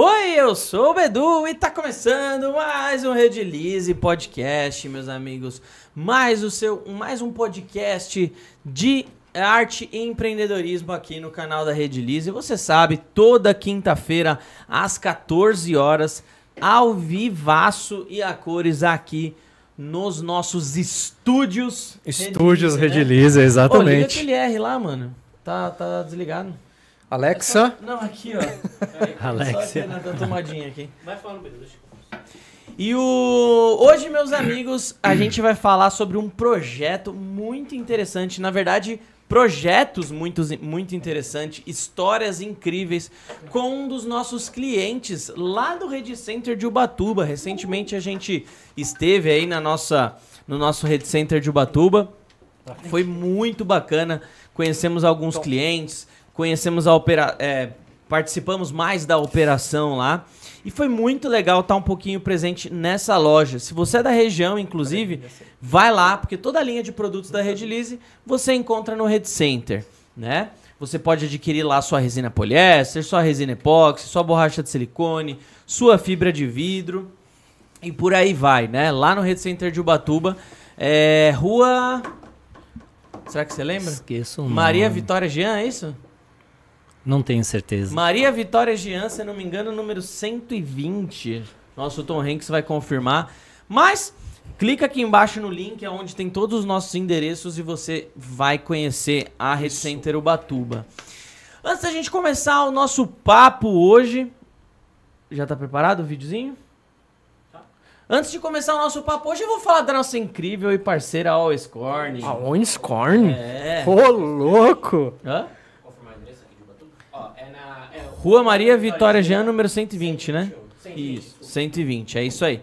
Oi, eu sou o Bedu e tá começando mais um Redilize Podcast, meus amigos. Mais o seu, mais um podcast de arte e empreendedorismo aqui no canal da Redilize. Você sabe, toda quinta-feira às 14 horas, ao vivaço e a cores aqui nos nossos estúdios. Estúdios Né? Redilize, Ô, liga exatamente. aquele R lá, mano. Tá, tá desligado. Alexa, Não, aqui, ó. Alexia. Só na tomadinha aqui. Vai falando, Pedro. Eu... E o... hoje, meus amigos, a gente vai falar sobre um projeto muito interessante. Na verdade, projetos muito, muito interessantes, histórias incríveis com um dos nossos clientes lá do Red Center de Ubatuba. Recentemente a gente esteve aí na nossa, no nosso Red Center de Ubatuba. Foi muito bacana. Conhecemos alguns clientes, conhecemos a opera, é, participamos mais da operação lá. E foi muito legal estar um pouquinho presente nessa loja. Se você é da região, inclusive, vai lá, porque toda a linha de produtos da Redilize você encontra no Red Center, né? Você pode adquirir lá sua resina poliéster, sua resina epóxi, sua borracha de silicone, sua fibra de vidro e por aí vai, né? Lá no Red Center de Ubatuba, é rua... Será que você lembra? Esqueço o Maria nome. Vitória Jean, é isso? Não tenho certeza. Maria Vitória Jean, se eu não me engano, número 120. Nosso Tom Hanks vai confirmar. Mas clica aqui embaixo no link, é onde tem todos os nossos endereços e você vai conhecer a Red Center Ubatuba. Antes da gente começar o nosso papo hoje, já tá preparado o videozinho? Antes de começar o nosso papo hoje, eu vou falar da nossa incrível e parceira Always Corn. a Onscorn? É. Ô, louco! Hã? confirmar o endereço aqui de Ubatuba? Ó, é na. É, Rua Maria Vitória Jean, número 120, né? Isso, 120, é isso aí.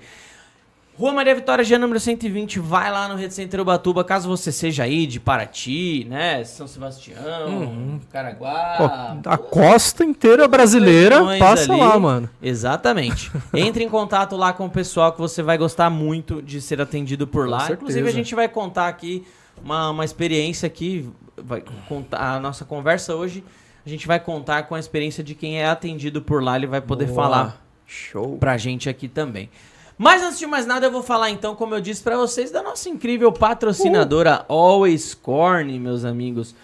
Rua Maria Vitória Jean, número 120, vai lá no Red Center Ubatuba, caso você seja aí de Paraty, né? São Sebastião, Caraguá. Pô, a costa inteira brasileira passa ali. lá, mano. Exatamente. Entre em contato lá com o pessoal que você vai gostar muito de ser atendido por lá. Inclusive, a gente vai contar aqui uma, uma experiência aqui, vai contar a nossa conversa hoje. A gente vai contar com a experiência de quem é atendido por lá, ele vai poder Boa. falar Show. pra gente aqui também. Mas antes de mais nada, eu vou falar então, como eu disse pra vocês, da nossa incrível patrocinadora Always Corn, meus amigos.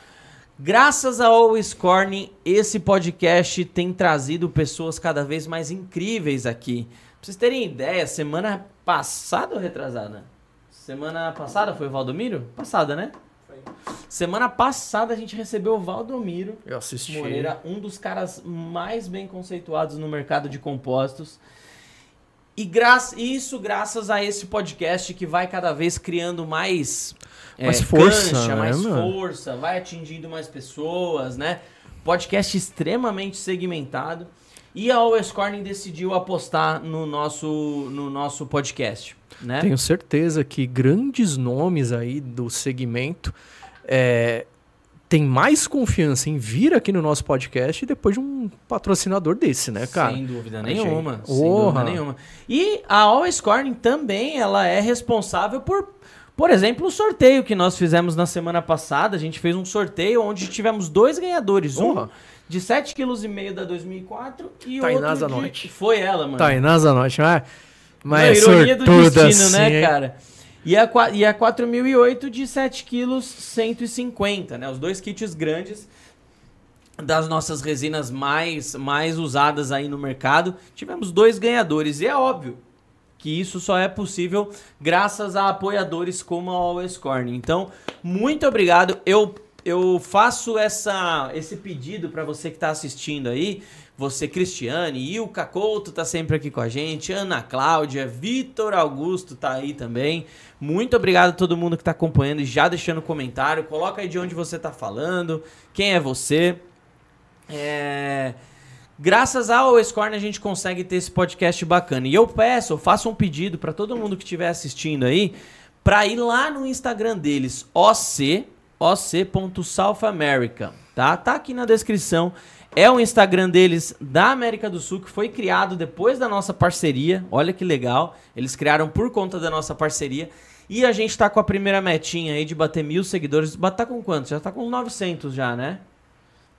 Graças a Always Corn, esse podcast tem trazido pessoas cada vez mais incríveis aqui. Pra vocês terem ideia, semana passada ou retrasada? Semana passada foi o Valdomiro? Passada, né? Semana passada a gente recebeu o Valdomiro Eu assisti. Moreira, um dos caras mais bem conceituados no mercado de compostos. E gra isso graças a esse podcast que vai cada vez criando mais, é, Mais força, cancha, né, mais mano? força, vai atingindo mais pessoas, né? Podcast extremamente segmentado. E a Always Corning decidiu apostar no nosso, no nosso podcast, né? Tenho certeza que grandes nomes aí do segmento é, tem mais confiança em vir aqui no nosso podcast depois de um patrocinador desse, né, cara? Sem dúvida nenhuma. Sem dúvida nenhuma. E a Always Corning também, ela é responsável por, por exemplo, o sorteio que nós fizemos na semana passada. A gente fez um sorteio onde tivemos dois ganhadores. Porra. Um de 7,5 kg da 2004 e Tainá outro de... Zanotti. Foi ela, mano. Tá, Inás Zanotti, mas, mas é ironia do sortuda destino, assim, né, hein? cara? E a, qua- e a 4008 de 7 quilos 150, né? Os dois kits grandes das nossas resinas mais, mais usadas aí no mercado. Tivemos dois ganhadores. E é óbvio que isso só é possível graças a apoiadores como a Always Corning. Então, muito obrigado. Eu, eu faço essa, esse pedido para você que está assistindo aí. Você, Cristiane, Ilka Couto tá sempre aqui com a gente, Ana Cláudia, Vitor Augusto tá aí também. Muito obrigado a todo mundo que tá acompanhando e já deixando comentário. Coloca aí de onde você tá falando, quem é você. É... Graças ao Escorn a gente consegue ter esse podcast bacana. E eu peço, eu faço um pedido para todo mundo que estiver assistindo aí, para ir lá no Instagram deles, oc, oc.south-america, tá? Tá aqui na descrição. É o Instagram deles da América do Sul, que foi criado depois da nossa parceria. Olha que legal. Eles criaram por conta da nossa parceria. E a gente tá com a primeira metinha aí de bater mil seguidores. Tá com quantos? Já tá com 900 já, né?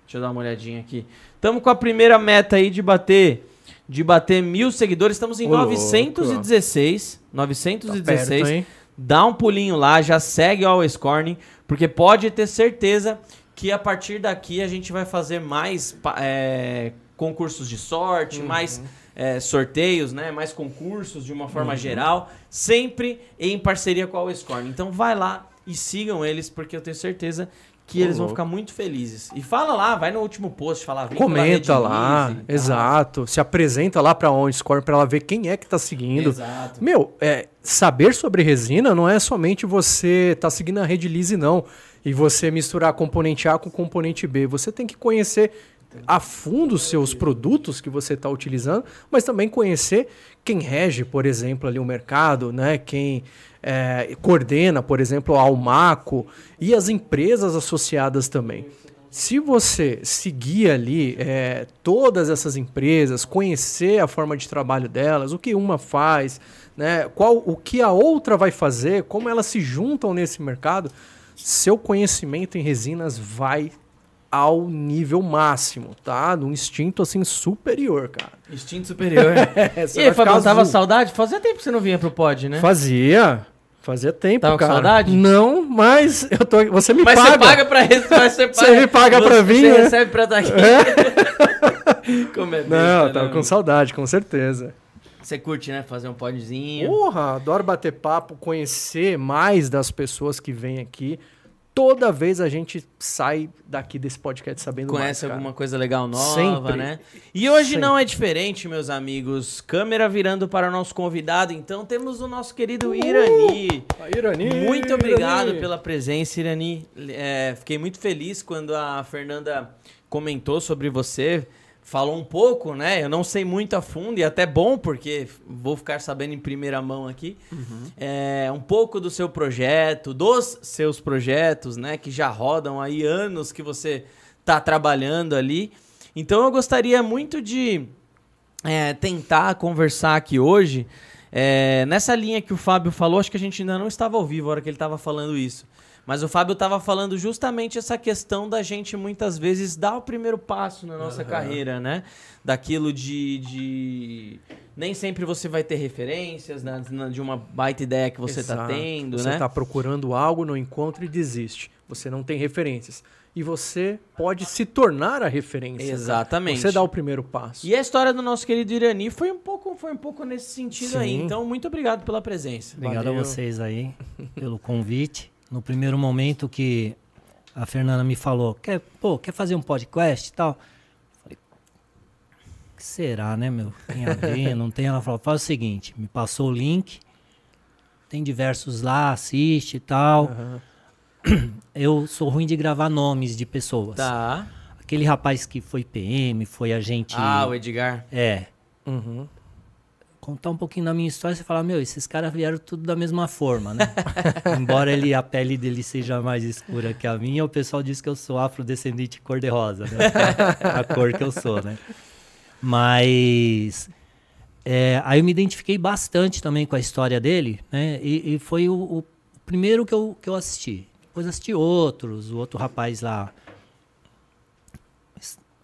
Deixa eu dar uma olhadinha aqui. Estamos com a primeira meta aí de bater de bater mil seguidores. Estamos em Ô, 916. 916. Tá perto? Dá um pulinho lá, já segue o Always Corning, porque pode ter certeza que a partir daqui a gente vai fazer mais é, concursos de sorte, Uhum. mais é, sorteios, né? Mais concursos de uma Uhum. forma geral, sempre em parceria com a Always Corning. Então vai lá e sigam eles, porque eu tenho certeza que eles vão louco. ficar muito felizes. E fala lá, vai no último post, fala, Comenta lá, exato. Se apresenta lá pra OnScore pra ela ver quem é que tá seguindo. Exato. Meu, é, saber sobre resina não é somente você tá seguindo a rede Lise, não. E você misturar componente A com componente B. Você tem que conhecer a fundo os seus produtos que você está utilizando, mas também conhecer quem rege, por exemplo, ali o mercado, né? quem é, coordena, por exemplo, a Almaco e as empresas associadas também. Se você seguir ali é, todas essas empresas, conhecer a forma de trabalho delas, o que uma faz, né, qual o que a outra vai fazer, como elas se juntam nesse mercado, seu conhecimento em resinas vai ao nível máximo, tá? Num instinto assim superior, cara. Instinto superior. É, e aí, ficar tava saudade? Fazia tempo que você não vinha pro pod, né? Fazia. Fazia tempo, Tava com cara. saudade? Não, mas eu tô, você me Mas paga. você paga pra isso, mas você paga. me paga você, pra vir, Você né? recebe pra estar aqui. Como é Não, besta, tava né? com saudade, com certeza. Você curte, né? Fazer um podzinho. Porra, adoro bater papo, conhecer mais das pessoas que vêm aqui. Toda vez a gente sai daqui desse podcast sabendo mais, Conhece alguma coisa legal nova, Sempre. né? E hoje Sempre. não é diferente, meus amigos. Câmera virando para o nosso convidado. Então temos o nosso querido Irani. Aí, Irani, Muito obrigado Irani. pela presença, Irani. É, fiquei muito feliz quando a Fernanda comentou sobre você. Falou um pouco, né? Eu não sei muito a fundo e até bom, porque vou ficar sabendo em primeira mão aqui. É, um pouco do seu projeto, dos seus projetos, né? Que já rodam aí anos que você tá trabalhando ali. Então eu gostaria muito de é, tentar conversar aqui hoje. é, nessa linha que o Fábio falou, acho que a gente ainda não estava ao vivo na hora que ele estava falando isso. Mas o Fábio estava falando justamente essa questão da gente muitas vezes dar o primeiro passo na nossa carreira, né? Daquilo de, de. Nem sempre você vai ter referências né? na- de uma baita ideia que você está tendo, Você né? está procurando algo, não encontra e desiste. Você não tem referências. E você pode se tornar a referência. Exatamente. Você dá o primeiro passo. E a história do nosso querido Irani foi um pouco, foi um pouco nesse sentido aí. Sim. Então, muito obrigado pela presença. Obrigado Valeu. a vocês aí pelo convite. No primeiro momento que a Fernanda me falou, quer, pô, quer fazer um podcast e tal? Falei, o que será, né, meu? Tem a ver, não tem? Ela falou, faz o seguinte, me passou o link, tem diversos lá, assiste e tal. Aham. Eu sou ruim de gravar nomes de pessoas. Tá. Aquele rapaz que foi PM, foi agente... Ah, o Edgar. É, Uhum. Contar um pouquinho da minha história, você fala, meu, esses caras vieram tudo da mesma forma, né? Embora ele, a pele dele seja mais escura que a minha, o pessoal diz que eu sou afrodescendente cor-de-rosa, né? a cor que eu sou, né? Mas... é, aí eu me identifiquei bastante também com a história dele, né? E, e foi o, o primeiro que eu, que eu assisti. Depois assisti outros, o outro rapaz lá...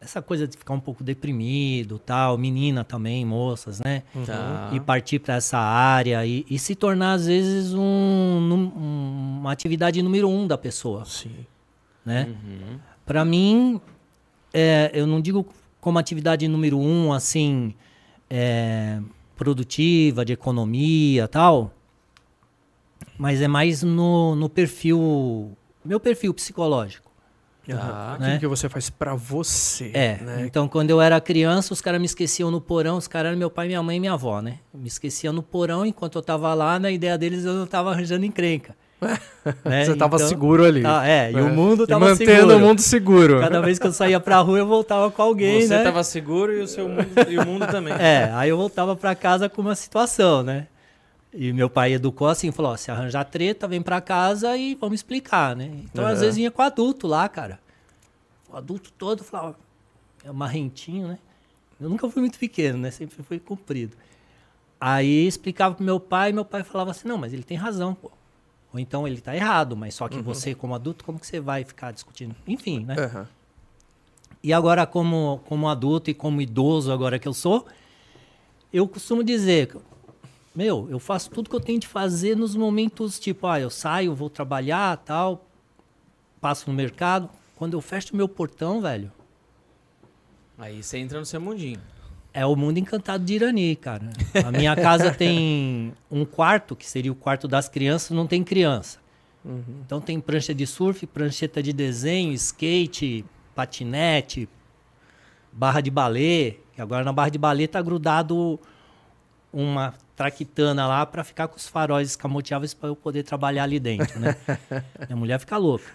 Essa coisa de ficar um pouco deprimido, tal, menina também, moças, né? Tá. e partir para essa área e, e se tornar às vezes um, um- uma atividade número um da pessoa, Sim. né? Uhum. Para mim, é, eu não digo como atividade número um assim é, produtiva de economia tal, mas é mais no, no perfil meu perfil psicológico. Aham. né? Aquilo que você faz pra você. É, Né? então quando eu era criança, os caras me esqueciam no porão, os caras eram meu pai, minha mãe e minha avó, né? Me esqueciam no porão, enquanto eu tava lá, na ideia deles eu não tava arranjando encrenca. né? Você tava Então, seguro ali. tá, é, e o É. mundo E tava mantendo seguro. o mundo seguro. Cada vez que eu saía pra rua, eu voltava com alguém, Você né? tava seguro e o seu mundo, e o mundo também. É, aí eu voltava pra casa com uma situação, né? E meu pai educou assim, falou, ó, se arranjar treta, vem pra casa e vamos explicar, né? Então, às Aham. vezes, vinha com o adulto lá, cara. O adulto todo falava, é marrentinho, né? Eu nunca fui muito pequeno, né? Sempre fui comprido. Aí explicava pro meu pai, e meu pai falava assim, não, mas ele tem razão, pô. Ou então ele tá errado, mas só que você, como adulto, como que você vai ficar discutindo? Enfim, né? Aham. E agora, como, como adulto e como idoso agora que eu sou, eu costumo dizer, meu, eu faço tudo que eu tenho de fazer nos momentos tipo, ah, eu saio, vou trabalhar, tal, passo no mercado. Quando eu fecho meu portão, velho. Aí você entra no seu mundinho. É o mundo encantado de Irani, cara. A minha casa tem um quarto, que seria o quarto das crianças, não tem criança. Uhum. Então tem prancha de surf, prancheta de desenho, skate, patinete, barra de balé. Agora na barra de balé tá grudado uma traquitana lá para ficar com os faróis escamoteáveis para eu poder trabalhar ali dentro, né? Minha mulher fica louca.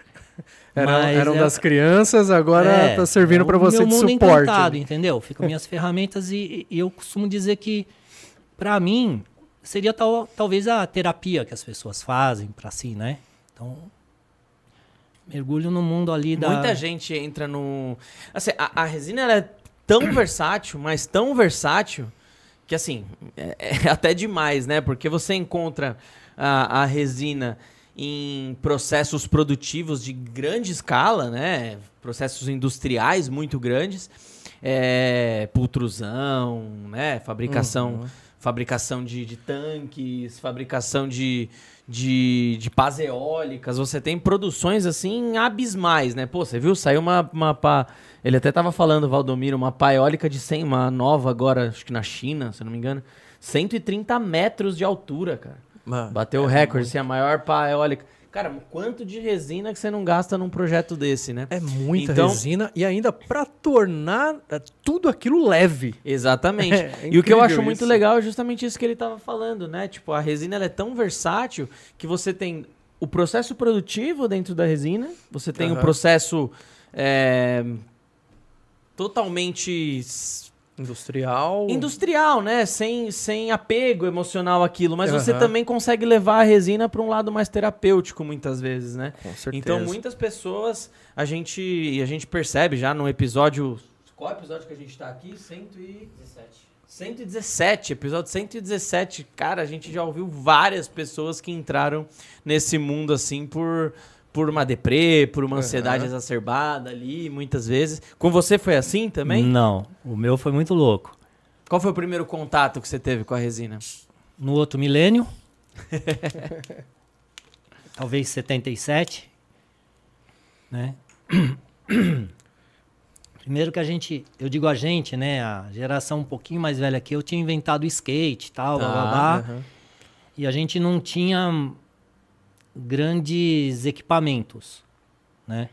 Era, eram é, das crianças, agora é, tá servindo é para você meu de mundo suporte. Encantado, entendeu? Ficam minhas ferramentas e, e, eu costumo dizer que para mim seria tal, talvez a terapia que as pessoas fazem para si, né? Então mergulho no mundo ali da Muita gente entra no assim, a, a resina é tão versátil, mas tão versátil que assim, é, é, até demais, né? Porque você encontra a, a resina em processos produtivos de grande escala, né? Processos industriais muito grandes, é, pultrusão, né? Fabricação, uhum. fabricação de, de, tanques, fabricação de, de, de pás eólicas. Você tem produções assim abismais, né? Pô, você viu? Saiu uma, uma pá... Ele até tava falando, Valdomiro, uma pá eólica de 100, uma nova agora, acho que na China, se não me engano. 130 metros de altura, cara. Mano, Bateu é o recorde, assim, a maior pá eólica. Cara, quanto de resina que você não gasta num projeto desse, né? É muita então, resina e ainda para tornar é, tudo aquilo leve. Exatamente. É, é e o que eu acho isso. muito legal é justamente isso que ele estava falando, né? Tipo, a resina é tão versátil que você tem o processo produtivo dentro da resina, você tem o uhum. um processo é, totalmente Industrial. Industrial, né? Sem, sem apego emocional àquilo. Mas uhum. você também consegue levar a resina para um lado mais terapêutico, muitas vezes, né? Com certeza. Então, muitas pessoas, a gente, a gente percebe já no episódio. Qual é o episódio que a gente está aqui? 117. 117, episódio 117. Cara, a gente já ouviu várias pessoas que entraram nesse mundo assim por por uma deprê, por uma ansiedade uhum. exacerbada ali, muitas vezes. Com você foi assim também? Não, o meu foi muito louco. Qual foi o primeiro contato que você teve com a resina? No outro milênio. talvez 77. Né? Primeiro que a gente, eu digo a gente, né, a geração um pouquinho mais velha que eu tinha inventado skate e tal, blá, blá, blá. Uhum. E a gente não tinha grandes equipamentos, né?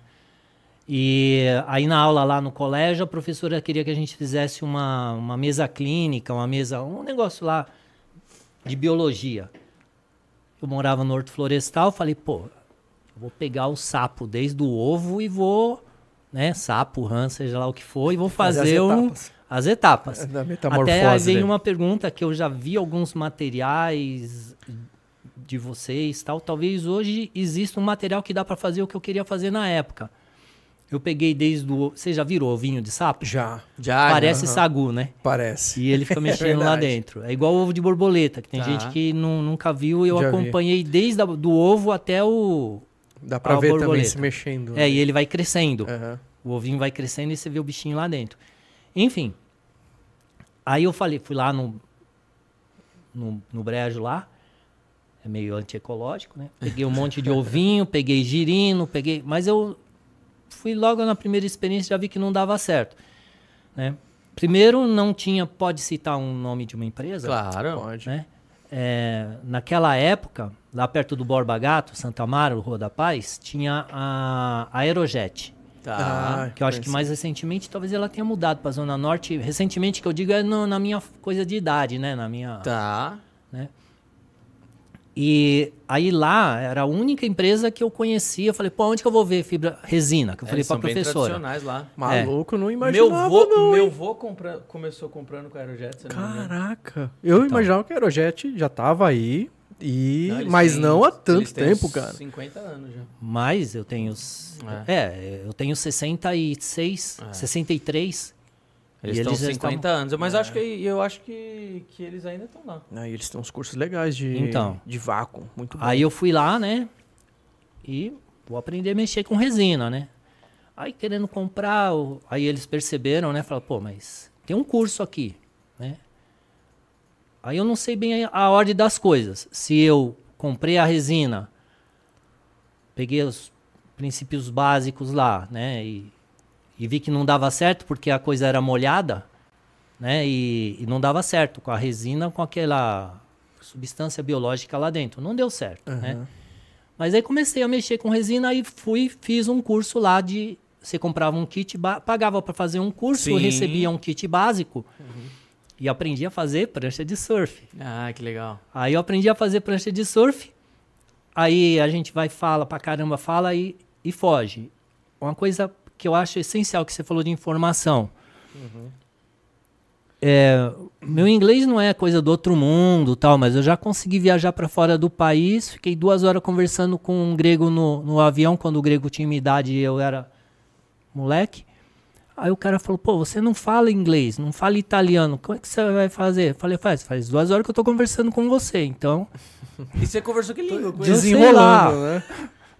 E aí na aula lá no colégio, a professora queria que a gente fizesse uma, uma mesa clínica, uma mesa, um negócio lá de biologia. Eu morava no Horto Florestal, falei, pô, vou pegar o sapo desde o ovo e vou, né, sapo, rã, seja lá o que for, e vou fazer, fazer as um, etapas. as etapas. Da metamorfose, Até aí veio né? uma pergunta que eu já vi alguns materiais de vocês, tal, talvez hoje exista um material que dá para fazer o que eu queria fazer na época. Eu peguei desde o. Você já virou ovinho de sapo? Já. Já. Parece uhum. sagu, né? Parece. E ele fica mexendo é lá dentro. É igual ovo de borboleta, que tem tá. gente que não, nunca viu. Eu já acompanhei vi. desde o do ovo até o. Dá pra ver borboleta. também se mexendo. É, né? e ele vai crescendo. Uhum. O ovinho vai crescendo e você vê o bichinho lá dentro. Enfim. Aí eu falei, fui lá no, no, no brejo lá é meio antiecológico, né? Peguei um monte de ovinho, peguei girino, peguei. Mas eu fui logo na primeira experiência já vi que não dava certo. Né? Primeiro, não tinha. Pode citar um nome de uma empresa? Claro. Pode. Né? É, naquela época, lá perto do Borba Gato, Santa Amaro, Rua da Paz, tinha a Aerojet. Tá. Ah, que eu acho que mais recentemente, talvez ela tenha mudado para a Zona Norte. Recentemente, que eu digo, é no, na minha coisa de idade, né? Na minha. Tá. Né? E aí lá era a única empresa que eu conhecia. Eu falei, pô, onde que eu vou ver fibra resina? Que eu falei para a professora. Bem lá. Maluco, é. não imaginava meu vô, não. Meu vô compra, começou comprando com a Aerojet. Caraca. Eu então. imaginava que a Aerojet já estava aí. E, não, mas têm, não há tanto tempo, cara. 50 anos já. Mas eu tenho. É, é eu tenho 66, é. 63. Eles estão 50 estão... anos, mas é. acho que eu acho que, que eles ainda estão lá. Ah, eles têm uns cursos legais de, então, de vácuo, muito bom. Aí eu fui lá, né? E vou aprender a mexer com resina, né? Aí querendo comprar, aí eles perceberam, né? Falaram, pô, mas tem um curso aqui, né? Aí eu não sei bem a, a ordem das coisas. Se eu comprei a resina, peguei os princípios básicos lá, né? E, e vi que não dava certo porque a coisa era molhada, né? E, e não dava certo com a resina, com aquela substância biológica lá dentro. Não deu certo, uhum. né? Mas aí comecei a mexer com resina e fui, fiz um curso lá de. Você comprava um kit, pagava para fazer um curso, recebia um kit básico. Uhum e aprendi a fazer prancha de surf. Ah, que legal. Aí eu aprendi a fazer prancha de surf. Aí a gente vai, fala pra caramba, fala e, e foge. Uma coisa que eu acho essencial que você falou de informação. Uhum. É, meu inglês não é coisa do outro mundo, tal, mas eu já consegui viajar para fora do país. Fiquei duas horas conversando com um grego no, no avião, quando o grego tinha minha idade e eu era moleque. Aí o cara falou, pô, você não fala inglês, não fala italiano, como é que você vai fazer? Eu falei, faz, faz duas horas que eu tô conversando com você, então... E você conversou que língua? Desenrolando, né?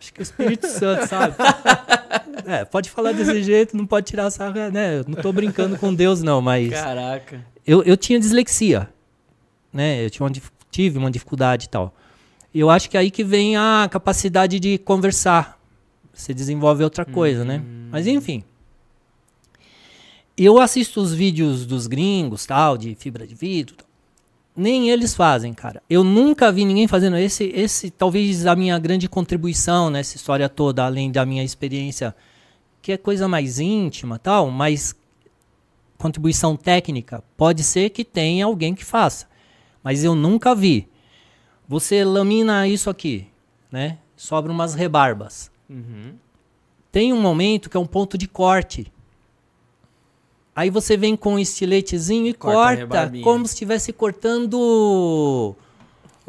Acho que é o Espírito Santo, sabe? é, pode falar desse jeito, não pode tirar essa, né? Eu não tô brincando com Deus não, mas... Caraca. Eu, eu tinha dislexia, né? Eu tinha uma, tive uma dificuldade e tal. E eu acho que é aí que vem a capacidade de conversar. Você desenvolve outra coisa, né? hum. né? Mas enfim eu assisto os vídeos dos gringos, tal, de fibra de vidro. Nem eles fazem, cara. Eu nunca vi ninguém fazendo esse, esse talvez a minha grande contribuição nessa história toda, além da minha experiência, que é coisa mais íntima, tal, mas contribuição técnica, pode ser que tenha alguém que faça, mas eu nunca vi. Você lamina isso aqui, né? Sobra umas rebarbas. Uhum. Tem um momento que é um ponto de corte Aí você vem com um estiletezinho e corta, corta como se estivesse cortando.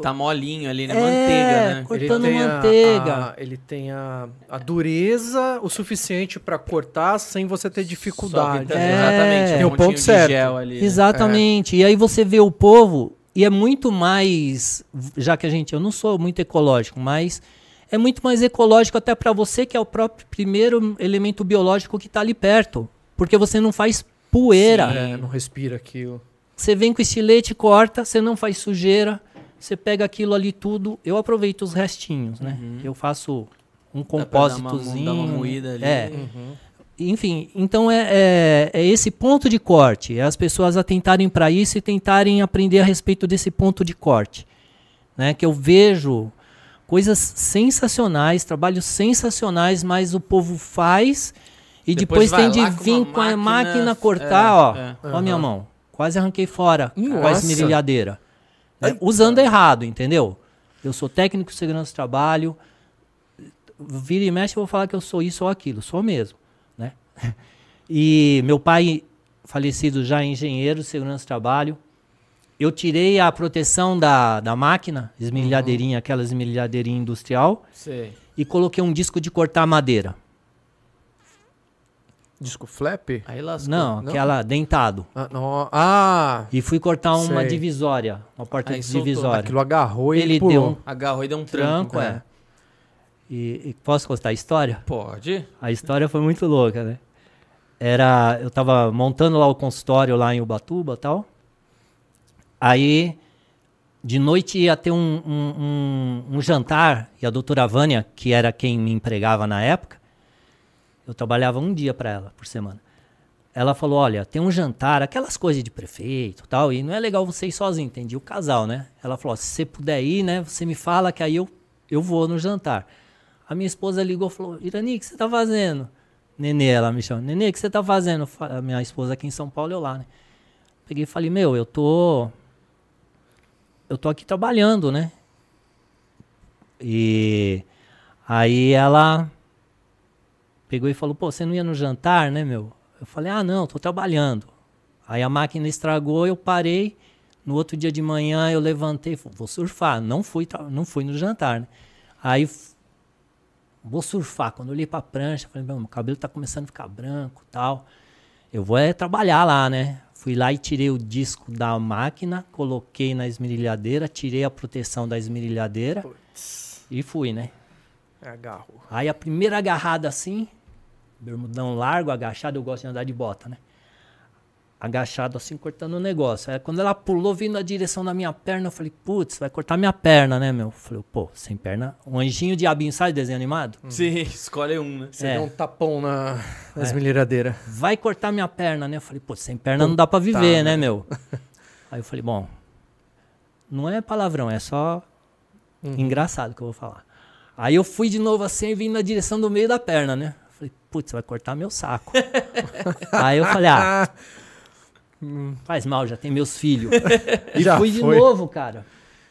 Tá molinho ali, né? É, manteiga, né? Cortando ele manteiga. A, a, ele tem a, a dureza o suficiente para cortar sem você ter dificuldade. É, exatamente. Tem um o ponto certo. Ali, né? Exatamente. É. E aí você vê o povo, e é muito mais. Já que a gente. Eu não sou muito ecológico, mas é muito mais ecológico até para você, que é o próprio primeiro elemento biológico que está ali perto. Porque você não faz poeira. Sim, é, não respira aquilo. Você vem com estilete, corta, você não faz sujeira, você pega aquilo ali tudo. Eu aproveito os restinhos, né? Uhum. Eu faço um compósitozinho. Dá uma, uma moída ali. É. Uhum. Enfim, então é, é, é, esse ponto de corte, é as pessoas atentarem para isso e tentarem aprender a respeito desse ponto de corte. Né? Que eu vejo coisas sensacionais, trabalhos sensacionais, mas o povo faz e depois, depois tem de vir com, a máquina cortar, é, ó. É. Ó, uhum. minha mão. Quase arranquei fora Nossa. com a esmerilhadeira. Né? Usando errado, entendeu? Eu sou técnico de segurança do trabalho. Vira e mexe, eu vou falar que eu sou isso ou aquilo. Sou mesmo, né? E meu pai, falecido já engenheiro de segurança do trabalho, eu tirei a proteção da, da máquina, esmerilhadeirinha, uhum. aquela esmerilhadeirinha industrial, Sei. e coloquei um disco de cortar madeira. Disco flap? Aí lascou. Não, não, aquela dentado. Ah, não. ah, E fui cortar uma sei. divisória, uma porta Aí divisória. Aquilo agarrou e ele pulou. deu um agarrou e deu um tranco, tranco é. é. E, e, posso contar a história? Pode. A história foi muito louca, né? Era, eu tava montando lá o consultório lá em Ubatuba, tal. Aí de noite ia ter um, um, um, um jantar e a doutora Vânia, que era quem me empregava na época, eu trabalhava um dia para ela por semana. Ela falou: Olha, tem um jantar, aquelas coisas de prefeito tal, e não é legal você ir sozinho, entendi o casal, né? Ela falou: Se você puder ir, né, você me fala que aí eu, eu vou no jantar. A minha esposa ligou e falou: Irani, o que você tá fazendo? Nenê, ela me chama: Nenê, o que você tá fazendo? A minha esposa aqui em São Paulo, eu lá, né? Peguei e falei: Meu, eu tô. Eu tô aqui trabalhando, né? E aí ela pegou e falou: pô, você não ia no jantar, né, meu? Eu falei: ah, não, tô trabalhando. Aí a máquina estragou, eu parei. No outro dia de manhã eu levantei, vou surfar. Não fui, não fui no jantar, né? Aí vou surfar. Quando eu olhei pra prancha, falei: meu, meu cabelo tá começando a ficar branco, tal. Eu vou é trabalhar lá, né? Fui lá e tirei o disco da máquina, coloquei na esmerilhadeira, tirei a proteção da esmerilhadeira Puts. e fui, né? É agarro. Aí a primeira agarrada assim, bermudão largo, agachado, eu gosto de andar de bota, né? agachado assim, cortando o negócio. Aí quando ela pulou, vindo na direção da minha perna, eu falei, putz, vai cortar minha perna, né, meu? Eu falei, pô, sem perna, um anjinho diabinho, sabe desenho animado? Sim, escolhe um, né? Você É. deu um tapão na, nas É. Vai cortar minha perna, né? Eu falei, pô, sem perna não dá pra viver, né, meu? Aí eu falei, bom, não é palavrão, é só engraçado que eu vou falar. Aí eu fui de novo assim e vim na direção do meio da perna, né? Falei, putz, vai cortar meu saco. Aí eu falei, ah, faz mal, já tem meus filhos. E Já fui de foi. novo, cara.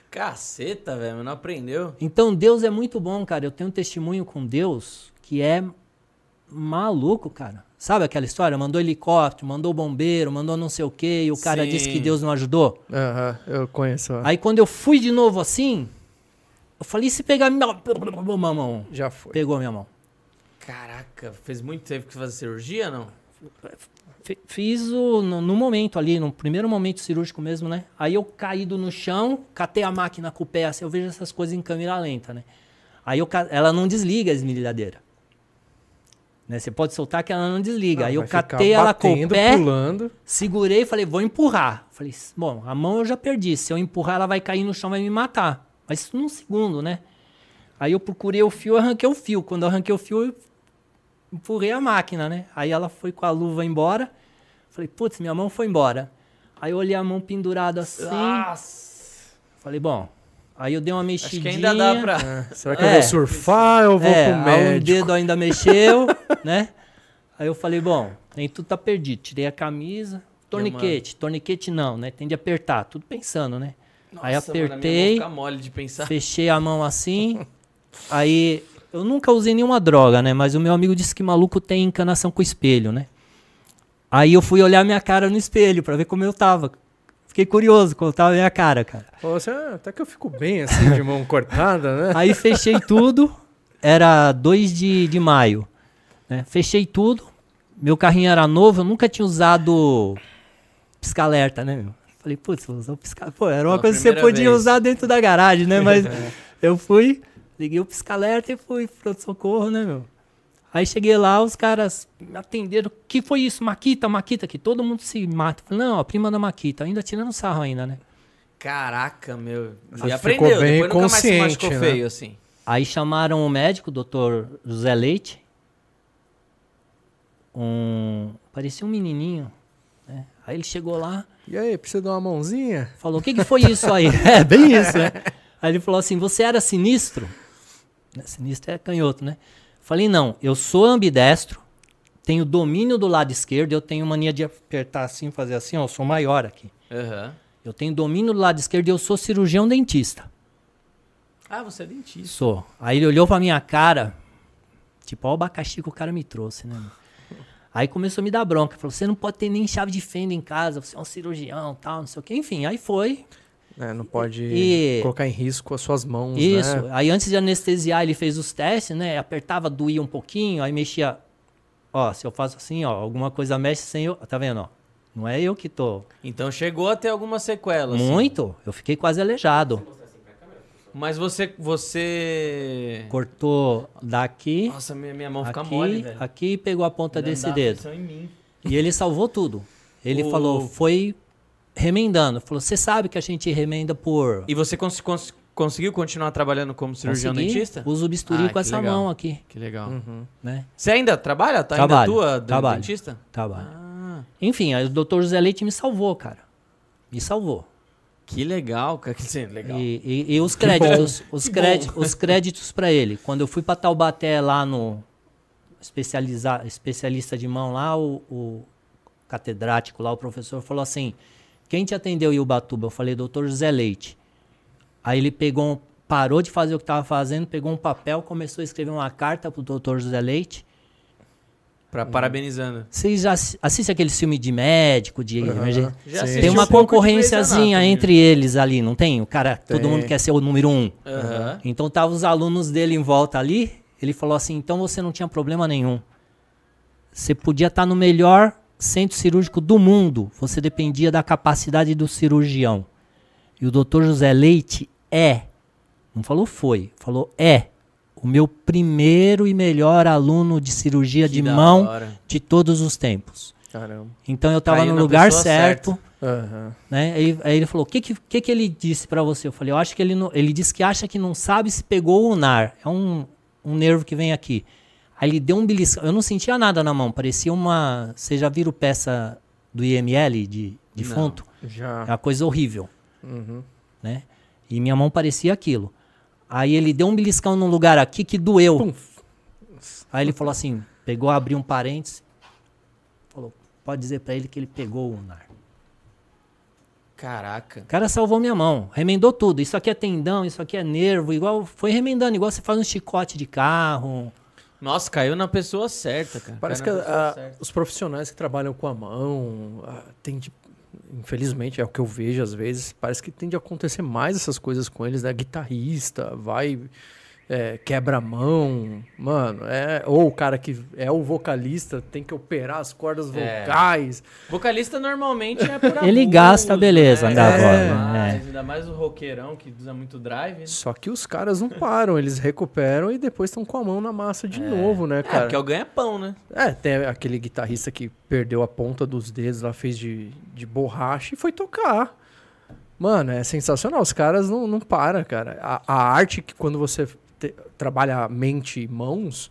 Caceta, velho, não aprendeu? Então Deus é muito bom, cara. Eu tenho um testemunho com Deus que é maluco, cara. Sabe aquela história? Mandou helicóptero, mandou bombeiro, mandou não sei o quê, e o cara Sim. disse que Deus não ajudou. Aham, eu conheço. Aí quando eu fui de novo assim, eu falei, e se pegar minha minha mão? Já foi. Pegou minha mão. Caraca, fez muito tempo que fazer cirurgia, não? Fi- Fiz o, no, no momento ali, no primeiro momento cirúrgico mesmo, né? Aí eu caído no chão, catei a máquina com o pé, assim, eu vejo essas coisas em câmera lenta, né? Aí eu, ela não desliga a esmerilhadeira. Né? Você pode soltar que ela não desliga. Ah, Aí eu catei ela com o batendo, pé, pulando. segurei e falei, vou empurrar. Falei, bom, a mão eu já perdi. Se eu empurrar, ela vai cair no chão, vai me matar. Mas isso num segundo, né? Aí eu procurei o fio, arranquei o fio. Quando eu arranquei o fio, eu empurrei a máquina, né? Aí ela foi com a luva embora. Falei, putz, minha mão foi embora. Aí eu olhei a mão pendurada assim. Nossa! Falei, bom. Aí eu dei uma Acho mexidinha. que ainda dá pra. É, Será que É. eu vou surfar ou eu vou é, pro aí o médico? dedo ainda mexeu, né? Aí eu falei, bom, nem tudo tá perdido. Tirei a camisa, torniquete, torniquete não, né? Tem de apertar, tudo pensando, né? aí Nossa, mano, a minha mão apertei, fica mole de pensar. fechei a mão assim. aí eu nunca usei nenhuma droga, né? Mas o meu amigo disse que maluco tem encanação com espelho, né? Aí eu fui olhar minha cara no espelho pra ver como eu tava. Fiquei curioso como tava a minha cara, cara. Falou assim, ah, até que eu fico bem assim, de mão cortada, né? Aí fechei tudo, era 2 de, de maio. né? Fechei tudo, meu carrinho era novo, eu nunca tinha usado pisca-alerta, né, meu? Falei, putz, vou usar o pisca Pô, era uma Pela coisa que você podia vez. usar dentro da garagem, né? Mas eu fui, liguei o pisca-alerta e fui pro pronto-socorro, né, meu? Aí cheguei lá, os caras me atenderam. O que foi isso? Maquita, Maquita, que todo mundo se mata. Falei, não, a prima da Maquita, ainda tirando sarro ainda, né? Caraca, meu. Você E ficou aprendeu, bem depois nunca mais se consciente, machucou né? feio, assim. Aí chamaram o médico, o doutor José Leite. Um. Parecia um menininho. né? Aí ele chegou lá, E aí, precisa dar uma mãozinha? falou: O que, que foi isso aí? é, bem isso, né? Aí ele falou assim: Você era sinistro? Né, Sinistro é canhoto, né? Falei: Não, eu sou ambidestro, tenho domínio do lado esquerdo, eu tenho mania de apertar assim, fazer assim, ó, eu sou maior aqui. Aham. Eu tenho domínio do lado esquerdo e eu sou cirurgião dentista. Ah, você é dentista. Sou. Aí ele olhou pra minha cara, tipo, ó o abacaxi que o cara me trouxe, né? Aí começou a me dar bronca. Falou, você não pode ter nem chave de fenda em casa, você é um cirurgião tal, não sei o quê. Enfim, aí foi. É, não pode E- colocar em risco as suas mãos, Isso. né? Aí antes de anestesiar, ele fez os testes, né? Apertava, doía um pouquinho, aí mexia. Ó, se eu faço assim, ó, alguma coisa mexe sem eu. Tá vendo, ó? Não é eu que tô. Então chegou a ter alguma sequela. assim. Muito. Eu fiquei quase aleijado. Mas você. Você. Cortou daqui, Nossa, minha, minha mão fica aqui, mole, velho. aqui e pegou a ponta desse dedo. em mim. E ele salvou tudo. Ele O- falou, foi remendando. Falou, você sabe que a gente remenda por. E você cons- cons- conseguiu continuar trabalhando como cirurgião Consegui, dentista? Uso o bisturi Ah, com que essa legal. mão aqui, Que legal. Uhum. né? Você ainda trabalha? Tá Trabalho, ainda atua de trabalho. dentista? Trabalho. Ah, Enfim, aí o doutor José Leite me salvou, cara. Me salvou. que legal, cara. Que dizer, legal. E, e- e os créditos, os, créditos os créditos para ele. Quando eu fui para Taubaté lá no especializa, especialista de mão lá, o, o catedrático lá, o professor falou assim: "Quem te atendeu em Ubatuba?" Eu falei: "Doutor José Leite". Aí ele pegou, um- parou de fazer o que estava fazendo, pegou um papel, começou a escrever uma carta pro doutor José Leite. Pra, parabenizando. Vocês assistem aquele filme de médico, de emergência? Já Sim. assisti Tem uma um concorrênciazinha entre eles ali, não tem? O cara, todo Tem. mundo quer ser o número um. Aham. Então tava os alunos dele em volta ali. Ele falou assim: então você não tinha problema nenhum. Você podia estar no melhor centro cirúrgico do mundo. Você dependia da capacidade do cirurgião. E o doutor José Leite é, não falou foi, falou é, o meu primeiro e melhor aluno de cirurgia Que de mão hora. de todos os tempos. Caramba. Então eu tava Caiu no lugar certo, Aham. né? Aí, aí ele falou: o que, que, que, ele disse pra você? Eu falei: eu acho que ele não. Ele disse que acha que não sabe se pegou o nar. É um, um nervo que vem aqui. Aí ele deu um beliscão. Eu não sentia nada na mão, parecia uma. Vocês já viram peça do IML de defunto? Já. É uma coisa horrível, Uhum. né? E minha mão parecia aquilo. Aí ele deu um beliscão num lugar aqui que doeu. Pum. Aí ele falou assim, pegou, abriu um parênteses, falou, pode dizer pra ele que ele pegou o nar. Caraca. O cara salvou minha mão, remendou tudo. Isso aqui é tendão, isso aqui é nervo, igual foi remendando, igual você faz um chicote de carro. Nossa, caiu na pessoa certa, cara. Parece que Caiu pessoa ah, os profissionais que trabalham com a mão, ah, tem de- infelizmente é o que eu vejo às vezes, parece que tem de acontecer mais essas coisas com eles, né? Guitarrista, vai, é, quebra a mão, mano, é, ou o cara que é o vocalista tem que operar as cordas É. vocais. Vocalista normalmente é por Ele abuso, gasta, beleza, né? da Gasta voz, né? mais, Ainda mais o roqueirão que usa muito drive. né? Só que os caras não param, eles recuperam e depois estão com a mão na massa de novo, né, É, cara? porque é o ganha-pão, né? É, tem aquele guitarrista que perdeu a ponta dos dedos lá, fez de, de borracha e foi tocar. Mano, é sensacional. Os caras não, não param, cara. A, a arte que quando você trabalha mente e mãos,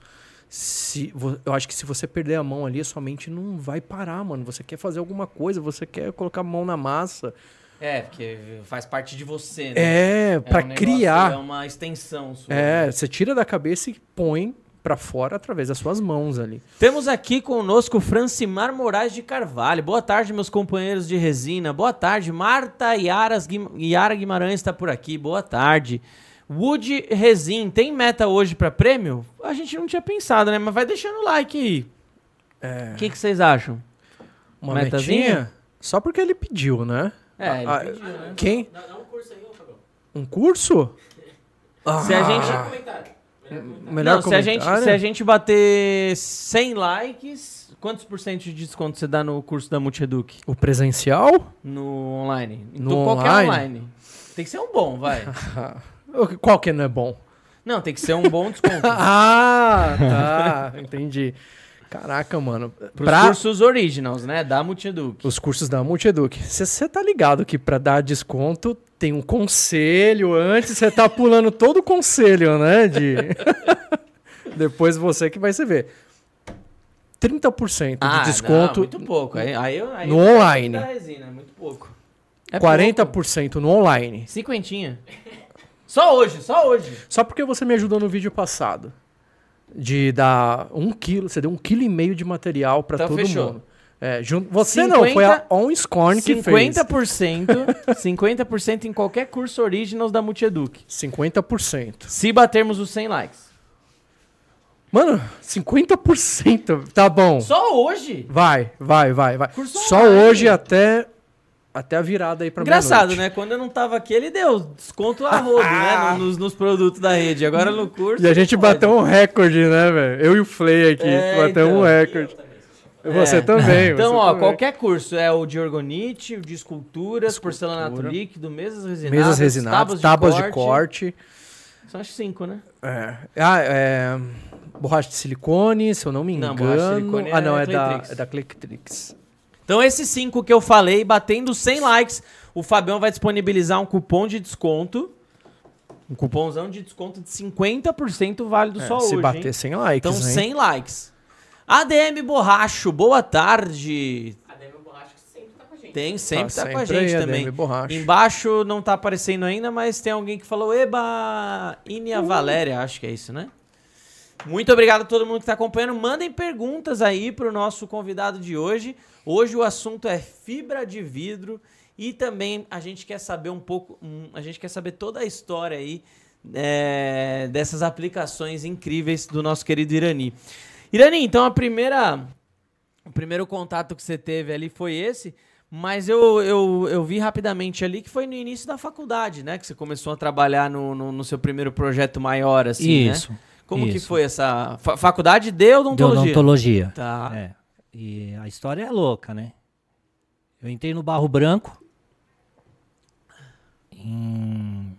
se, eu acho que se você perder a mão ali, a sua mente não vai parar, mano. Você quer fazer alguma coisa, você quer colocar a mão na massa. É, porque faz parte de você, né? É, pra um negócio- criar. É uma extensão sua. É, você tira da cabeça e põe pra fora através das suas mãos ali. Temos aqui conosco Francimar Moraes de Carvalho. Boa tarde, meus companheiros de resina. Boa tarde. Marta Guim- Yara Guimarães está por aqui. Boa tarde. Wood Resin, tem meta hoje pra prêmio? A gente não tinha pensado, né? Mas vai deixando o like aí. É. O que, que vocês acham? Uma Metazinha? metinha? Só porque ele pediu, né? É, ele Ah, pediu, né? Quem? Dá, dá um curso aí, ô Fabião. Um curso? Se a gente... Ah, Comentário. Melhor não, se a, gente, se a gente bater 100 likes, quantos por cento de desconto você dá no curso da Multieduc? O presencial? No online? No então, qualquer online? online. Tem que ser um bom, vai. Qual que não é bom? Não, tem que ser um bom desconto. ah, tá. Entendi. Caraca, mano. Pros Pra cursos originals, né? Da Multieduc. os cursos da Multieduc, você tá ligado que pra dar desconto tem um conselho antes, você tá pulando todo o conselho, né? De... Depois você que vai se ver. 30% de desconto, Ah, Não, muito pouco. Aí, aí, eu- aí No online. Resina, é muito pouco. É 40% no online. pouco. Cinquentinha. Só hoje, só hoje. Só porque você me ajudou no vídeo passado. De dar um quilo, você deu um quilo e meio de material pra Então todo fechou. mundo. É, jun- você não, foi a 50 On Scorn que fez. 50%, 50% em qualquer curso originals da Multieduc. 50%. Se batermos os 100 likes. Mano, 50%. Tá bom. Só hoje? Vai, vai, vai, vai. Curso Só online. hoje até, até a virada aí pra Engraçado, né? Quando eu não tava aqui, ele deu desconto a rodo, né? Nos, nos produtos da rede. Agora no curso. E a gente não pode. bateu um recorde, né, velho? Eu e o Flay aqui. É, batemos então. um recorde. Você É. também. Então, você ó, também. qualquer curso é o de orgonite, o de esculturas, porcelanato Escultura. líquido, mesas resinadas, Mesas resinadas, tábuas de corte. São acho cinco, né? É. Ah, é. Borracha de silicone, se eu não me Não, engano. borracha de silicone ah, não, é é, da, é da. Então, esses cinco que eu falei, batendo 100 likes, o Fabião vai disponibilizar um cupom de desconto. Um cupomzão de desconto de 50% válido É, só se hoje. bater hein? 100 likes, Então, hein? 100 likes. ADM Borracho, boa tarde. A Demi Borracha que sempre tá com a gente. Tem, sempre tá, com a sempre gente aí, também. ADM. Embaixo não tá aparecendo ainda, mas tem alguém que falou Eba, Inia Valéria, acho que é isso, né? Muito obrigado a todo mundo que tá acompanhando. Mandem perguntas aí pro nosso convidado de hoje. Hoje o assunto é fibra de vidro e também a gente quer saber um pouco, a gente quer saber toda a história aí é, dessas aplicações incríveis do nosso querido Irani. Irani, então a primeira o primeiro contato que você teve ali foi esse, mas eu, eu, eu vi rapidamente ali que foi no início da faculdade, né? Que você começou a trabalhar no, no, no seu primeiro projeto maior, assim, né? Isso. Como que isso. foi essa... fa- faculdade de De odontologia? odontologia. Tá. É. E a história é louca, né? Eu entrei no Barro Branco em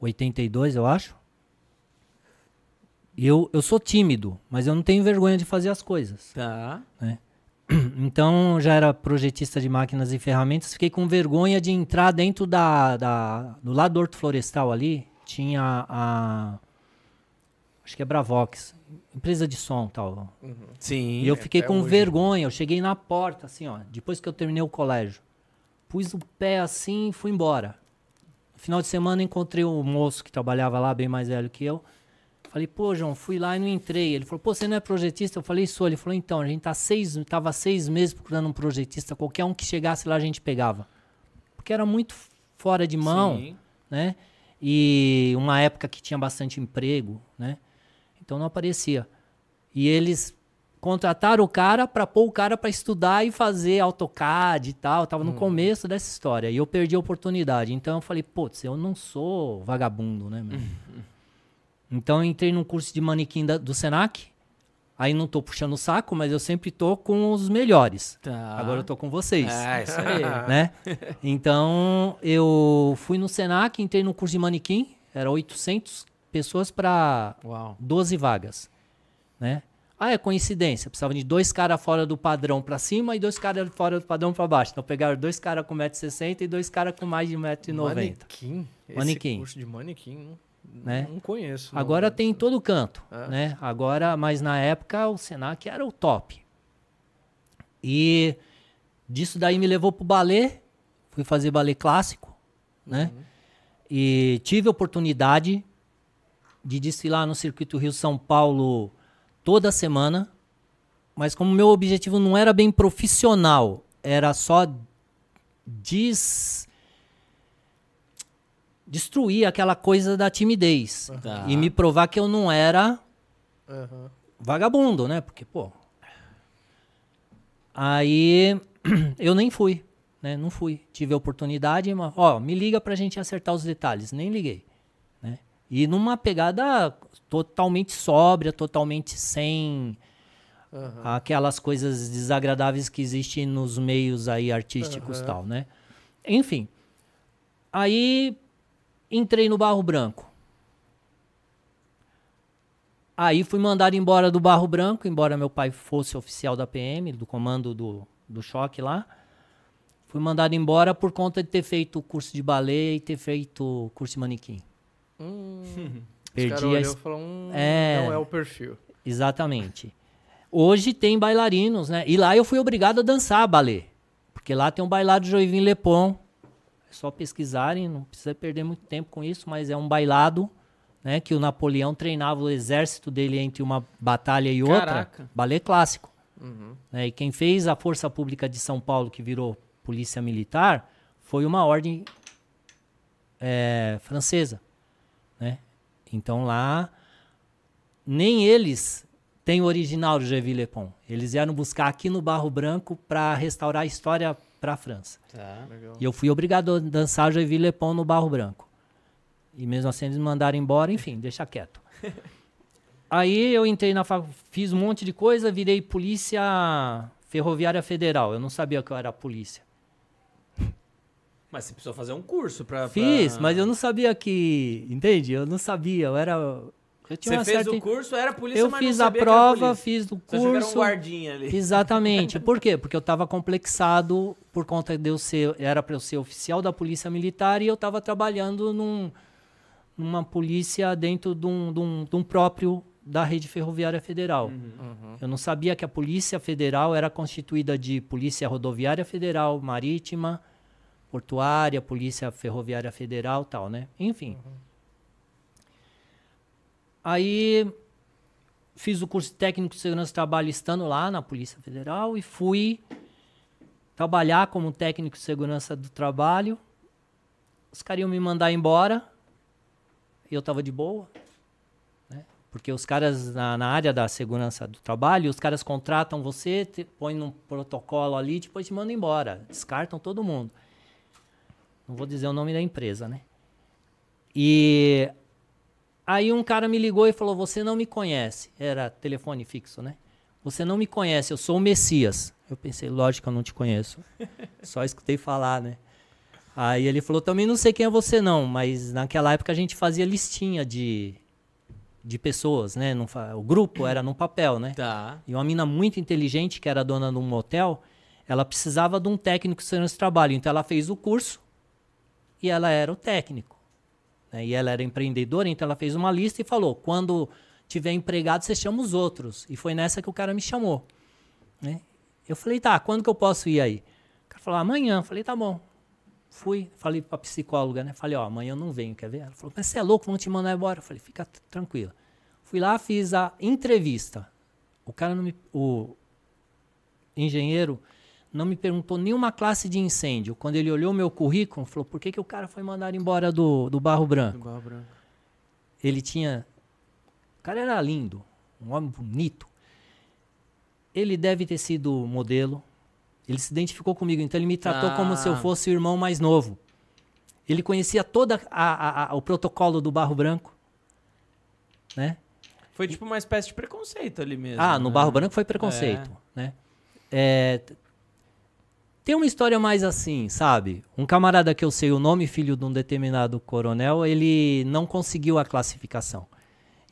82, eu acho. E eu, eu sou tímido, mas eu não tenho vergonha de fazer as coisas. Tá. Então já era projetista de máquinas e ferramentas. Fiquei com vergonha de entrar dentro da, da do lado do Horto Florestal ali. Tinha a acho que é Bravox, empresa de som tal. Uhum. Sim. E eu fiquei é, com hoje. vergonha. Eu cheguei na porta assim, ó. Depois que eu terminei o colégio, pus o pé assim e fui embora. No final de semana encontrei um moço que trabalhava lá, bem mais velho que eu. Falei, pô, João, fui lá e não entrei. Ele falou, pô, você não é projetista? Eu falei, sou. Ele falou, então, a gente tá seis, tava seis meses procurando um projetista. Qualquer um que chegasse lá a gente pegava. Porque era muito fora de mão, Sim. né? E uma época que tinha bastante emprego, né? Então não aparecia. E eles contrataram o cara para pôr o cara para estudar e fazer AutoCAD e tal. tava no hum. começo dessa história. E eu perdi a oportunidade. Então eu falei, putz, eu não sou vagabundo, né, meu? Então eu entrei num curso de manequim da, do Senac. Aí não tô puxando o saco, mas eu sempre tô com os melhores. Tá. Agora eu tô com vocês. É, isso aí. né? Então eu fui no Senac, entrei no curso de manequim. Era 800 pessoas para 12 vagas. Né? Ah, é coincidência. Precisava de dois caras fora do padrão para cima e dois caras fora do padrão para baixo. Então pegaram dois caras com 1,60m e dois caras com mais de 1,90m. Manequim? Manequim. Esse curso de manequim né? Não conheço. Não. Agora tem em todo canto, é. né? Agora, mas na época o Senac era o top. E disso daí me levou pro balé, fui fazer balé clássico, né? Uhum. E tive a oportunidade de desfilar no circuito Rio São Paulo toda semana, mas como meu objetivo não era bem profissional, era só des destruir aquela coisa da timidez. Tá. E me provar que eu não era uhum. vagabundo, né? Porque, pô. Aí eu nem fui, né? Não fui. Tive a oportunidade, mas, ó, me liga pra gente acertar os detalhes. Nem liguei. E numa pegada totalmente sóbria, totalmente sem. Uhum. Aquelas coisas desagradáveis que existem nos meios aí artísticos uhum. tal, né? Enfim. Aí Entrei no Barro Branco. Aí fui mandado embora do Barro Branco, embora meu pai fosse oficial da PM, do comando do, do choque lá. Fui mandado embora por conta de ter feito o curso de balé e ter feito o curso de manequim. Hum. Perdi a... falou, hum, é, não é o perfil. Exatamente. Hoje tem bailarinos, né? E lá eu fui obrigado a dançar balé. Porque lá tem um bailado Joivin Lepon, só pesquisarem, não precisa perder muito tempo com isso, mas é um bailado, né, que o Napoleão treinava o exército dele entre uma batalha e outra, Caraca. balé clássico. Uhum. Né, e quem fez a Força Pública de São Paulo, que virou Polícia Militar, foi uma ordem é, francesa, né? Então lá nem eles têm o original do G.V. Lepon. Eles vieram buscar aqui no Barro Branco para restaurar a história para a França. Tá. E eu fui obrigado a dançar Joinville Le Pont no Barro Branco. E mesmo assim eles me mandaram embora, enfim, deixa quieto. Aí eu entrei na fiz um monte de coisa, virei polícia ferroviária federal. Eu não sabia que eu era polícia. Mas você precisou fazer um curso para. Fiz, pra... mas eu não sabia que. Entende? Eu não sabia. Eu era você fez certa... o curso, era polícia, eu mas fiz a prova, fiz o curso. Você era um guardinha ali. Exatamente. Por quê? Porque eu estava complexado por conta de eu ser, era para eu ser oficial da polícia militar e eu estava trabalhando num, numa polícia dentro de um, de, um, de um, próprio da rede ferroviária federal. Uhum. Uhum. Eu não sabia que a polícia federal era constituída de polícia rodoviária federal, marítima, portuária, polícia ferroviária federal, tal, né? Enfim. Uhum. Aí fiz o curso técnico de segurança do trabalho estando lá na Polícia Federal e fui trabalhar como técnico de segurança do trabalho. Os caras iam me mandar embora e eu tava de boa. Né? Porque os caras na, na, área da segurança do trabalho, os caras contratam você, te, põem num protocolo ali, depois te mandam embora. Descartam todo mundo. Não vou dizer o nome da empresa, né? E Aí um cara me ligou e falou: Você não me conhece. Era telefone fixo, né? Você não me conhece, eu sou o Messias. Eu pensei, lógico que eu não te conheço. Só escutei falar, né? Aí ele falou: Também não sei quem é você, não, mas naquela época a gente fazia listinha de, de pessoas, né? O grupo era num papel, né? Tá. E uma mina muito inteligente, que era dona de um motel, ela precisava de um técnico de segurança do trabalho. Então ela fez o curso e ela era o técnico. né? E ela era empreendedora, então ela fez uma lista e falou: quando tiver empregado, você chama os outros. E foi nessa que o cara me chamou. né? Eu falei: tá, quando que eu posso ir aí? O cara falou: amanhã. Eu falei: tá bom. Fui, falei pra psicóloga, né? Falei: ó, amanhã eu não venho, quer ver? Ela falou: mas você é louco, vão te mandar embora. Eu falei: fica tranquila. Fui lá, fiz a entrevista. O cara não me. O engenheiro não me perguntou nenhuma classe de incêndio. Quando ele olhou meu currículo, falou: por que, que o cara foi mandado embora do, do Barro Branco? Barro branco. Ele tinha. O cara era lindo, um homem bonito. Ele deve ter sido modelo. Ele se identificou comigo, então ele me tratou como se eu Ah. fosse o irmão mais novo. Ele conhecia todo o protocolo do Barro Branco. Né? Foi tipo uma espécie de preconceito ali mesmo. Ah, no né? Barro Branco foi preconceito, né? É, tem uma história mais assim, sabe? Um camarada que eu sei o nome, filho de um determinado coronel, ele não conseguiu a classificação.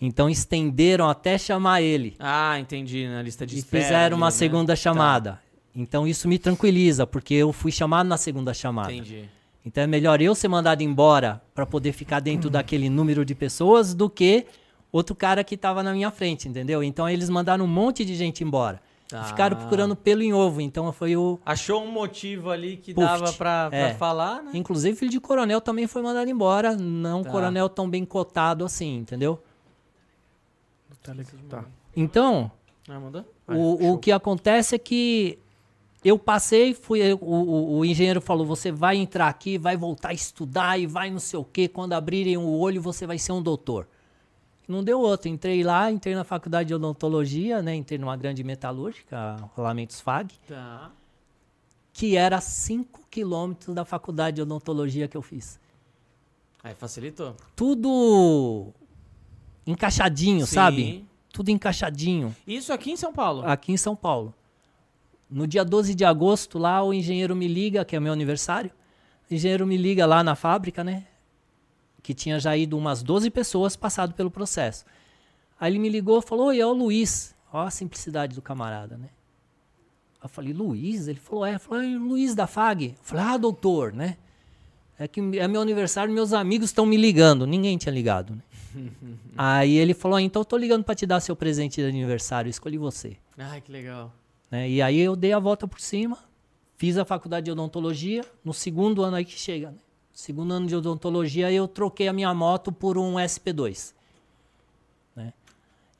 Então estenderam até chamar ele. Ah, entendi, na lista de E espera. fizeram uma né? segunda chamada. Então isso me tranquiliza, porque eu fui chamado na segunda chamada. Entendi. Então é melhor eu ser mandado embora para poder ficar dentro daquele número de pessoas do que outro cara que estava na minha frente, entendeu? Então eles mandaram um monte de gente embora. Tá. Ficaram procurando pelo em ovo. Então foi o. Achou um motivo ali que Puft. dava pra, pra É. falar, né? Inclusive, filho de coronel também foi mandado embora. Não Tá. coronel tão bem cotado assim, entendeu? Tá legal. Tá. Então, Ah, o, o que acontece é que eu passei, fui, o, o, o engenheiro falou: você vai entrar aqui, vai voltar a estudar e vai não sei o quê. Quando abrirem o olho, você vai ser um doutor. Não deu outro. Entrei lá, entrei na faculdade de odontologia, né? Entrei numa grande metalúrgica, Rolamentos FAG, Tá. que era 5 quilômetros da faculdade de odontologia que eu fiz. Aí facilitou. Tudo encaixadinho, Sim. sabe? Tudo encaixadinho. Isso aqui em São Paulo. aqui em São Paulo. No dia 12 de agosto, lá o engenheiro me liga, que é meu aniversário. O engenheiro me liga lá na fábrica, né? Que tinha já ido umas 12 pessoas passado pelo processo. Aí ele me ligou e falou: Oi, é o Luiz. Ó a simplicidade do camarada, né? Eu falei: Luiz? Ele falou: É. Eu falei: "É Luiz da FAG. Eu falei: Ah, doutor, né? É que é meu aniversário, meus amigos estão me ligando. Ninguém tinha ligado, né? Aí ele falou: ah, Então eu tô ligando para te dar seu presente de aniversário. Escolhi você Ai, que legal. né? E aí eu dei a volta por cima, fiz a faculdade de odontologia, no segundo ano aí que chega, né? Segundo ano de odontologia eu troquei a minha moto por um SP2, né?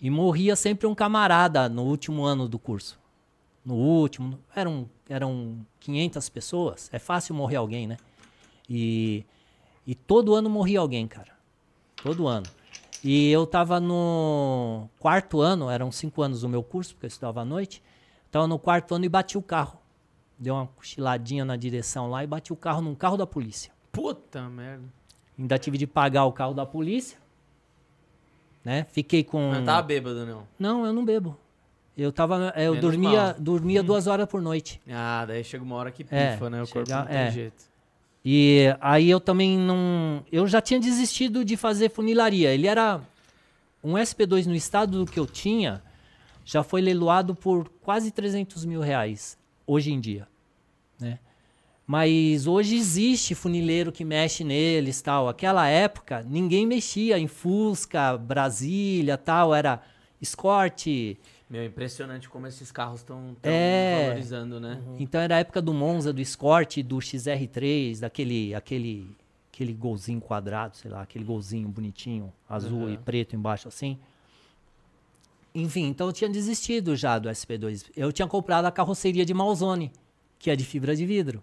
E morria sempre um camarada no último ano do curso. No último, eram, eram 500 pessoas, é fácil morrer alguém, né? E, e todo ano morria alguém, cara. Todo ano. E eu tava no quarto ano, eram cinco anos o meu curso, porque eu estudava à noite. Tava no quarto ano e bati o carro. Deu uma cochiladinha na direção lá e bati o carro num carro da polícia. Puta merda. Ainda tive de pagar o carro da polícia. Né? Fiquei com. Não tava bêbado, não. Não, eu não bebo. Eu tava. Eu Menos dormia, mal. dormia duas horas por noite. Ah, daí chega uma hora que É, pifa, né? O corpo chega- não tem é. jeito. E aí eu também não. Eu já tinha desistido de fazer funilaria. Ele era. Um SP2 no estado do que eu tinha já foi leiloado por quase 300 mil reais hoje em dia. Mas hoje existe funileiro que mexe neles tal. Aquela época ninguém mexia em Fusca, Brasília tal. Era Escort. Meu, impressionante como esses carros estão É. valorizando, né? Então era a época do Monza, do Escort, do XR3, daquele aquele, aquele golzinho quadrado, sei lá, aquele golzinho bonitinho, azul e preto embaixo assim. Enfim, então eu tinha desistido já do SP2. Eu tinha comprado a carroceria de Malzone, que é de fibra de vidro.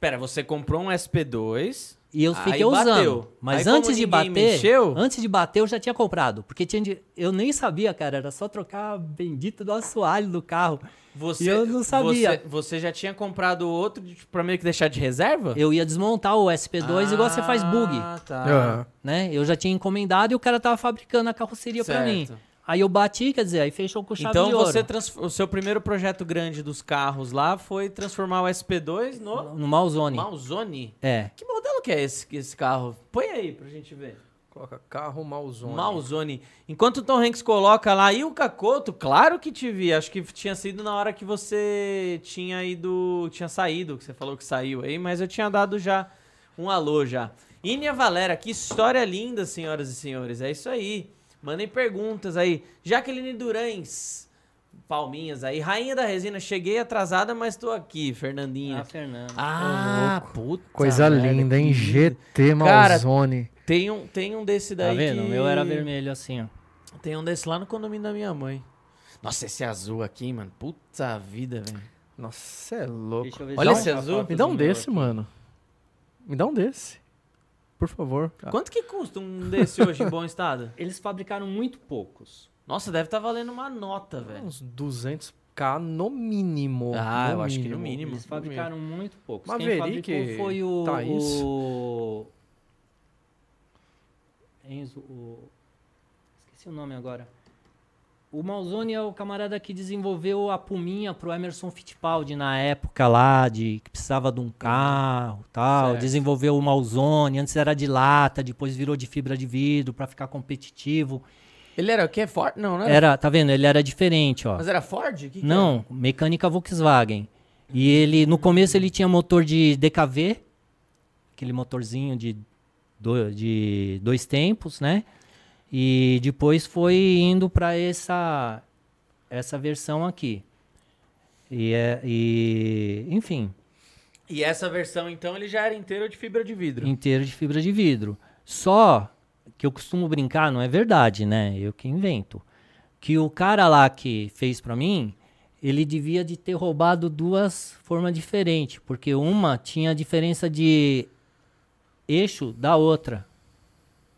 Pera, você comprou um SP2. E eu Aí fiquei usando. bateu. Mas Aí antes de bater, mexeu- antes de bater eu já tinha comprado, porque tinha de- eu nem sabia, cara, era só trocar a bendita do assoalho do carro. Você, E eu não sabia. Você, você já tinha comprado outro de- pra meio que deixar de reserva? Eu ia desmontar o SP2 igual você faz bug. Ah, tá. Né? Eu já tinha encomendado e o cara tava fabricando a carroceria pra mim. Aí eu bati, quer dizer, aí fechou com chave Então de ouro. você trans- o seu primeiro projeto grande dos carros lá foi transformar o SP2 no No Malzone. Malzone. É. Que modelo que é esse, esse carro? Põe aí pra gente ver. Coloca carro Malzone. Malzone. Enquanto o Tom Hanks coloca lá, e o Cacoto, claro que te vi. Acho que tinha sido na hora que você tinha ido. Tinha saído, que você falou que saiu aí, mas eu tinha dado já um alô já. Inia Valera, que história linda, senhoras e senhores. É isso aí. Mandem perguntas aí. Jaqueline Durães. Palminhas aí. Rainha da Resina, cheguei atrasada, mas tô aqui, Fernandinha. Ah, Fernando. Ah, puta. Coisa merda, linda, hein? GT Cara, Malzone. Tem um, tem um desse Tá daí. vendo? O que- meu era vermelho assim, ó. Tem um desse lá no condomínio da minha mãe. Nossa, esse azul aqui, mano. Puta vida, velho. Nossa, você é louco. Deixa eu ver Olha se esse azul. Me dá um desse, aqui. mano. Me dá um desse. Por favor. Ah, Quanto que custa um desse hoje em bom estado? Eles fabricaram muito poucos. Nossa, deve estar valendo uma nota, velho. Uns 200k no mínimo. Ah, eu acho que no mínimo. Eles fabricaram muito poucos. Maverick, Quem fabricou foi o... Thaís. o... Enzo... O... Esqueci o nome agora. O Malzone é o camarada que desenvolveu a Puminha pro Emerson Fittipaldi na época lá, de que precisava de um carro tal. Certo. Desenvolveu o Malzone, antes era de lata, depois virou de fibra de vidro para ficar competitivo. Ele era o quê? Ford? Não, não era. Era, tá vendo? Ele era diferente, ó. Mas era Ford? Que que Não, mecânica Volkswagen. E ele, no começo ele tinha motor de DKV, aquele motorzinho de, do- de dois tempos, né? E depois foi indo para essa essa versão aqui. E, é, e enfim? E essa versão, então, ele já era inteiro de fibra de vidro. inteiro de fibra de vidro. Só que eu costumo brincar, não é verdade, né? Eu que invento. Que o cara lá que fez pra mim, ele devia de ter roubado duas formas diferentes, porque uma tinha diferença de eixo da outra.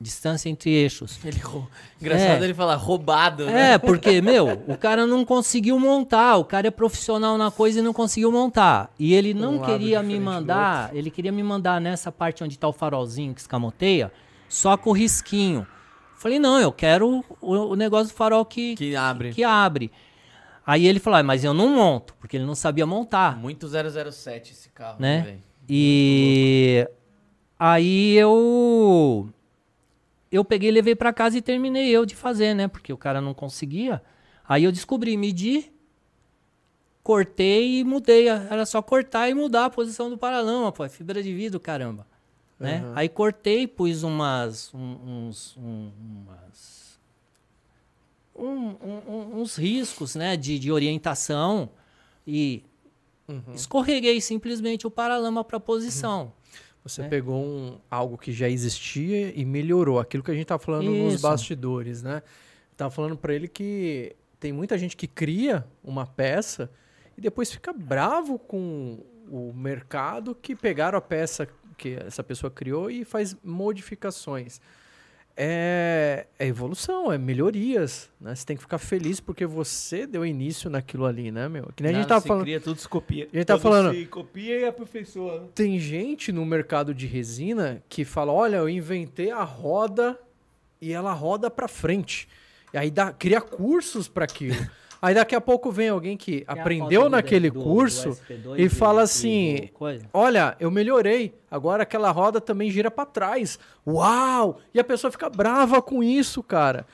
Distância entre eixos. Ele rou- Engraçado É. ele falar roubado, né? É, porque, meu, o cara não conseguiu montar, o cara é profissional na coisa e não conseguiu montar. E ele não lado queria me mandar, ele queria me mandar nessa parte onde tá o farolzinho que escamoteia, só com o risquinho. Falei, não, eu quero o, o negócio do farol que, Que abre. que abre. Aí ele falou, ah, mas eu não monto, porque ele não sabia montar, Muito 007 esse carro, né? velho? E aí eu eu peguei, levei pra casa e terminei eu de fazer, né? Porque o cara não conseguia. Aí eu descobri, medi, cortei e mudei. Era só cortar e mudar a posição do paralama, pô, é fibra de vidro, caramba. Né? Aí cortei, pus umas um- uns um- umas um- uns riscos, né, de, de orientação e escorreguei simplesmente o paralama para posição. Você É. pegou um, algo que já existia e melhorou. Aquilo que a gente tá falando nos Isso. bastidores, né? Tava falando pra ele que tem muita gente que cria uma peça e depois fica bravo com o mercado que pegaram a peça que essa pessoa criou e faz modificações. É, é evolução, é melhorias, né? Você tem que ficar feliz porque você deu início naquilo ali, né, meu? Que nem a gente tava falando. cria, tudo se copia. A gente tá Tudo falando- se copia e aperfeiçoa. né? Tem gente no mercado de resina que fala: olha, eu inventei a roda e ela roda pra frente. E aí dá, cria cursos para aquilo. aí daqui a pouco vem alguém que aprendeu do- naquele do- do curso SP2 e fala assim: do olha, eu melhorei. Agora aquela roda também gira para trás. Uau! E a pessoa fica brava com isso, cara.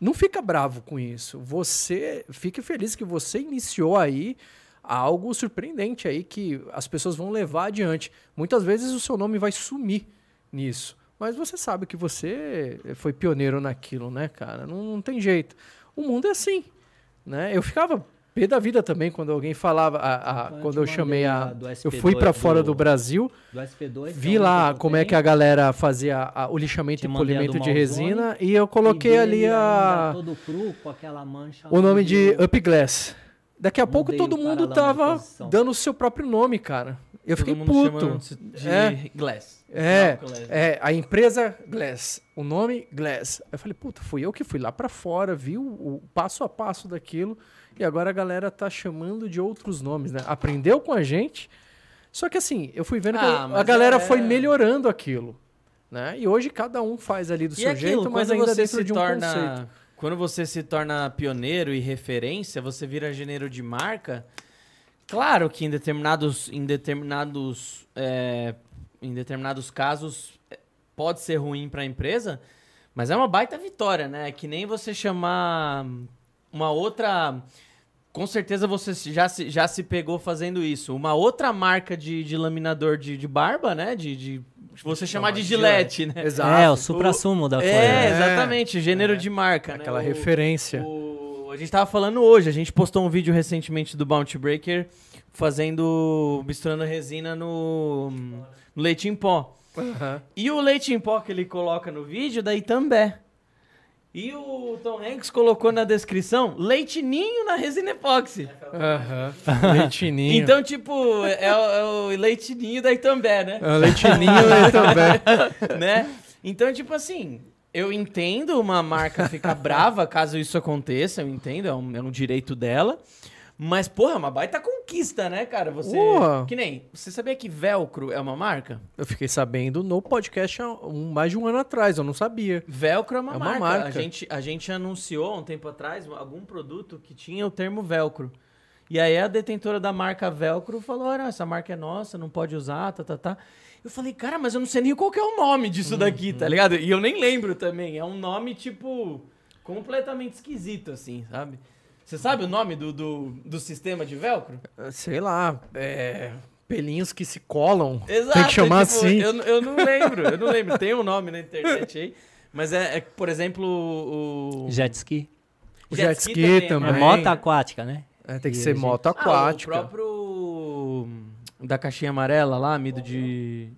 Não fica bravo com isso. Você fique feliz que você iniciou aí algo surpreendente aí que as pessoas vão levar adiante. Muitas vezes o seu nome vai sumir nisso. Mas você sabe que você foi pioneiro naquilo, né, cara? Não, não tem jeito. O mundo é assim, né? Eu ficava pé da vida também quando alguém falava, a- a- Quando eu quando eu chamei a, eu fui para SP2 fora do do- Brasil, Do SP2. que vi é o lá como é que a galera fazia a- o lixamento e polimento de resina e eu coloquei E ali a cru o nome de Up Glass. Daqui a pouco todo mundo tava dando o seu próprio nome, cara. Eu fiquei Todo mundo puto. De É. Glass. É, Glass. é, a empresa Glass, o nome Glass. Eu falei, puta, fui eu que fui lá pra fora, vi o, o passo a passo daquilo e agora a galera tá chamando de outros nomes, né? Aprendeu com a gente, só que assim, eu fui vendo que Ah, a- a galera é- foi melhorando aquilo, né? E hoje cada um faz ali do E seu aquilo, jeito, mas ainda dentro se de um torna, conceito. Quando você se torna pioneiro e referência, você vira gênero de marca. Claro que em determinados, em determinados, é, em determinados casos é, pode ser ruim para a empresa, Mas é uma baita vitória, né? É que nem você chamar uma outra. Com certeza você já se, já se pegou fazendo isso. Uma outra marca de, de laminador de, de barba, né? De, de você chamar de Gillette, né? Exato. É, o supra-sumo da coisa. É, É. exatamente, gênero de marca. Aquela né? O- referência. o- a gente tava falando hoje, a gente postou um vídeo recentemente do Bounty Breaker fazendo. misturando resina no, no leite em pó. Aham. E o leite em pó que ele coloca no vídeo da Itambé. E o Tom Hanks colocou na descrição leitinho na resina epóxi. Aham. Leitinho. Então, tipo, é, o- é o leitinho da Itambé, né? Ah, leitinho aí também. né? Então, tipo assim, eu entendo uma marca ficar brava caso isso aconteça, eu entendo, é um, é um direito dela. Mas, porra, é uma baita conquista, né, cara? Você. Que nem. Você sabia que velcro é uma marca? Eu fiquei sabendo no podcast há um- mais de um ano atrás, eu não sabia. Velcro é uma, É uma marca. marca. A, gente, a gente anunciou um tempo atrás algum produto que tinha o termo velcro. E aí a detentora da marca Velcro falou: olha, essa marca é nossa, não pode usar, tá, tá, tá. Eu falei, cara, mas eu não sei nem qual que é o nome disso daqui, tá ligado? E eu nem lembro também. É um nome, tipo, completamente esquisito, assim, sabe? Você sabe o nome do, do, do sistema de velcro? Sei lá, é. Pelinhos que se colam. Exato. Tem que chamar tipo, assim. Eu, eu não lembro, eu não lembro. Tem um nome na internet aí. Mas é, é, por exemplo, o. Jet ski. O jet ski é também. É marca. moto aquática, né? É, tem que E ser gente- moto Ah, aquática. o próprio da caixinha amarela lá, amido de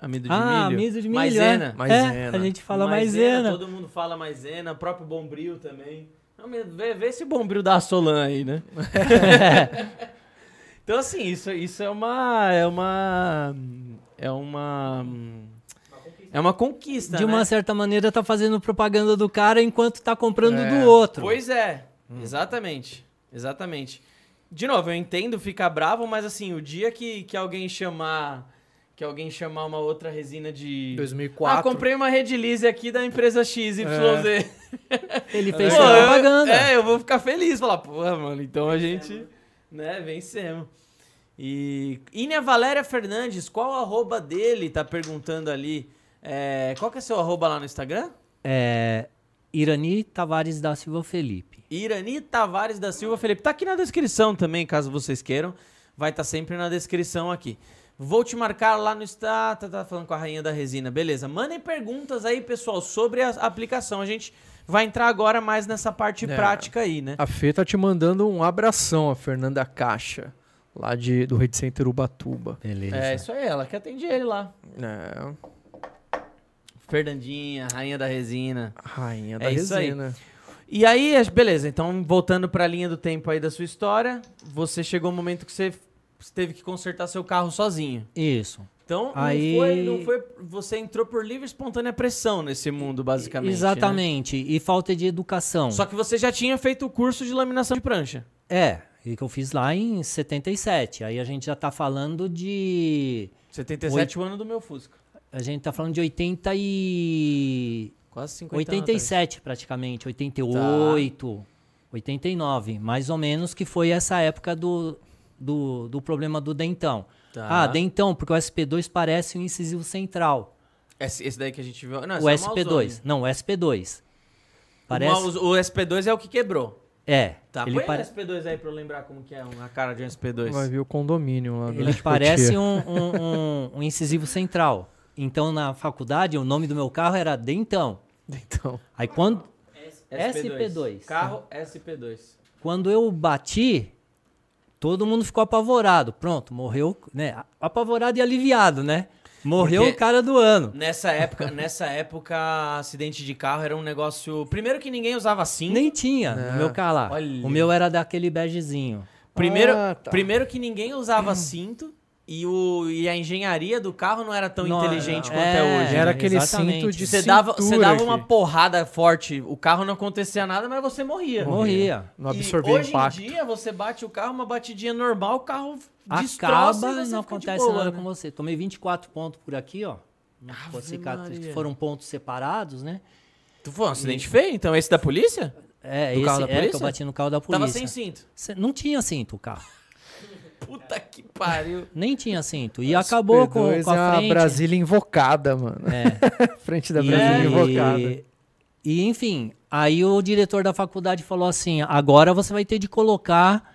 amido de ah, milho. amido de milho. Maisena. É. Maisena. É, a gente fala maisena. Todo mundo fala maisena, próprio bombril também. Não, vê, vê esse bombril da Solan aí, né? então assim, isso, isso é uma é uma é uma é uma conquista, De uma né? certa maneira, tá fazendo propaganda do cara enquanto tá comprando É. do outro. Pois é, exatamente. Exatamente. De novo, eu entendo ficar bravo, mas assim, o dia que, que alguém chamar. Que alguém chamar uma outra resina de. 2004. Ah, comprei uma Redilize aqui da empresa XYZ. Ele fez Pô, sua eu- propaganda. É, eu vou ficar feliz. Falar, porra, mano, então a gente. Né, vencemos. E. Inia Valéria Fernandes, qual o arroba dele? Tá perguntando ali. É, qual que é seu arroba lá no Instagram? É, Irani Tavares da Silva Felipe. Irani Tavares da Silva Felipe. Tá aqui na descrição também, caso vocês queiram. Vai estar sempre na descrição aqui. Vou te marcar lá no Insta. Tá, tá falando com a rainha da resina. Beleza. Mandem perguntas aí, pessoal, sobre a aplicação. A gente vai entrar agora mais nessa parte É. prática aí, né? A Fê tá te mandando um abração, a Fernanda Caixa, lá de, do Rede Center Ubatuba. Beleza. É, isso aí, ela que atende ele lá. É, Fernandinha, rainha da resina. rainha É da aí. resina. E aí, as- beleza, então voltando pra linha do tempo aí da sua história, você chegou um momento que você teve que consertar seu carro sozinho. Isso. Então, Aí- não, foi, não foi. Você entrou por livre e espontânea pressão nesse mundo, basicamente. né? Exatamente. E falta de educação. Só que você já tinha feito o curso de laminação de prancha. É, e que eu fiz lá em 77. Aí a gente já tá falando de. 77 o ano do meu Fusca. A gente tá falando de 80 e. Quase 50 anos 87 praticamente, 88, 89, mais ou menos, que foi essa época do, do, do problema do dentão. Tá. Ah, dentão, porque o SP2 parece um incisivo central. Esse, esse daí que a gente viu. Não, o esse é SP2. mouse Não, o SP2. Parece... Parece. O, SP2 é o que quebrou. É. Tá, ele põe pare- o SP2 aí pra eu lembrar como que é a cara de um SP2. Vai vir o condomínio lá. do Ele parece um, um, um- um incisivo central. Então, na faculdade, o nome do meu carro era Dentão. Então, Aí, quando, SP2. SP2. Carro SP2. quando eu bati, todo mundo ficou apavorado. Pronto, morreu, né? Apavorado e aliviado, né? Morreu Porque- o cara do ano. Nessa época, nessa época, acidente de carro era um negócio. Primeiro que ninguém usava cinto. Nem tinha no meu carro lá. Olha. O meu era daquele begezinho. Primeiro, Ah, tá. primeiro que ninguém usava cinto e, o, e a engenharia do carro não era tão Não, inteligente é, quanto é hoje. era né? aquele exatamente. cinto de Você dava, você dava uma aqui. porrada forte, o carro não acontecia nada, mas você morria. Morria. Não E absorvia hoje impacto. em dia, você bate o carro, uma batidinha normal, o carro destroça Acaba e e não acontece boa, nada né? com você. Tomei 24 pontos por aqui, ó. Ave foram pontos separados, né? Tu foi um acidente feio? Então esse da polícia? É, Do esse carro da é que polícia? eu bati no carro da polícia. Tava sem cinto. Cê- Não tinha cinto o carro. Puta que pariu. Nem tinha cinto. E acabou com, P2 com a é frente. a Brasília invocada, mano. É. Frente da E- Brasília invocada. E enfim, aí o diretor da faculdade falou assim: agora você vai ter de colocar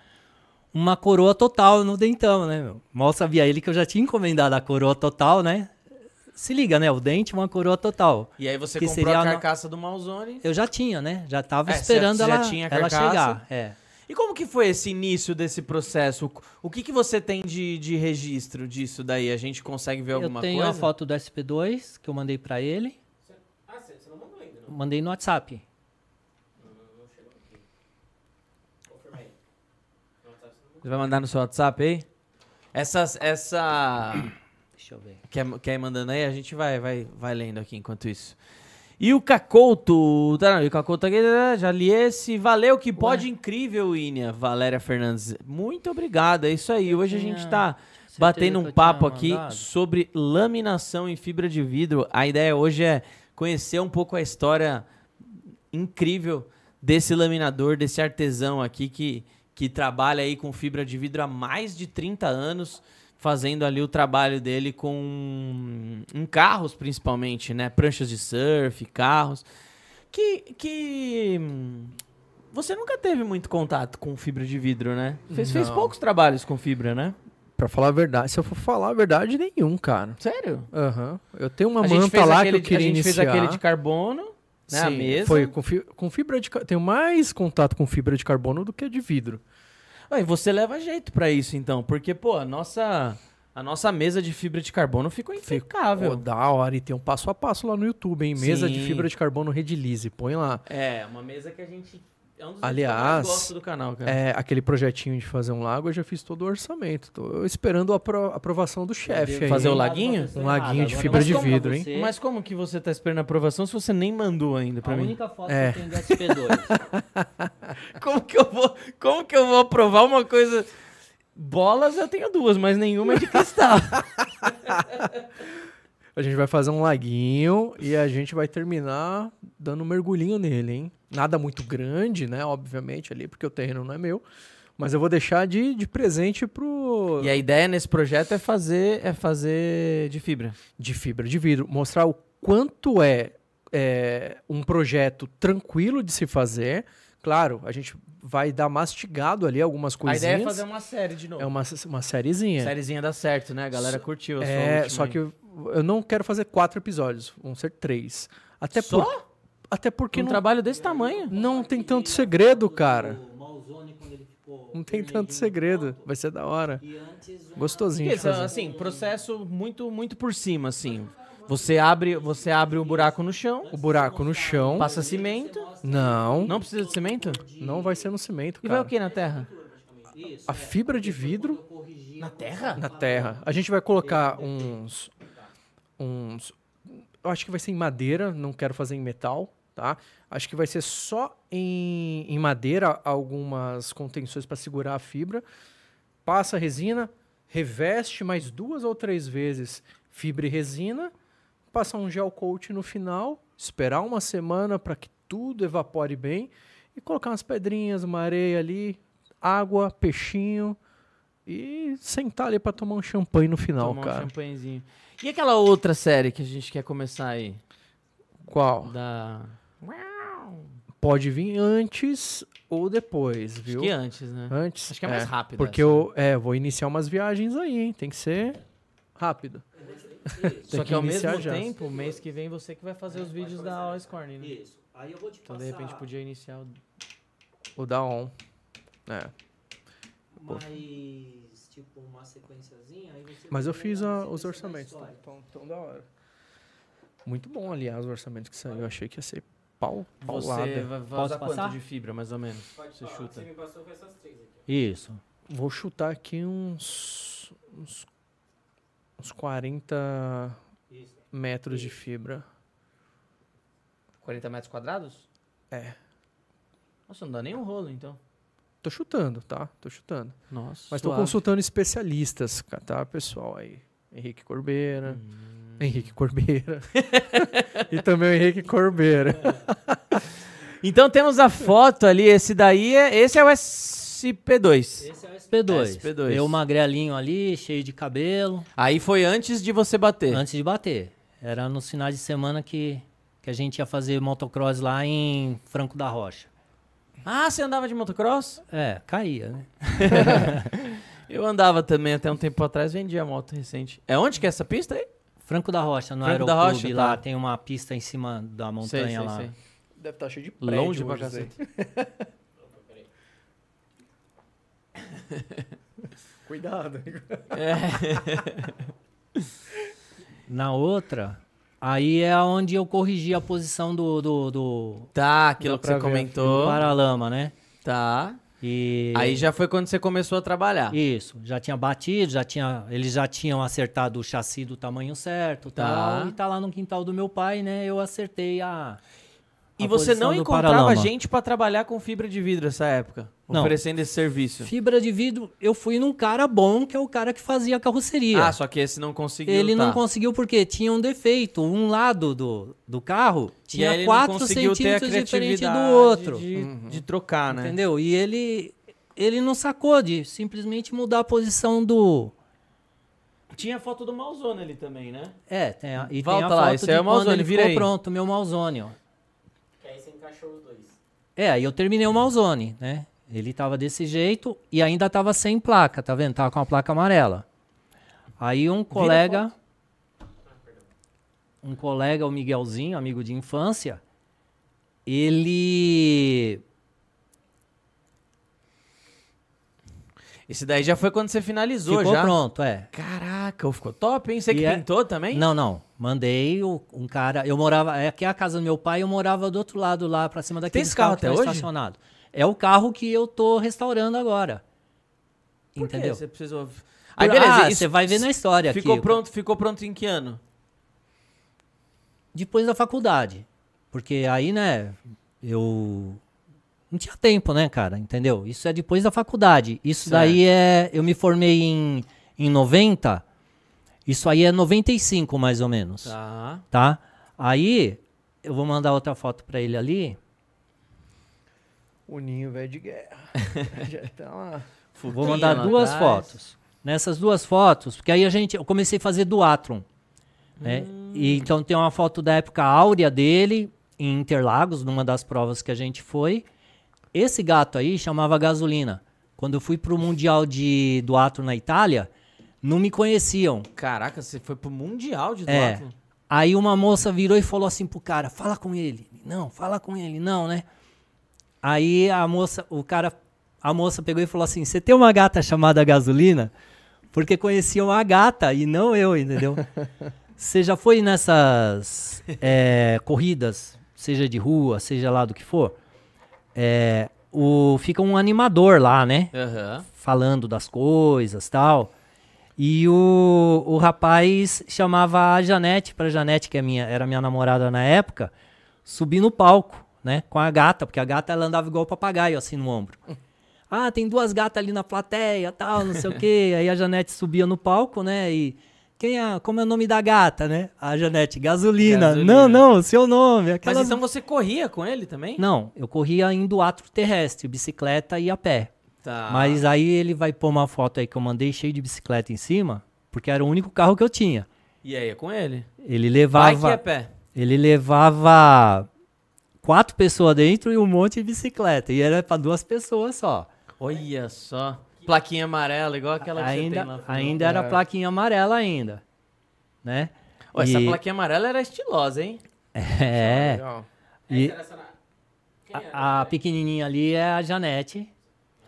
uma coroa total no dentão, né? Meu? Mal sabia ele que eu já tinha encomendado a coroa total, né? Se liga, né? O dente, uma coroa total. E aí você Que comprou seria a a no- carcaça do Malzone. Eu já tinha, né? Já tava É, você esperando já- já ela, tinha a ela carcaça? chegar. É. E como que foi esse início desse processo? O que, que você tem de, de registro disso daí? A gente consegue ver alguma Eu tenho coisa? a foto do SP2 que eu mandei pra ele. Ah, você você não mandou ainda, não? Mandei no WhatsApp. Você Você vai mandar no seu WhatsApp aí? Essa, essa Deixa eu ver. quer, quer ir mandando aí, a gente vai, vai, vai lendo aqui enquanto isso. E o Cacouto, tá, não, e o Cacouto aqui, né, já li esse, valeu, que pode incrível, Inia, Valéria Fernandes. Muito obrigado, é isso aí, hoje a tinha gente tá batendo um eu papo aqui mandado. sobre laminação em fibra de vidro. A ideia hoje é conhecer um pouco a história incrível desse laminador, desse artesão aqui que, que trabalha aí com fibra de vidro há mais de 30 anos, fazendo ali o trabalho dele com em carros principalmente, né? Pranchas de surf, carros. Que, que você nunca teve muito contato com fibra de vidro, né? Fez, fez poucos trabalhos com fibra, né? Pra falar a verdade, se eu for falar a verdade, nenhum, cara. Sério? Aham. Eu tenho uma a manta lá que eu queria a gente iniciar. fez aquele de carbono, né? a Sim, mesa. Foi com, fi- com fibra de Tenho mais contato com fibra de carbono do que de vidro. Ué, você leva jeito pra isso, então, porque, pô, a nossa, a nossa mesa de fibra de carbono ficou impecável. da hora. E tem um passo a passo lá no YouTube, hein? Mesa de Sim. fibra de carbono Redilize. Põe lá. É, uma mesa que a gente. É um dos vídeos que eu Aliás, gosto do canal, cara. É, aquele projetinho de fazer um lago, eu já fiz todo o orçamento. Tô esperando a apro- aprovação do chefe aí. Fazer o laguinho? Um laguinho de fibra de vidro, hein? Mas como que você tá esperando a aprovação se você nem mandou ainda pra a mim? única foto É. que eu tenho do SP2. Como que eu vou, como que eu vou aprovar uma coisa? Bolas eu tenho duas, mas nenhuma é de cristal. A gente vai fazer um laguinho e a gente vai terminar dando um mergulhinho nele, hein? Nada muito grande, né? Obviamente, ali, porque o terreno não é meu. Mas eu vou deixar de, de presente pro. e a ideia nesse projeto é fazer, é fazer de fibra. de fibra de vidro, mostrar o quanto é, é, um projeto tranquilo de se fazer. Claro, a gente vai dar mastigado ali algumas A coisinhas. ideia é fazer uma série de novo. É uma, uma sériezinha. Sériezinha dá certo, né? A galera curtiu a É, só aí. que eu, eu não quero fazer quatro episódios, vão ser três. Até, Só? por, até porque um não, trabalho desse tamanho. não tem tanto segredo, cara. O Malzone, quando ele ficou Não tem tanto segredo. Vai ser da hora. Gostosinho Porque, de fazer. assim, processo muito, muito por cima, assim. Você abre, você abre um buraco no chão, O buraco no chão. passa cimento. Não, Não precisa de cimento? não vai ser no cimento, E vai cara. o que na terra? A fibra de vidro Na terra? na terra. A gente vai colocar uns. uns. Eu acho que vai ser em madeira, não quero fazer em metal, tá? Acho que vai ser só em, em madeira algumas contenções para segurar a fibra. Passa a resina, reveste mais duas ou três vezes fibra e resina, passa um gel coat no final, esperar uma semana para que tudo evapore bem e colocar umas pedrinhas, uma areia ali, água, peixinho e sentar ali para tomar um champanhe no final, Tomar um cara. champanhezinho. E aquela outra série que a gente quer começar aí? Qual? Da... Pode vir antes ou depois, Acho viu? que antes, né? Antes. Acho que é mais rápido Porque essa, eu é, vou iniciar umas viagens aí, hein? Tem que ser rápido. Só que, ao mesmo já. tempo, mês que vem você que vai fazer os vídeos da Always Corny, né? Isso. Aí eu vou te Então, passar. de repente, podia iniciar o... O da on. É. mais tipo uma sequenciazinha. Aí você Mas eu fiz a- os da orçamentos. Tão, tão, tão da hora. Muito bom, aliás, os orçamentos que saiu. Eu achei que ia ser pau, paulada. Você vai, vai usar quanto passar? de fibra, mais ou menos? Pode Você falar. chuta. Você me passou foi essas três aqui. Isso. Vou chutar aqui uns. uns, uns 40 Isso. metros de fibra. 40 metros quadrados? É. Nossa, não dá nem um rolo, então. Tô chutando, tá? Tô chutando. Nossa, Mas tô suave. consultando especialistas, tá, pessoal? Aí. Henrique Corbeira. Hum. Henrique Corbeira. e também o Henrique Corbeira. Então temos a foto ali, esse daí é, esse é o SP2. Esse é o SP2. SP2. Eu magrelinho ali, cheio de cabelo. Aí foi antes de você bater. Antes de bater. Era nos finais de semana que que a gente ia fazer motocross lá em Franco da Rocha. Ah, você andava de motocross? É, caía, né? Eu andava também até um tempo atrás, vendia moto recente. É onde que é essa pista aí? Franco da Rocha, no Franco da aeroclube Rocha, lá, tá. tem uma pista em cima da montanha lá. Deve estar cheio de prédio Longe pra cacete. Cuidado. Na outra, aí é onde eu corrigi a posição do, do, do, Tá, aquilo Dá que você comentou. do paralama, né? Tá. E Aí já foi quando você começou a trabalhar. Isso, já tinha batido, já tinha, eles já tinham acertado o chassi do tamanho certo, Tá. tal, e tá lá no quintal do meu pai, né? Eu acertei a E você não encontrava paralama. gente pra trabalhar com fibra de vidro nessa época? Não. Oferecendo esse serviço? Fibra de vidro, eu fui num cara bom, que é o cara que fazia a carroceria. Ah, só que esse não conseguiu. ele não tá. conseguiu porque tinha um defeito. Um lado do, do carro tinha aí ele não 4 conseguiu ter a centímetros diferente do outro. De, de trocar, né? Entendeu? E ele, ele não sacou de simplesmente mudar a posição do. Tinha foto do Malzone ali também, né? É, tem a, e Volta tem a lá, foto esse de aí é o Malzone, ele vira ficou aí. pronto, meu Malzone, ó. Encaixou os dois. É, aí eu terminei o Malzone, né? Ele tava desse jeito e ainda tava sem placa, tá vendo? Tava com a placa amarela. Aí um colega, um colega, o Miguelzinho, amigo de infância, ele Esse daí já foi quando você finalizou ficou já. pronto, é. Caraca, ficou top, hein? Você E que é- pintou também? Não, não. Mandei um cara. Eu morava. É aqui é a casa do meu pai, eu morava do outro lado lá pra cima daquele esse carro carro até hoje? estacionado. É o carro que eu tô restaurando agora. Por quê? Entendeu? Você precisou. Por- Aí beleza, ah, isso você vai ver na história ficou aqui. pronto, ficou pronto em que ano? Depois da faculdade. Porque aí, né, eu não tinha tempo, né, cara, entendeu? Isso é depois da faculdade. Isso Certo. daí é, eu me formei em em 90. Isso aí é 95 mais ou menos, Tá. tá? Aí eu vou mandar outra foto pra ele ali. O ninho velho de guerra. Já tá lá. Vou mandar duas atrás. fotos. Nessas duas fotos, porque aí a gente, eu comecei a fazer duatron, né? E então tem uma foto da época áurea dele em Interlagos, numa das provas que a gente foi. Esse gato aí chamava gasolina. Quando eu fui pro mundial de duatron na Itália, não me conheciam. Caraca, você foi pro Mundial de É. duathlon? Aí uma moça virou e falou assim pro cara: fala com ele. Não, fala com ele, não, né? Aí a moça, o cara, a moça pegou e falou assim: você tem uma gata chamada gasolina? Porque conheciam a gata e não eu, entendeu? Você já foi nessas é, corridas, seja de rua, seja lá do que for? É, o, fica um animador lá, né? Aham. falando das coisas tal. E o, o rapaz chamava a Janete, pra Janete, que é minha, era minha namorada na época, subir no palco, né? Com a gata, porque a gata ela andava igual papagaio, assim, no ombro. Ah, tem duas gatas ali na plateia, tal, não sei o quê. Aí a Janete subia no palco, né? E quem é, como é o nome da gata, né? A Janete, gasolina. Gasolina. Não, não, o seu nome. Mas aquelas- então você corria com ele também? Não, eu corria em duatro terrestre, bicicleta e a pé. Tá. Mas aí ele vai pôr uma foto aí que eu mandei cheio de bicicleta em cima, porque era o único carro que eu tinha. E aí, é com ele? Ele Vai que levava, é pé. ele levava quatro pessoas dentro e um monte de bicicleta. E era para duas pessoas só. Olha só. Plaquinha amarela, igual aquela que você tem lá. ainda ainda era É. plaquinha amarela ainda, né? Ô, essa E- plaquinha amarela era estilosa, hein? É. Legal. E a, a pequenininha ali é a Janete.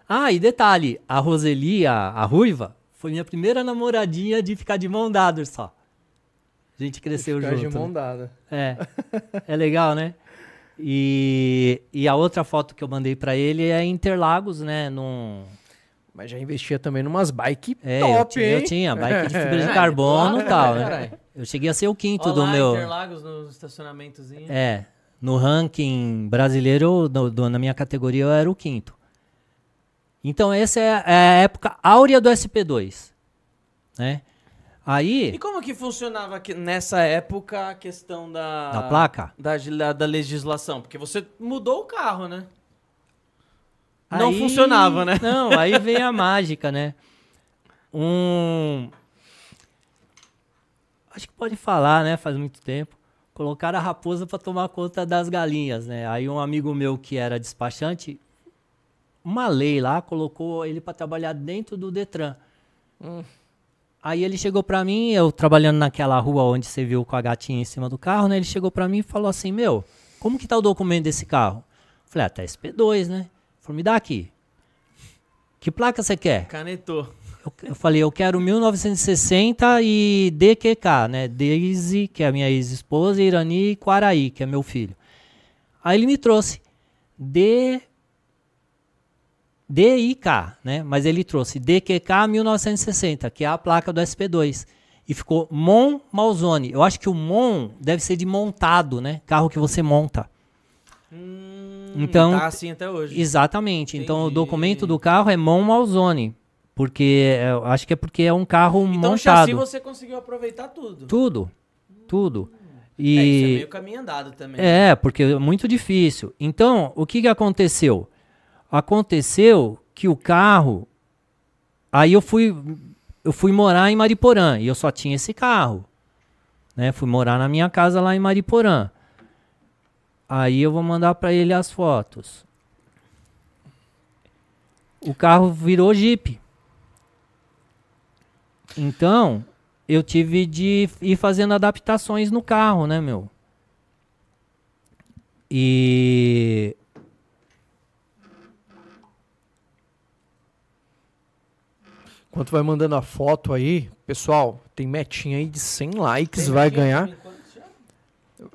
Ah, e detalhe, a Roseli, a, a ruiva, foi minha primeira namoradinha de ficar de mão dada só. A gente cresceu Ficar junto. de mão né? dada. É. É legal, né? E, e a outra foto que eu mandei pra ele é em Interlagos, né? Num, Mas já investia também numas bike é, eu, top, eu hein? tinha bike de fibra de É, carbono e tal, né? Eu cheguei a ser o quinto Olha do lá, meu. Interlagos no estacionamentozinho. É. No ranking brasileiro, no- do- na minha categoria, eu era o quinto. Então, essa é, a- é a época áurea do SP2. Né? E Aí, como que funcionava que- nessa época a questão da... da placa, Da, da, da legislação? Porque você mudou o carro, né? Não Aí- funcionava, né? Não, aí vem a mágica, né? Um. Acho que pode falar, né? Faz muito tempo. colocaram a raposa para tomar conta das galinhas, né? Aí um amigo meu que era despachante, uma lei lá colocou ele para trabalhar dentro do Detran. Aí ele chegou para mim, eu trabalhando naquela rua onde você viu com a gatinha em cima do carro, né? Ele chegou para mim e falou assim: "Meu, como que tá o documento desse carro?" Eu falei: "Ah, tá SP2, né?" Falou: "Me dá aqui." Que placa você quer? Canetou. Eu, eu falei, eu quero 1960 e DQK, né? Daisy, que é a minha ex-esposa, e Irani Quaraí, que é meu filho. Aí ele me trouxe D DIK, né? Mas ele trouxe DQK 1960, que é a placa do SP2. E ficou Mon Malzone. Eu acho que o Mon deve ser de montado, né? Carro que você monta. Hum, Então- Tá assim até hoje. Exatamente. Então o Entendi. documento do carro é Mon Malzone. Porque é, acho que é porque é um carro Então o montado. chassi você conseguiu aproveitar tudo. Tudo. Tudo. É, isso é E meio caminho andado também. é, porque é muito difícil. Então, o que, que aconteceu? Aconteceu que o carro. Aí eu fui, eu fui morar em Mariporã e eu só tinha esse carro. Né? Fui morar na minha casa lá em Mariporã. Aí eu vou mandar para ele as fotos. O carro virou Jeep. Então, eu tive de ir fazendo adaptações no carro, né, meu? E Enquanto vai mandando a foto aí, pessoal, tem metinha aí de 100 likes, vai ganhar.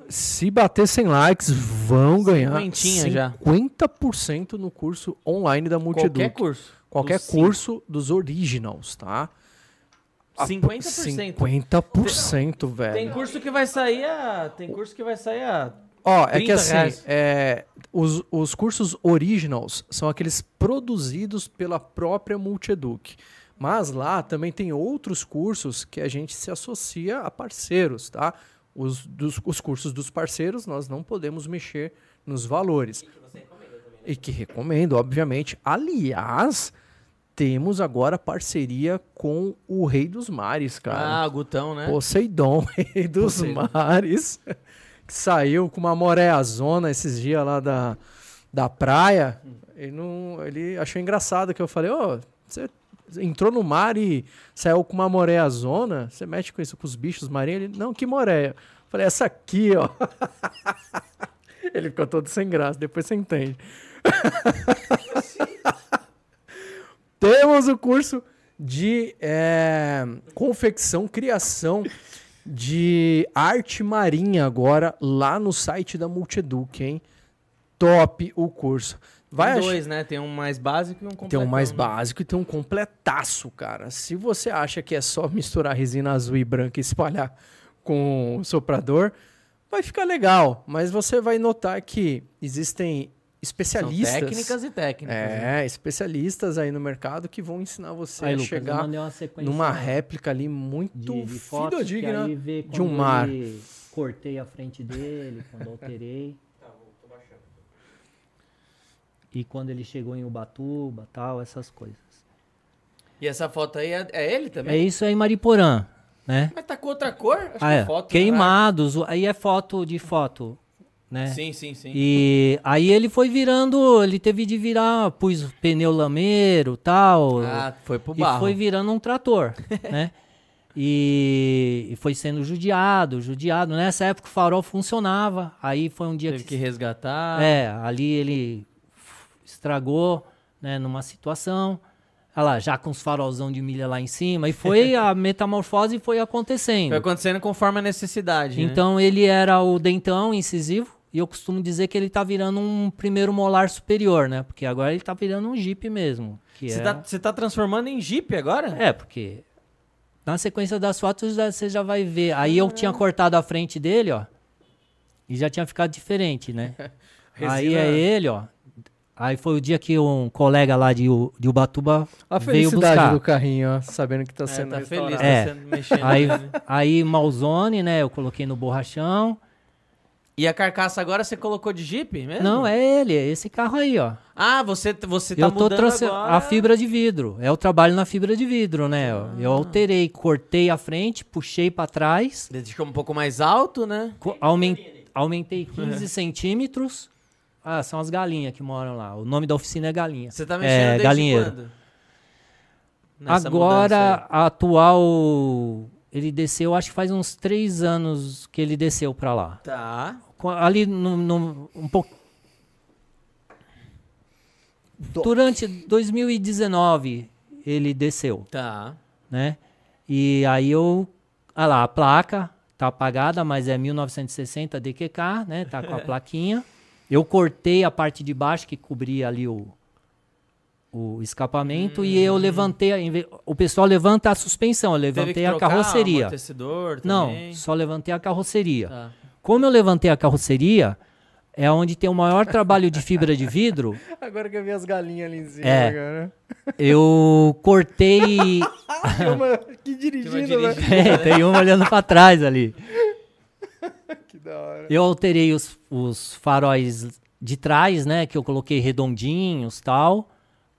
Se bater 100 likes, vão ganhar Cinquentinha já. 50% no curso online da Multidub. Qualquer curso. Qualquer Dos cinco. curso dos originals, tá? A- 50%. 50%, velho. Tem curso que vai sair a. Tem curso que vai sair a. Ó, é que 30 assim, é, os, os cursos originals são aqueles produzidos pela própria Multieduc. Mas lá também tem outros cursos que a gente se associa a parceiros, tá? Os, dos, os cursos dos parceiros nós não podemos mexer nos valores. E que recomendo, obviamente. Aliás, temos agora parceria com o Rei dos Mares, cara. Ah, Gutão, né? Poseidon, rei dos Poseidon. mares, que saiu com uma moreazona esses dias lá da, da praia. Ele, não, ele achou engraçado que eu falei, ô, você entrou no mar e saiu com uma moreazona? Você mexe com isso, com os bichos marinhos? Ele, não, que moreia? Falei, essa aqui, ó. ele ficou todo sem graça, depois você entende. Temos o curso de é, confecção, criação de arte marinha agora lá no site da Multieduc, hein? Top o curso. Vai tem ach- dois, né? Tem um mais básico e um completo. tem um mais básico e tem um completaço, cara. Se você acha que é só misturar resina azul e branca e espalhar com o soprador, vai ficar legal. Mas você vai notar que existem São especialistas. técnicas e técnicas. né? É, especialistas aí no mercado que vão ensinar você aí, a Lucas, chegar numa réplica ali muito de, de fidedigna de um mar. Cortei a frente dele, quando alterei. E quando ele chegou em Ubatuba, tal, essas coisas. E essa foto aí é, é ele É também? isso aí, Mariporã, né? Mas tá com outra cor? Acho Ah, que é. foto. Queimados, aí é foto de foto, né? Sim, sim, sim. E aí ele foi virando, ele teve de virar, pus pneu lameiro, tal. Ah, foi pro e barro. foi virando um trator, né? E, e foi sendo judiado, judiado. Nessa época o farol funcionava. Aí foi um dia Teve que, que resgatar. é, ali ele estragou, né, numa situação. Olha lá, já com os farolzão de milha lá em cima. E foi a metamorfose foi acontecendo. Foi acontecendo conforme a necessidade. né? Então ele era o dentão incisivo. E eu costumo dizer que ele tá virando um primeiro molar superior, né? Porque agora ele tá virando um Jeep mesmo. Você é... tá, tá transformando em Jeep agora? É, porque na sequência das fotos você já vai ver. Aí eu tinha cortado a frente dele, ó. E já tinha ficado diferente, né? Aí é ele, ó. Aí foi o dia que um colega lá de, U- de Ubatuba A veio felicidade buscar. do carrinho, ó, sabendo que tá É, sendo tá feliz, É. tá sendo, mexendo. Aí, né? aí Malzone, né? Eu coloquei no borrachão. E a carcaça agora você colocou de Jeep mesmo? Não, é ele, é esse carro aí, ó. Ah, você, você tá eu tô mudando agora... a fibra de vidro. É o trabalho na fibra de vidro, né? ó. Eu alterei, cortei a frente, puxei pra trás, Deixou um pouco mais alto, né? co- aumen- aumentei 15 centímetros. Ah, são as galinhas que moram lá. O nome da oficina é galinha. Você tá mexendo é, desde galinheiro. quando? Nessa Agora, a atual. Ele desceu, acho que faz uns três anos que ele desceu pra lá. Tá. Ali no, no- um pouco. Durante 2019 ele desceu, Tá. né? E aí eu, ah lá, a placa tá apagada, mas é 1960 DQK, né? Tá com a plaquinha. Eu cortei a parte de baixo que cobria ali o o escapamento e eu levantei, a- em ve- o pessoal levanta a suspensão, eu Teve que levantei a carroceria. amortecedor Não, só levantei a carroceria. Tá. Como eu levantei a carroceria, é onde tem o maior trabalho de fibra de vidro. Agora que eu vi as galinhas ali em cima, É. Eu cortei. Tem uma aqui Tem uma dirigindo, né? dirigida, É, tem uma olhando pra trás ali. Da hora. Eu alterei os, os faróis de trás, né? Que eu coloquei redondinhos tal.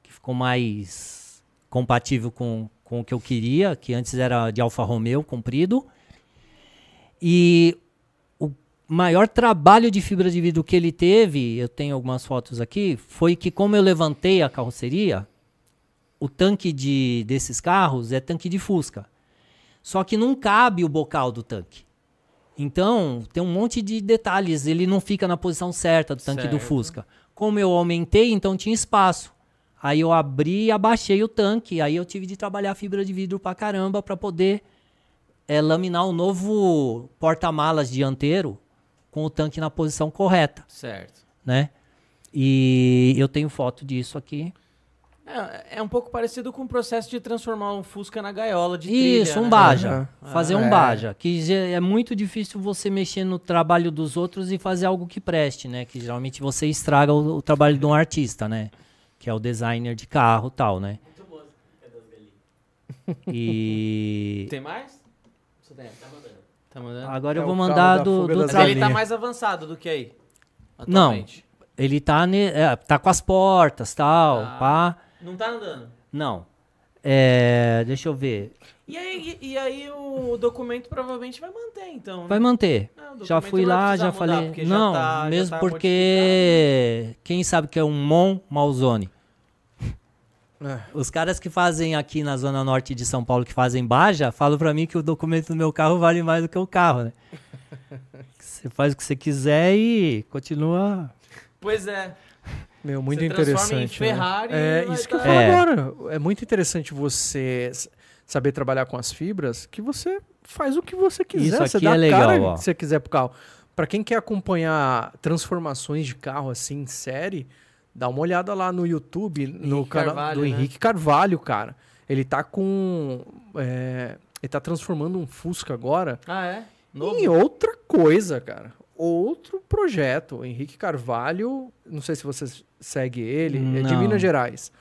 Que ficou mais compatível com, com o que eu queria, que antes era de Alfa Romeo comprido. E o maior trabalho de fibra de vidro que ele teve, eu tenho algumas fotos aqui, foi que como eu levantei a carroceria, o tanque de, desses carros é tanque de Fusca. Só que não cabe o bocal do tanque. Então, tem um monte de detalhes, ele não fica na posição certa do tanque do Certo. Fusca. Como eu aumentei, então tinha espaço. Aí eu abri e abaixei o tanque, aí eu tive de trabalhar fibra de vidro pra caramba para poder é, laminar o novo porta-malas dianteiro com o tanque na posição correta, Certo. né? E eu tenho foto disso aqui. É, é um pouco parecido com o processo de transformar um Fusca na gaiola de trilha, Isso, um né? baja. Ah, fazer um é. baja. Que já é muito difícil você mexer no trabalho dos outros e fazer algo que preste, né? Que geralmente você estraga o, o trabalho de um artista, né? Que é o designer de carro e tal, né? Muito boa. E. Tem mais? Você tem? Tá mandando. Tá mandando? Agora É eu o vou mandar da do, do Mas ele tá mais avançado do que aí? Não. atualmente. Ele tá, ne... é, tá com as portas tal, Tá. pá. Não tá andando. Não. É, deixa eu ver. E aí, e aí o documento provavelmente vai manter, então. né? Vai manter. Ah, Já fui lá, já mudar, falei. já não, tá- já mesmo tá porque quem sabe que é um Mon Malzone. É. Os caras que fazem aqui na zona norte de São Paulo, que fazem Baja, falam pra mim que o documento do meu carro vale mais do que o carro, né? Você faz o que você quiser e continua. Pois é. Meu, muito Você transforma em interessante. né? Ferrari É e vai isso que eu falo É. agora. É muito interessante você saber trabalhar com as fibras, que você faz o que você quiser. Isso você dá é a legal, cara ó. que você quiser pro carro. Pra quem quer acompanhar transformações de carro assim em série, dá uma olhada lá no YouTube, no Henrique canal Carvalho, do né? Henrique Carvalho, cara. Ele tá com. é, ele tá transformando um Fusca agora Ah, é? Novo? em outra coisa, cara. Outro projeto. O Henrique Carvalho, não sei se você segue ele, é de Não. Minas Gerais.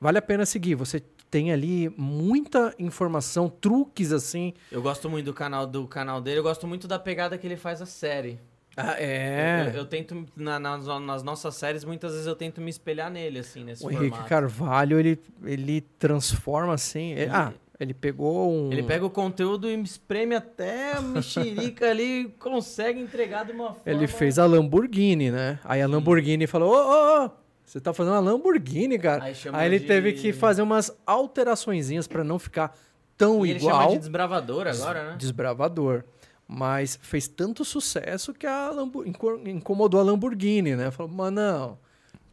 Vale a pena seguir. Você tem ali muita informação, truques assim. Eu gosto muito do canal, do canal dele, eu gosto muito da pegada que ele faz a série. Ah, Eu, é. eu tento, na- nas, nas nossas séries, muitas vezes eu tento me espelhar nele, assim, nesse o Henrique formato. Carvalho, ele, ele transforma assim. ele- ah, ele pegou um. Ele pega o conteúdo e espreme até a mexerica ali e consegue entregar de uma forma... Ele fez a Lamborghini, né? Aí a Lamborghini falou: Ô, ô, ô, você tá fazendo uma Lamborghini, cara. Aí Aí, ele de- teve que fazer umas alteraçõezinhas pra não ficar tão E ele igual. chama de desbravador agora, né? Desbravador. Mas fez tanto sucesso que a Lambo- inco- incomodou a Lamborghini, né? Falou, mas não,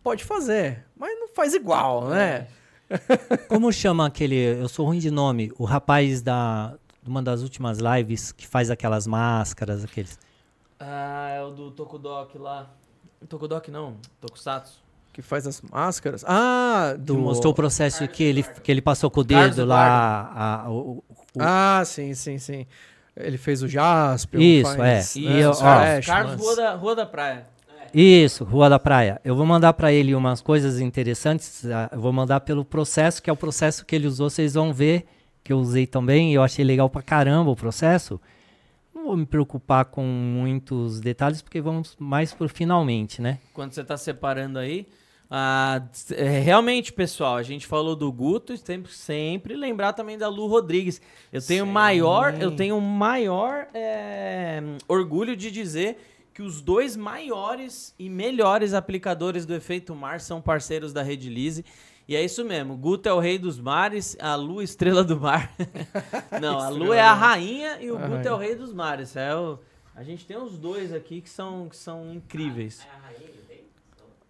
pode fazer, mas não faz igual, né? Como chama aquele. Eu sou ruim de nome. O rapaz da. de Uma das últimas lives que faz aquelas máscaras, aqueles. Ah, é o do Tokudok lá. Tokudok não, Tokusatsu. Que faz as máscaras. Ah, Que do. mostrou o processo que ele, que ele passou com o Carlos dedo lá. a- o- o- Ah, sim, sim, sim. Ele fez o Jasper. Isso, faz, é. né, E ó, Flashmans. Carlos Rua da, Rua da Praia. Isso, Rua da Praia. Eu vou mandar para ele umas coisas interessantes. ah, Eu vou mandar pelo processo, que é o processo que ele usou. Vocês vão ver que eu usei também. Eu achei legal pra caramba o processo. Não não vou me preocupar com muitos detalhes, porque vamos mais por finalmente, né? Quando você está separando aí. Ah, é, realmente, pessoal, a gente falou do Guto, sempre, sempre lembrar também da Lu Rodrigues. Eu tenho Sim. maior, eu tenho maior é, orgulho de dizer que os dois maiores e melhores aplicadores do efeito mar são parceiros da Rede Lise. E é isso mesmo, o Guto é o rei dos mares, a Lu estrela do mar. Não, a Lu é a rainha e o Guto é o rei dos mares. É o, a gente tem os dois aqui que são, que são incríveis. É a rainha, ele tem?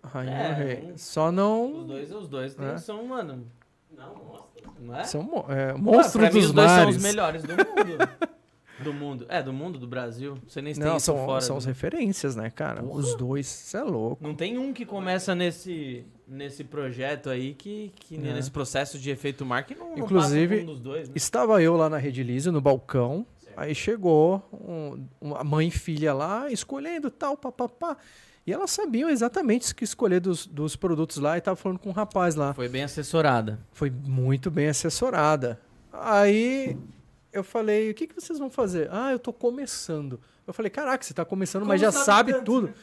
Rainha É, ou rei. um- Só Os não. dois, os dois tem- É. são, mano, Não, mostra. não é? São é, Ué, monstros pra mim, dos os dois mares. são os melhores do mundo. do mundo. É, do mundo, do Brasil. Você nem tem Não, isso são, fora. são do- as referências, né, cara? Os dois, você é louco. Não tem um que começa nesse, nesse projeto aí, que, que É. nesse processo de efeito mar, que não, não Inclusive, por um dos dois. Né? Estava eu lá na Rede Lise, no balcão. Aí chegou um, uma mãe e filha lá, escolhendo tal, papapá. E elas sabiam exatamente o que escolher dos, dos produtos lá e tava falando com um rapaz lá. Foi bem assessorada. Foi muito bem assessorada. Aí eu falei, o que, que vocês vão fazer? Ah, eu tô começando. Eu falei, caraca, você tá começando, mas Como já sabe sabe tanto, tudo. né?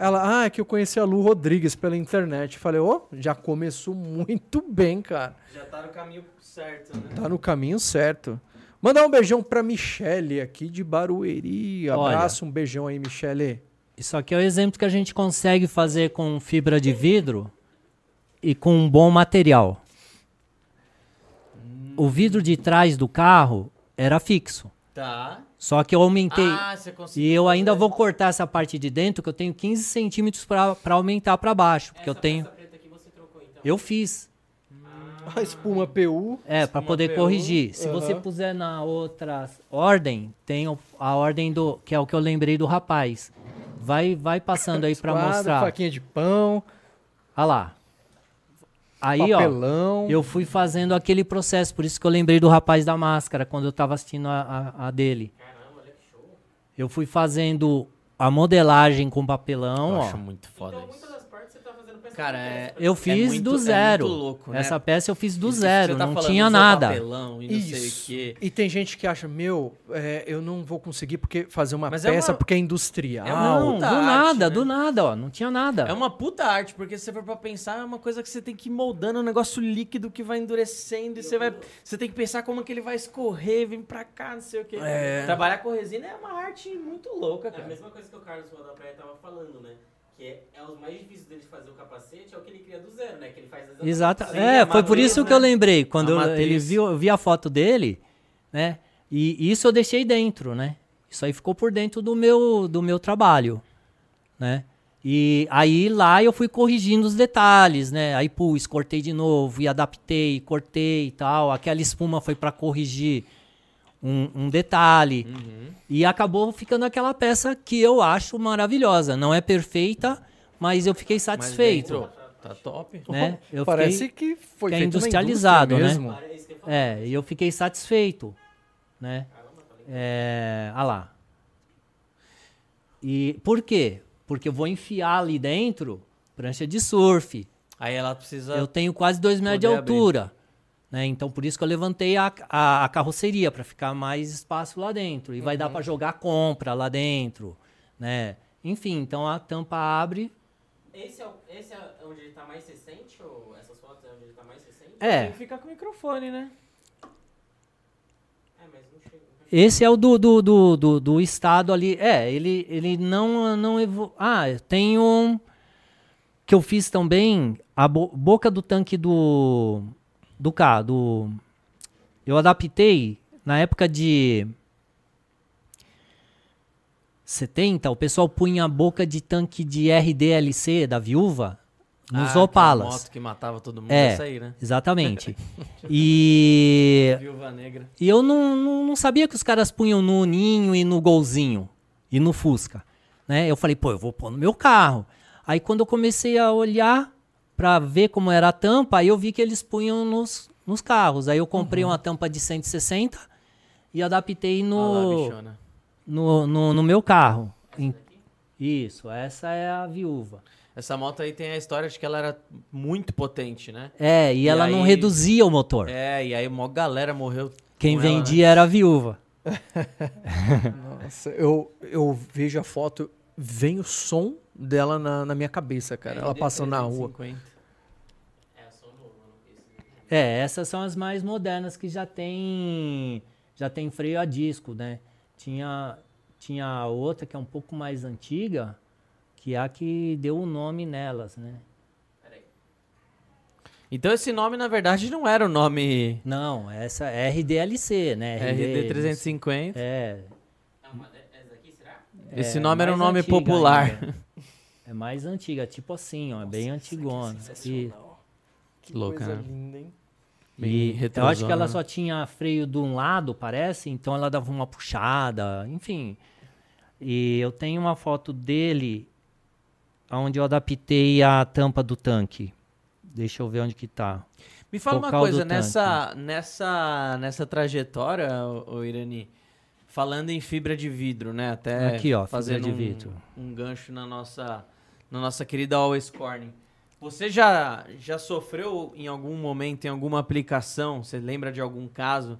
Ela, ah, é que eu conheci a Lu Rodrigues pela internet. Falei, ô, já começou muito bem, cara. Já tá no caminho certo, né? Tá no caminho certo. Mandar um beijão pra Michele aqui de Barueri. Olha. Abraço, um beijão aí, Michele. Isso aqui é o exemplo que a gente consegue fazer com fibra de vidro e com um bom material. O vidro de trás do carro era fixo. Tá. Só que eu aumentei. Ah, você conseguiu. e eu ainda fazer. vou cortar essa parte de dentro, que eu tenho 15 centímetros para aumentar para baixo. Porque eu Essa tenho. peça preta aqui você trocou, então. Eu fiz. A espuma PU. É, para poder PU, corrigir. Se você aham. puser na outra ordem, tem a ordem do. que é o que eu lembrei do rapaz. Vai, vai passando aí para mostrar. Faquinha de pão, Olha lá. Aí, ó. papelão. Eu fui fazendo aquele processo, por isso que eu lembrei do rapaz da máscara quando eu tava assistindo a, a- a dele. Caramba, olha que show. Eu fui fazendo a modelagem com Eu papelão, acho ó. muito foda então, isso. muitas das partes você tá fazendo peça Cara, é-. Eu fiz muito- do é zero. muito louco, né? Essa peça eu fiz do Isso zero, você tá não falando, tinha nada. papelão e não sei o Isso. quê. E tem gente que acha, meu, é, eu não vou conseguir porque fazer uma Mas é peça uma- porque é industrial. é uma Não, do arte, nada, né? do nada, ó. Não tinha nada. É uma puta arte, porque se você for pra pensar, é uma coisa que você tem que ir moldando um negócio líquido que vai endurecendo e você vai. Você tem que pensar como que ele vai escorrer, vir pra cá, não sei o quê. É. Trabalhar com resina é uma arte muito louca, É a cara. mesma coisa que o Carlos Rua da Praia tava falando, né? Que é, é os mais difíceis dele fazer o capacete, é o que ele cria do zero, né? Que ele faz exatamente Exato. Sim, é, foi por isso que né? eu lembrei. Quando eu- ele viu, eu vi a foto dele, né? E isso eu deixei dentro, né? Isso aí ficou por dentro do meu, do meu trabalho, né? E aí lá eu fui corrigindo os detalhes, né? Aí pus, cortei de novo, e adaptei, cortei e tal. Aquela espuma foi para corrigir um, um detalhe. Uhum. E acabou ficando aquela peça que eu acho maravilhosa. Não é perfeita, mas eu fiquei satisfeito. Tá top. Né? Eu Parece fiquei- que foi que é feito na industrializado, né? mesmo. Para- é que. É, e eu fiquei satisfeito, né? É, ah lá. E por quê? Porque eu vou enfiar ali dentro prancha de surf. Aí ela precisa. Eu tenho quase 2 metros de poder abrir. Né? Então por isso que eu levantei a, a, a carroceria para ficar mais espaço lá dentro. E vai Uhum. dar para jogar compra lá dentro. Né? Enfim, então a tampa abre. Esse é, o- esse é onde ele tá mais recente? Ou essas fotos é onde ele tá mais recente? Tem É, que ficar com o microfone, né? É, mas não chega. esse é o do, do, do, do, do estado ali. É, ele, ele não, não. Ah, tem um que eu fiz também, a bo- boca do tanque do do carro, do eu adaptei na época de 70, o pessoal punha a boca de tanque de RDLC da viúva nos Ah, Opalas. moto que matava todo mundo, É. aí, né? Exatamente. e Viúva Negra. e eu não, não, não sabia que os caras punham no Ninho e no Golzinho e no Fusca. Né? Eu falei, pô, eu vou pôr no meu carro. Aí quando eu comecei a olhar para ver como era a tampa, aí eu vi que eles punham nos, nos carros. Aí eu comprei uma tampa de 160 e adaptei Olha lá, no, no, no, no meu carro. Isso, essa é a viúva. Essa moto aí tem a história de que ela era muito potente, né? É, e, E ela não aí- reduzia o motor. É, e aí uma galera morreu. Quem com ela, né? vendia era a viúva. Nossa, eu, eu vejo a foto, vem o som dela na, na minha cabeça, cara. Ela passando na rua. 350. É, só novo, eu não conheço. É, essas são as mais modernas que já tem já tem freio a disco, né? Tinha tinha outra que é um pouco mais antiga, que é a que deu o nome nelas, né? Peraí. Então esse nome, na verdade, não era o nome Não, essa é RDLC, né? RD 350. É. É. Essa daqui, será? Esse é nome era um nome popular. ainda. É mais antiga, tipo assim, ó, é bem antigona. E, Que louca, coisa né? linda, hein? Bem e eu acho que ela só tinha freio de um lado, parece, então ela dava uma puxada, enfim. E eu tenho uma foto dele onde eu adaptei a tampa do tanque. Deixa eu ver onde que tá. Me fala uma Focal coisa, do nessa, nessa, nessa trajetória, o, Irani, falando em fibra de vidro, né? Até Aqui, ó, fibra fazendo de um, vidro. um gancho na nossa, na nossa querida Always Corning. Você já, já sofreu em algum momento, em alguma aplicação, você lembra de algum caso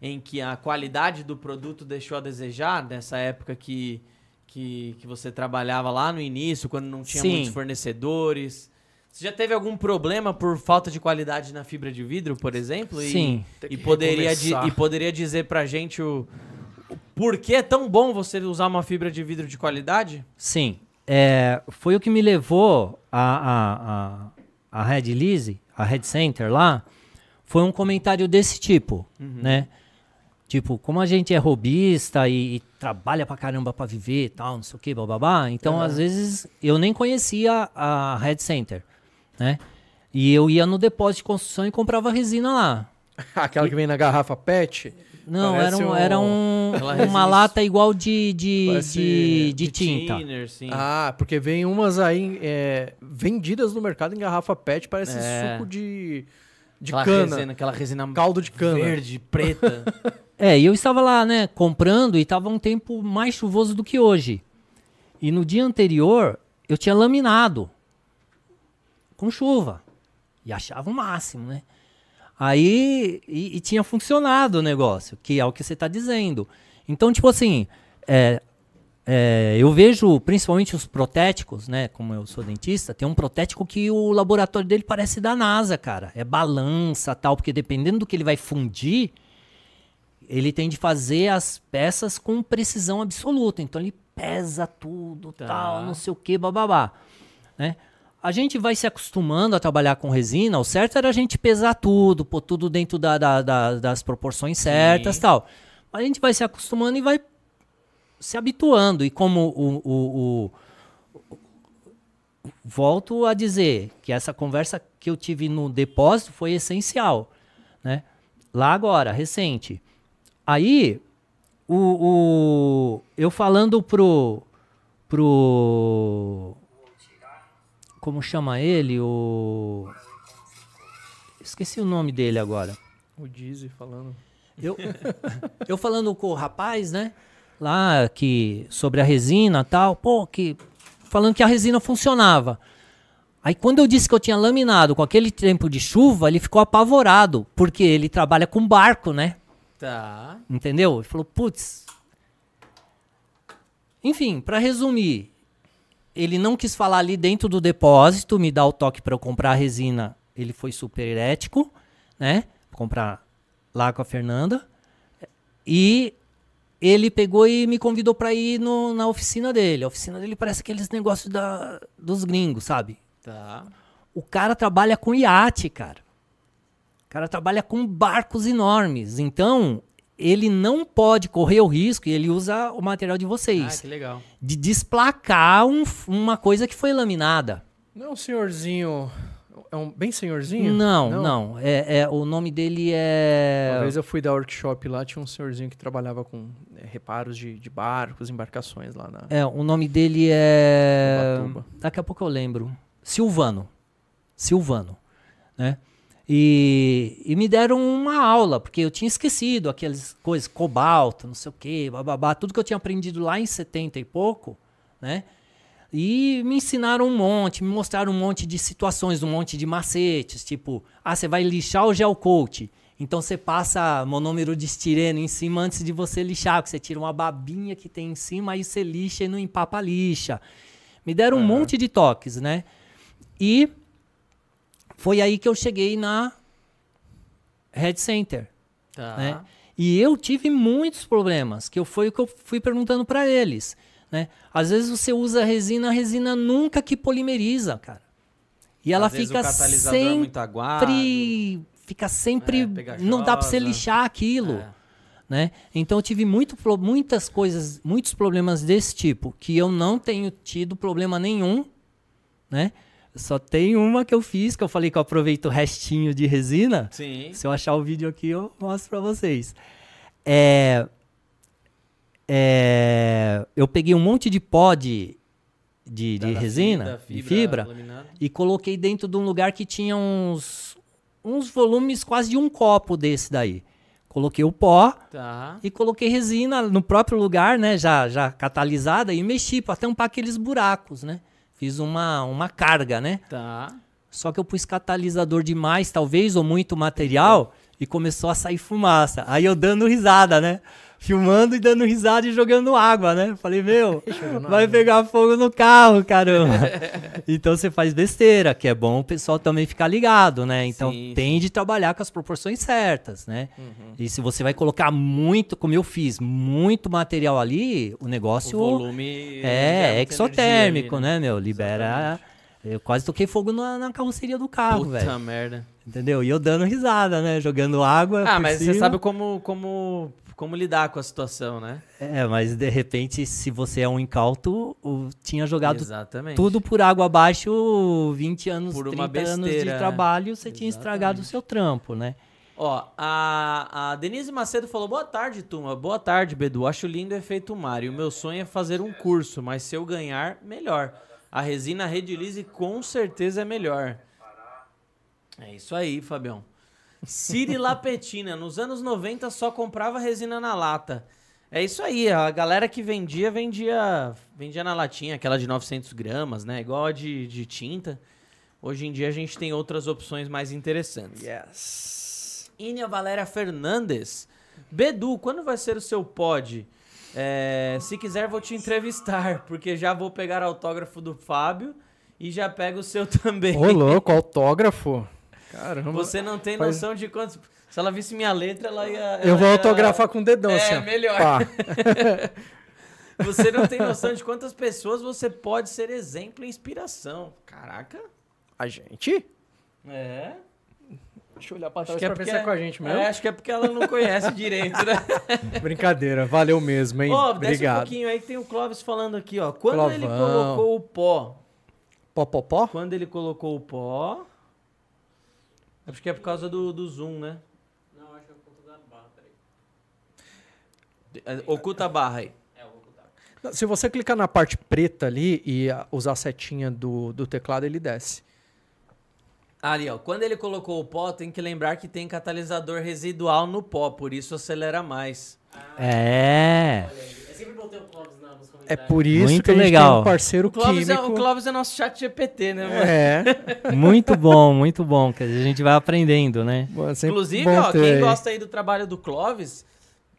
em que a qualidade do produto deixou a desejar, nessa época que, que, que você trabalhava lá no início, quando não tinha Sim. muitos fornecedores? Você já teve algum problema por falta de qualidade na fibra de vidro, por exemplo? E- Sim. E, poderia, di- e poderia dizer pra gente o, o porquê é tão bom você usar uma fibra de vidro de qualidade? Sim. É, foi o que me levou a, a, a, a Red Lise, a Red Center lá, foi um comentário desse tipo, né? Tipo, como a gente é robista e, e trabalha pra caramba pra viver e tal, não sei o que, bababá, então às vezes eu nem conhecia a Red Center, né? E eu ia no depósito de construção e comprava resina lá. Aquela que vem na garrafa PET. Não, era, um, um- era um- uma lata igual de, de, de, de tinta. thinner, sim. Ah, porque vem umas aí é, vendidas no mercado em garrafa PET, parece É. suco de, de aquela cana. resina, aquela resina Caldo de cana. verde, preta. É, e eu estava lá, né, comprando e estava um tempo mais chuvoso do que hoje. E no dia anterior, eu tinha laminado com chuva. E achava o máximo, né? Aí, e, e tinha funcionado o negócio, que é o que você está dizendo. Então, tipo assim, é, é, eu vejo principalmente os protéticos, né? Como eu sou dentista, tem um protético que o laboratório dele parece da NASA, cara. É balança tal, porque dependendo do que ele vai fundir, ele tem de fazer as peças com precisão absoluta. Então ele pesa tudo, Tá. tal, não sei o que, bababá. Né? A gente vai se acostumando a trabalhar com resina. O certo era a gente pesar tudo, pôr tudo dentro da- da- da- das proporções certas Sim. tal. Mas a gente vai se acostumando e vai se habituando. E como o, o- o- volto a dizer que essa conversa que eu tive no depósito foi essencial, né? Lá agora, recente. Aí, o, o- eu falando pro, pro, como chama ele, o, esqueci o nome dele agora. O Dizzy falando. Eu, eu falando com o rapaz, né? Lá que sobre a resina tal, pô, que falando que a resina funcionava. Aí quando eu disse que eu tinha laminado com aquele tempo de chuva, ele ficou apavorado, porque ele trabalha com barco, né? tá. Entendeu? Ele falou, putz. Enfim, pra resumir, ele não quis falar ali dentro do depósito, me dar o toque pra eu comprar a resina. Ele foi super ético, né? Comprar lá com a Fernanda. E ele pegou e me convidou pra ir no- na oficina dele. A oficina dele parece aqueles negócios da, dos gringos, sabe? Tá. O cara trabalha com iate, cara. O cara trabalha com barcos enormes. Então, ele não pode correr o risco, e ele usa o material de Ah, vocês, que legal. de desplacar um- uma coisa que foi laminada. Não é um senhorzinho. É um bem senhorzinho? Não, não. É, é- o nome dele Uma é. vez eu fui dar workshop lá, tinha um senhorzinho que trabalhava com é, reparos de, de barcos, embarcações lá na É, o nome dele é. Ubatuba. Daqui a pouco eu lembro. Silvano. Silvano. Né? E, e me deram uma aula, porque eu tinha esquecido aquelas coisas, cobalto, não sei o quê, bababá, tudo que eu tinha aprendido lá em 70 e pouco, né? E me ensinaram um monte, me mostraram um monte de situações, um monte de macetes, tipo, ah, você vai lixar o gel coat. Então você passa monômero de estireno em cima antes de você lixar, que você tira uma babinha que tem em cima, aí você lixa e não empapa a lixa. Me deram um monte de toques, né? E foi aí que eu cheguei na Red Center. Tá. Né? E eu tive muitos problemas, que eu foi o que eu fui perguntando para eles. Né? Às vezes você usa resina, a resina nunca que polimeriza, cara. E ela Às vezes fica catalisador é sempre. Fica sempre. É, não dá para você lixar aquilo. É. Né? Então eu tive muito, muitas coisas, muitos problemas desse tipo, que eu não tenho tido problema nenhum, né? Só tem uma que eu fiz, que eu falei que eu aproveito o restinho de resina. Sim. Se eu achar o vídeo aqui, eu mostro pra vocês. É, é, eu peguei um monte de pó de, de, de resina, fibra, de fibra, e coloquei dentro de um lugar que tinha uns, uns volumes quase de um copo desse daí. Coloquei o pó Tá. e coloquei resina no próprio lugar, né, já, já catalisada, e mexi para tampar aqueles buracos, né? Fiz uma, uma carga, né? Tá. Só que eu pus catalisador demais, talvez, ou muito material, e começou a sair fumaça. Aí eu dando risada, né? Filmando e dando risada e jogando água, né? Falei, meu, vai pegar fogo no carro, caramba. então você faz besteira, que é bom o pessoal também ficar ligado, né? Então Sim, tem de trabalhar com as proporções certas, né? Uhum. E se você vai colocar muito, como eu fiz, muito material ali, o O negócio volume. gera é, muita exotérmico, ali, né, meu? Libera. Eu quase toquei fogo na, na carroceria do carro, Puta velho. merda. Entendeu? E eu dando risada, né? Jogando água. Ah, mas você cima. sabe como, como, como lidar com a situação, né? É, mas de repente, se você é um incauto, tinha jogado Exatamente. tudo por água abaixo, 20 anos, Por 30 uma anos de besteira, é. trabalho, você tinha estragado o seu trampo, né? Ó, a, a Denise Macedo falou: Boa tarde, turma. Boa tarde, Bedu. Acho lindo o efeito Mario. Meu sonho é fazer um curso, mas se eu ganhar, melhor. A resina Redilize com certeza é melhor. É isso aí, Fabião. Siri Lapetina, nos anos 90 só comprava resina na lata. É isso aí, a galera que vendia, vendia vendia na latinha, aquela de 900 gramas, né? Igual a de, de tinta. Hoje em dia a gente tem outras opções mais interessantes. Yes. Ínia Valéria Fernandes. Bedu, quando vai ser o seu pod? É, se quiser, vou te entrevistar, porque já vou pegar autógrafo do Fábio e já pego o seu também. Ô, louco, autógrafo. Caramba. Você não tem Faz- noção de quantos. Se ela visse minha letra, ela ia. Eu ela vou ia- autografar com o dedão, É, assim. melhor. Pá. Você não tem noção de quantas pessoas você pode ser exemplo e inspiração. Caraca. A gente? É. Deixa eu olhar pra Acho trás que é pra ver se é com a gente mesmo. É, acho que é porque ela não conhece direito, né? Brincadeira, valeu mesmo, hein? Ó, desce um Obrigado. pouquinho aí que tem o Clóvis falando aqui, ó. Quando ele Clovão. colocou o pó, Pó, pó, pó? quando ele colocou o pó, acho que é por causa do, do zoom, né? Não, acho que é o ponto da barra, peraí. É, Oculta a barra aí. É, eu vou ocultar. Se você clicar na parte preta ali e ah, usar a setinha do, do teclado, ele desce. Ali, ó. Quando ele colocou o pó, tem que lembrar que tem catalisador residual no pó, por isso acelera mais. É. Olha aí. Eu sempre botei o nos É por isso Muito que a gente tem legal. um parceiro O Clóvis, é, químico. o Clóvis é nosso chat GPT, né, mano? É. Muito bom, muito bom. Que a gente vai aprendendo, né? Bom, é Inclusive, ó, quem gosta aí do trabalho do Clóvis,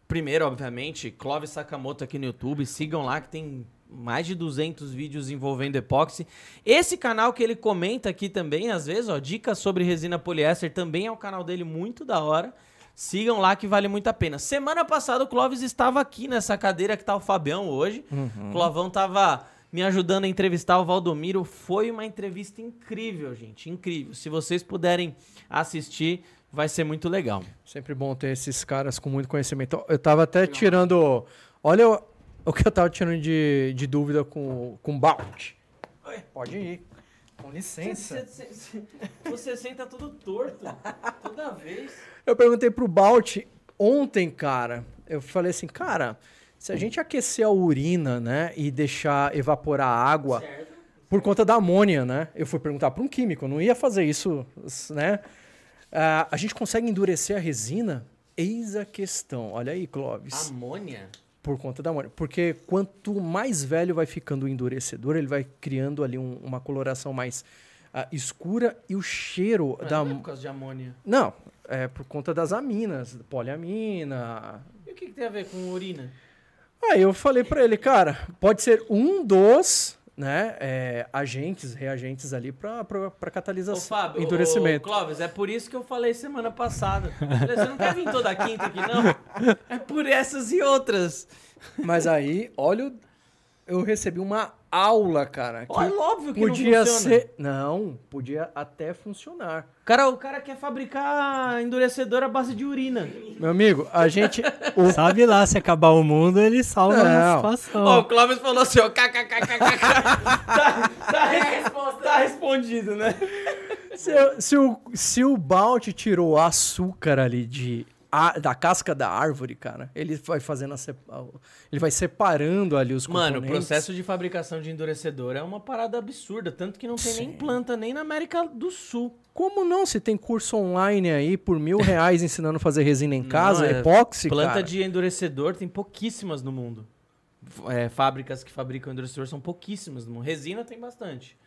primeiro, obviamente, Clóvis Sakamoto aqui no YouTube, sigam lá que tem mais de 200 vídeos envolvendo epóxi. Esse canal que ele comenta aqui também, às vezes, ó, dicas sobre resina poliéster, também é um canal dele muito da hora. Sigam lá que vale muito a pena. Semana passada o Clóvis estava aqui nessa cadeira que tá o Fabião hoje. Uhum. O Clovão tava me ajudando a entrevistar o Valdomiro. Foi uma entrevista incrível, gente. Incrível. Se vocês puderem assistir, vai ser muito legal. Sempre bom ter esses caras com muito conhecimento. Eu tava até tirando. Olha o, o que eu tava tirando de, de dúvida com, com o Balt. Pode ir. Com licença. Você, você senta tudo torto toda vez. Eu perguntei pro Balt ontem, cara. Eu falei assim, cara, se a gente aquecer a urina, né, e deixar evaporar a água Certo? por conta da amônia, né? Eu fui perguntar para um químico, eu não ia fazer isso, né? Ah, a gente consegue endurecer a resina? Eis a questão. Olha aí, Clóvis. Amônia? Por conta da amônia. Porque quanto mais velho vai ficando o endurecedor, ele vai criando ali um- uma coloração mais, ah, escura e o cheiro Mas da. não é por causa de amônia. Não, é por conta das aminas, poliamina. E o que, que tem a ver com urina? Aí eu falei pra ele, cara, pode ser um dos né, é, agentes, reagentes ali pra, pra, pra Ô, catalisação, Fábio, endurecimento. ô, Clóvis, é por isso que eu falei semana passada. Falei, Você não quer vir toda quinta aqui, não? É por essas e outras. Mas aí, olha, eu recebi uma aula, cara, que Olha, óbvio que podia não ser... Não, podia até funcionar. O cara, o cara quer fabricar endurecedor à base de urina. Meu amigo, a gente... o- Sabe lá, se acabar o mundo, ele salva a Não. situação. Ó, o Clóvis falou assim, ó, kkkkkk. tá, tá, resposta, tá respondido, né? se, se o, se o Bounty tirou açúcar ali de, a- da casca da árvore, cara, ele vai fazendo a ele vai separando ali os Mano, o componentes. processo de fabricação de endurecedor é uma parada absurda, tanto que não tem nem planta nem na América do Sul. Como não? Se tem curso online aí por mil reais ensinando a fazer resina em casa, Não, é epóxi, Planta cara. de endurecedor tem pouquíssimas no mundo. É, fábricas que fabricam endurecedor são pouquíssimas no mundo. Resina tem bastante.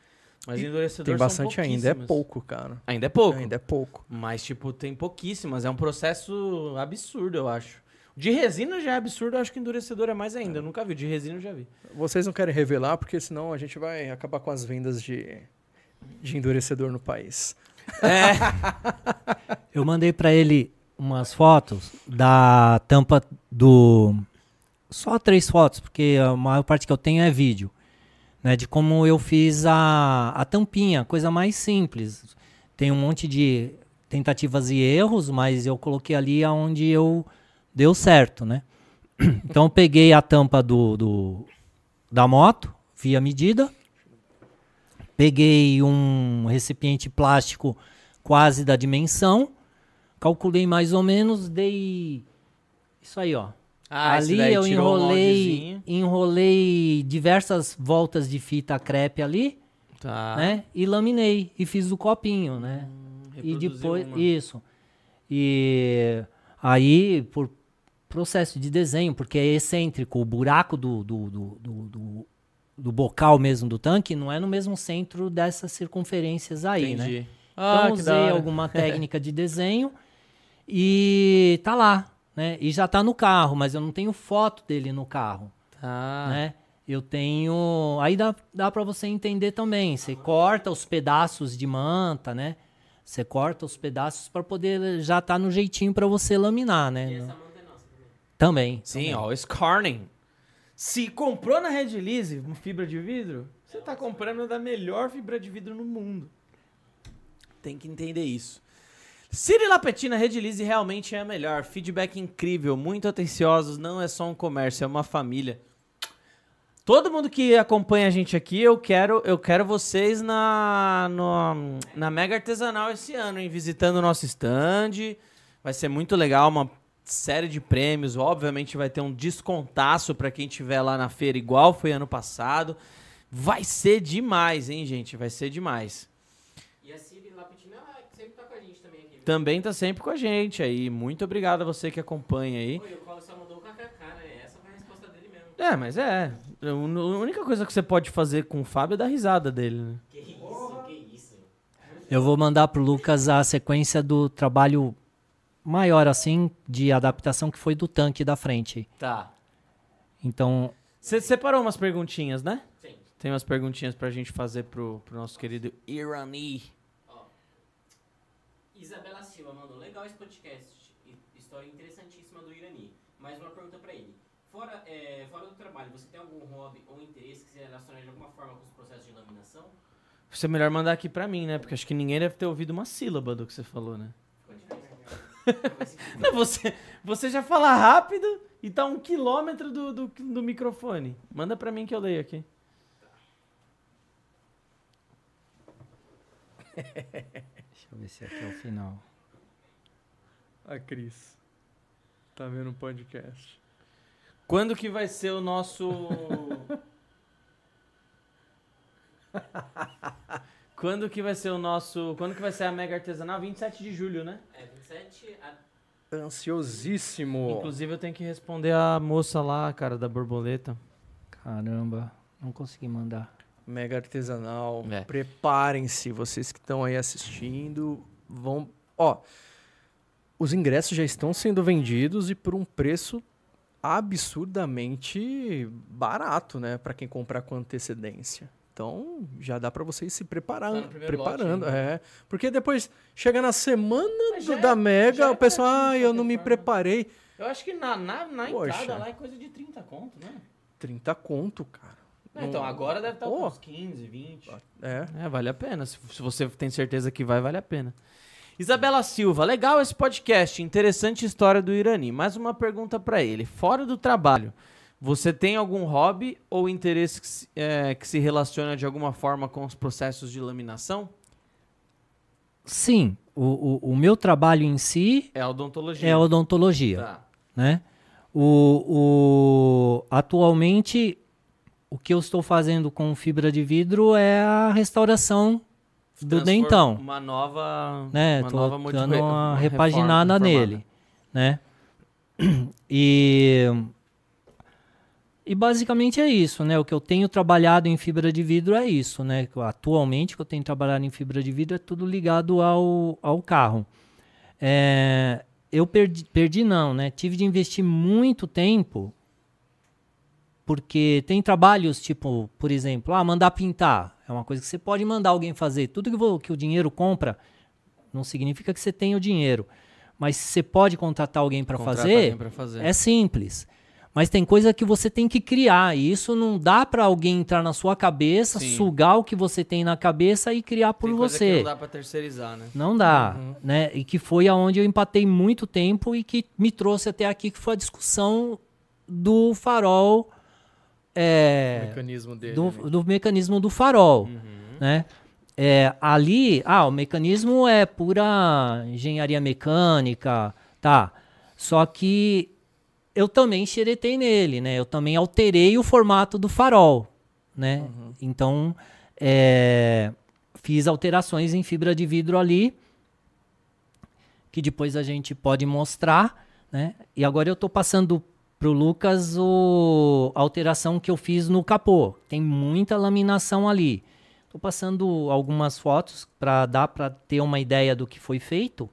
Mas E endurecedor Tem são bastante ainda, é pouco, cara. Ainda é pouco. Ainda é pouco. Mas, tipo, tem pouquíssimas. É um processo absurdo, eu acho. De resina já é absurdo, eu acho que endurecedor é mais ainda. Eu nunca vi. De resina eu já vi. Vocês não querem revelar, porque senão a gente vai acabar com as vendas de, de endurecedor no país. É. Eu mandei pra ele umas fotos da tampa do. Só três fotos, porque a maior parte que eu tenho é vídeo. Né, de como eu fiz a, a tampinha, coisa mais simples. Tem um monte de tentativas e erros, mas eu coloquei ali aonde eu deu certo, né? Então eu peguei a tampa do, do da moto, via medida, peguei um recipiente plástico quase da dimensão, calculei mais ou menos, dei isso aí, ó. Ah, ali eu tirou um enrolei, enrolei diversas voltas de fita crepe ali, Tá. né? E laminei e fiz o copinho, né? e Reproduziu depois uma. isso. E aí por processo de desenho, porque é excêntrico, o buraco do, do, do, do, do- bocal mesmo do tanque não é no mesmo centro dessas circunferências aí, né? Entendi. Então Ah, da usei alguma técnica de desenho e tá lá, né? E já tá no carro, mas eu não tenho foto dele no carro, Tá. né? Eu tenho, aí dá, dá para você entender também. Você corta os pedaços de manta, né? Você corta os pedaços para poder já tá no jeitinho para você laminar, né? Essa manta é nossa também. Também. Sim, ó, o Scarning. Se comprou na Red Lease uma fibra de vidro, você tá comprando da melhor fibra de vidro no mundo. Tem que entender isso. Siri Lapetina Red Lease realmente é a melhor. Feedback incrível, muito atenciosos. Não é só um comércio, é uma família. Todo mundo que acompanha a gente aqui, eu quero, eu quero vocês na, no- na Mega Artesanal esse ano, hein? Visitando o nosso stand. Vai ser muito legal, uma série de prêmios. Obviamente vai ter um descontaço para quem estiver lá na feira, igual foi ano passado. Vai ser demais, hein, gente? Vai ser demais. E a Siri Lapitina, ela sempre tá com a gente também tá sempre com a gente aí. Muito obrigado a você que acompanha aí. Oi, o Colo só mandou o kkk, né? Essa foi a resposta dele mesmo. É, mas é. A única coisa que você pode fazer com o Fábio é dar risada dele, né? Que isso, que isso. Eu vou mandar pro Lucas a sequência do trabalho maior assim de adaptação que foi do tanque da frente. Tá. Então, Você separou umas perguntinhas, né? Sim. Tem umas perguntinhas pra gente fazer pro, pro nosso querido Irani. Isabela Silva mandou, legal esse podcast, história interessantíssima do Irani. Mais uma pergunta pra ele. Fora, é, fora do trabalho, você tem algum hobby ou interesse que se relaciona de alguma forma com os processos de laminação? Isso é melhor mandar aqui pra mim, né? Porque acho que ninguém deve ter ouvido uma sílaba do que você falou, né? Não, você, você já fala rápido e tá um quilômetro do, do, do microfone. Manda pra mim que eu leio aqui. deixa eu ver se aqui é o final. A Cris. Tá vendo o podcast. Quando que vai ser o nosso. Quando que vai ser o nosso. Quando que vai ser a Mega Artesanal? 27 de julho, né? É, 27 a... Ansiosíssimo. Inclusive eu tenho que responder a moça lá, cara, da borboleta. Caramba, não consegui mandar. Mega artesanal. É. Preparem-se, vocês que estão aí assistindo. Vão. Ó, os ingressos já estão sendo vendidos e por um preço absurdamente barato, né? Para quem comprar com antecedência. Então, já dá para vocês se preparando, tá preparando, lote, né? é. Porque depois chega na semana do, é, da Mega, o pessoal, ah, eu não me preparei. Eu acho que na, na, na entrada lá é coisa de 30 conto, né? 30 conto, cara. Não, então, agora deve estar oh. uns 15, 20. É. É, vale a pena. Se, se você tem certeza que vai, vale a pena. Isabela Silva, legal esse podcast, interessante história do Irani. Mais uma pergunta para ele. Fora do trabalho, você tem algum hobby ou interesse que se, é, que se relaciona de alguma forma com os processos de laminação? Sim, o, o, o meu trabalho em si é odontologia. É odontologia, tá. né? O, o, atualmente, o que eu estou fazendo com fibra de vidro é a restauração do dentão. Uma nova, né? Uma tô nova dando uma repaginada reforma, nele, né? E e basicamente é isso, né? O que eu tenho trabalhado em fibra de vidro é isso, né? Atualmente, o que eu tenho trabalhado em fibra de vidro é tudo ligado ao, ao carro. É, eu perdi, perdi não, né? Tive de investir muito tempo, porque tem trabalhos tipo, por exemplo, ah, mandar pintar. É uma coisa que você pode mandar alguém fazer. Tudo que, que o dinheiro compra não significa que você tem o dinheiro. Mas se você pode contratar alguém para fazer, fazer, é simples. Mas tem coisa que você tem que criar. E isso não dá para alguém entrar na sua cabeça, Sim. sugar o que você tem na cabeça e criar por tem você. Não dá para terceirizar, né? Não dá, uhum. né? E que foi aonde eu empatei muito tempo e que me trouxe até aqui, que foi a discussão do farol. É, mecanismo dele, do, né? do, mecanismo do farol, uhum. né? É, ali, ah, o mecanismo é pura engenharia mecânica, tá? Só que eu também xeretei nele, né? Eu também alterei o formato do farol, né? Uhum. Então, é, fiz alterações em fibra de vidro ali, que depois a gente pode mostrar, né? E agora eu estou passando para o Lucas o, a alteração que eu fiz no capô. Tem muita laminação ali. Estou passando algumas fotos para dar para ter uma ideia do que foi feito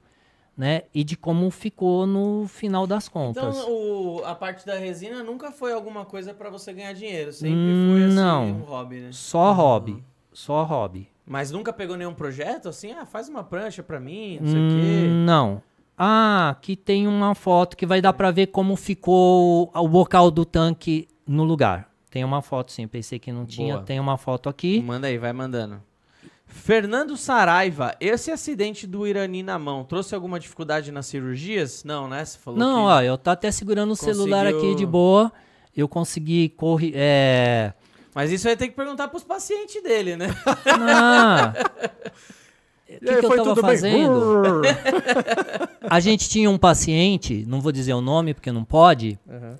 né? E de como ficou no final das contas. Então, o, a parte da resina nunca foi alguma coisa para você ganhar dinheiro, sempre hum, foi assim, não, um hobby, né? Só uhum. hobby, só hobby. Mas nunca pegou nenhum projeto assim? Ah, faz uma prancha para mim, não sei hum, o quê. Não. Ah, aqui tem uma foto que vai dar para ver como ficou o bocal do tanque no lugar. Tem uma foto sim, pensei que não tinha. Boa. Tem uma foto aqui. Manda aí, vai mandando. Fernando Saraiva, esse acidente do Irani na mão trouxe alguma dificuldade nas cirurgias? Não, né? Você falou Não, ó, eu tô até segurando o celular aqui de boa. Eu consegui correr. É... Mas isso vai ter que perguntar pros pacientes dele, né? Não. O que, que eu tava fazendo? a gente tinha um paciente, não vou dizer o nome porque não pode. Uhum.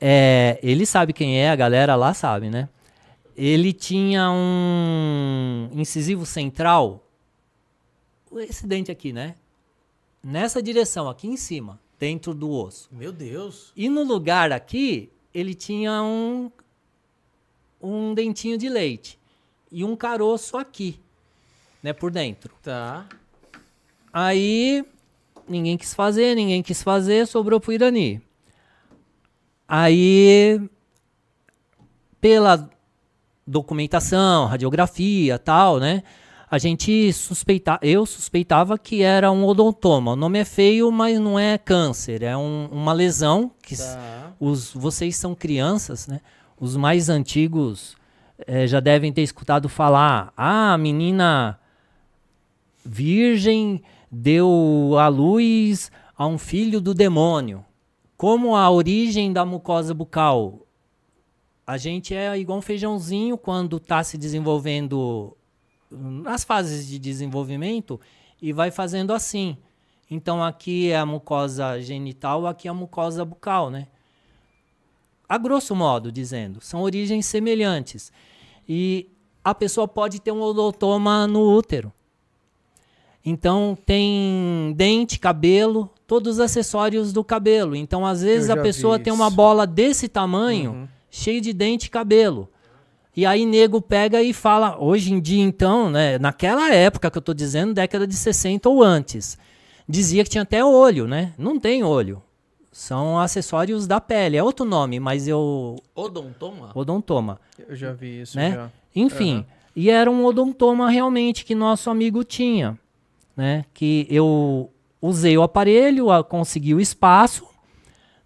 É, ele sabe quem é, a galera lá sabe, né? ele tinha um incisivo central, esse dente aqui, né? Nessa direção, aqui em cima, dentro do osso. Meu Deus! E no lugar aqui, ele tinha um, um dentinho de leite e um caroço aqui, né, por dentro. Tá. Aí ninguém quis fazer, ninguém quis fazer, sobrou pro Irani. Aí pela documentação, radiografia, tal, né? A gente suspeitava, eu suspeitava que era um odontoma. O nome é feio, mas não é câncer, é um, uma lesão que tá. os vocês são crianças, né? Os mais antigos é, já devem ter escutado falar: "Ah, a menina virgem deu à luz a um filho do demônio". Como a origem da mucosa bucal a gente é igual um feijãozinho quando está se desenvolvendo nas fases de desenvolvimento e vai fazendo assim. Então aqui é a mucosa genital, aqui é a mucosa bucal, né? A grosso modo dizendo, são origens semelhantes. E a pessoa pode ter um odontoma no útero. Então tem dente, cabelo, todos os acessórios do cabelo. Então às vezes a pessoa tem uma bola desse tamanho. Uhum cheio de dente e cabelo. E aí nego pega e fala, hoje em dia então, né, naquela época que eu tô dizendo, década de 60 ou antes, dizia que tinha até olho, né? Não tem olho. São acessórios da pele, é outro nome, mas eu Odontoma? odontoma, Eu já vi isso né? já. Enfim, Aham. e era um odontoma realmente que nosso amigo tinha, né? Que eu usei o aparelho, a- consegui o espaço,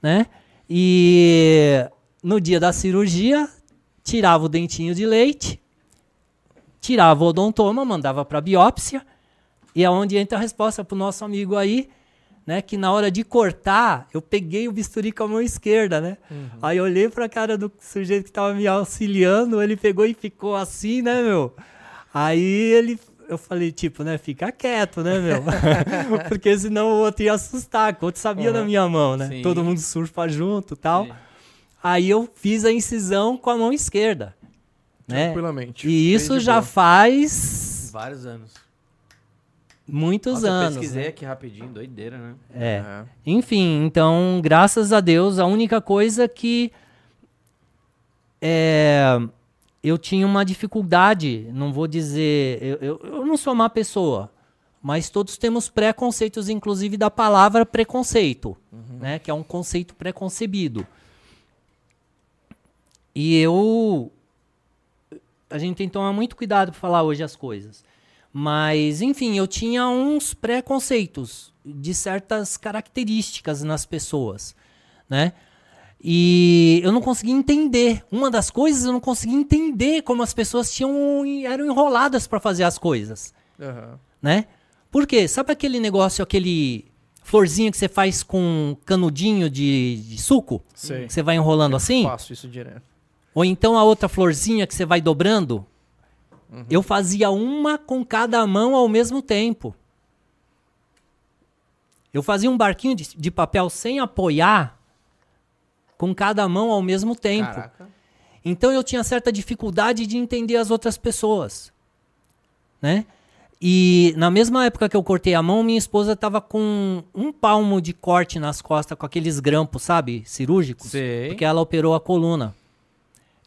né? E no dia da cirurgia, tirava o dentinho de leite, tirava o odontoma, mandava para biópsia, e é onde entra a resposta para o nosso amigo aí, né? Que na hora de cortar, eu peguei o bisturi com a mão esquerda, né? Aí eu olhei pra cara do sujeito que tava me auxiliando, ele pegou e ficou assim, né, meu? Aí ele. Eu falei, tipo, né, fica quieto, né, meu? Porque senão o outro ia assustar, que o outro sabia da minha mão, né? Sim. Todo mundo surfa junto e tal. Sim. Aí eu fiz a incisão com a mão esquerda, né? Tranquilamente. E isso já boa. faz Vários anos. muitos Nossa, anos. Eu pesquisei né? aqui rapidinho, doideira, né? É. É. Enfim, então, graças a Deus, a única coisa que é, eu tinha uma dificuldade, não vou dizer, eu, eu, eu não sou má pessoa, mas todos temos preconceitos, inclusive da palavra preconceito, né, que é um conceito preconcebido. E eu, a gente tem que tomar muito cuidado para falar hoje as coisas. Mas, enfim, eu tinha uns preconceitos de certas características nas pessoas, né? E eu não conseguia entender. Uma das coisas eu não conseguia entender como as pessoas tinham eram enroladas para fazer as coisas, Aham. né? Por quê? Sabe aquele negócio, aquele florzinha que você faz com canudinho de, de suco? Sei. Que você vai enrolando assim? Faço isso direto. Ou então a outra florzinha que você vai dobrando. Eu fazia uma com cada mão ao mesmo tempo. Eu fazia um barquinho de, de papel sem apoiar com cada mão ao mesmo tempo. Caraca. Então eu tinha certa dificuldade de entender as outras pessoas, né? E na mesma época que eu cortei a mão, minha esposa estava com um palmo de corte nas costas, com aqueles grampos, sabe, cirúrgicos, Sei. porque ela operou a coluna.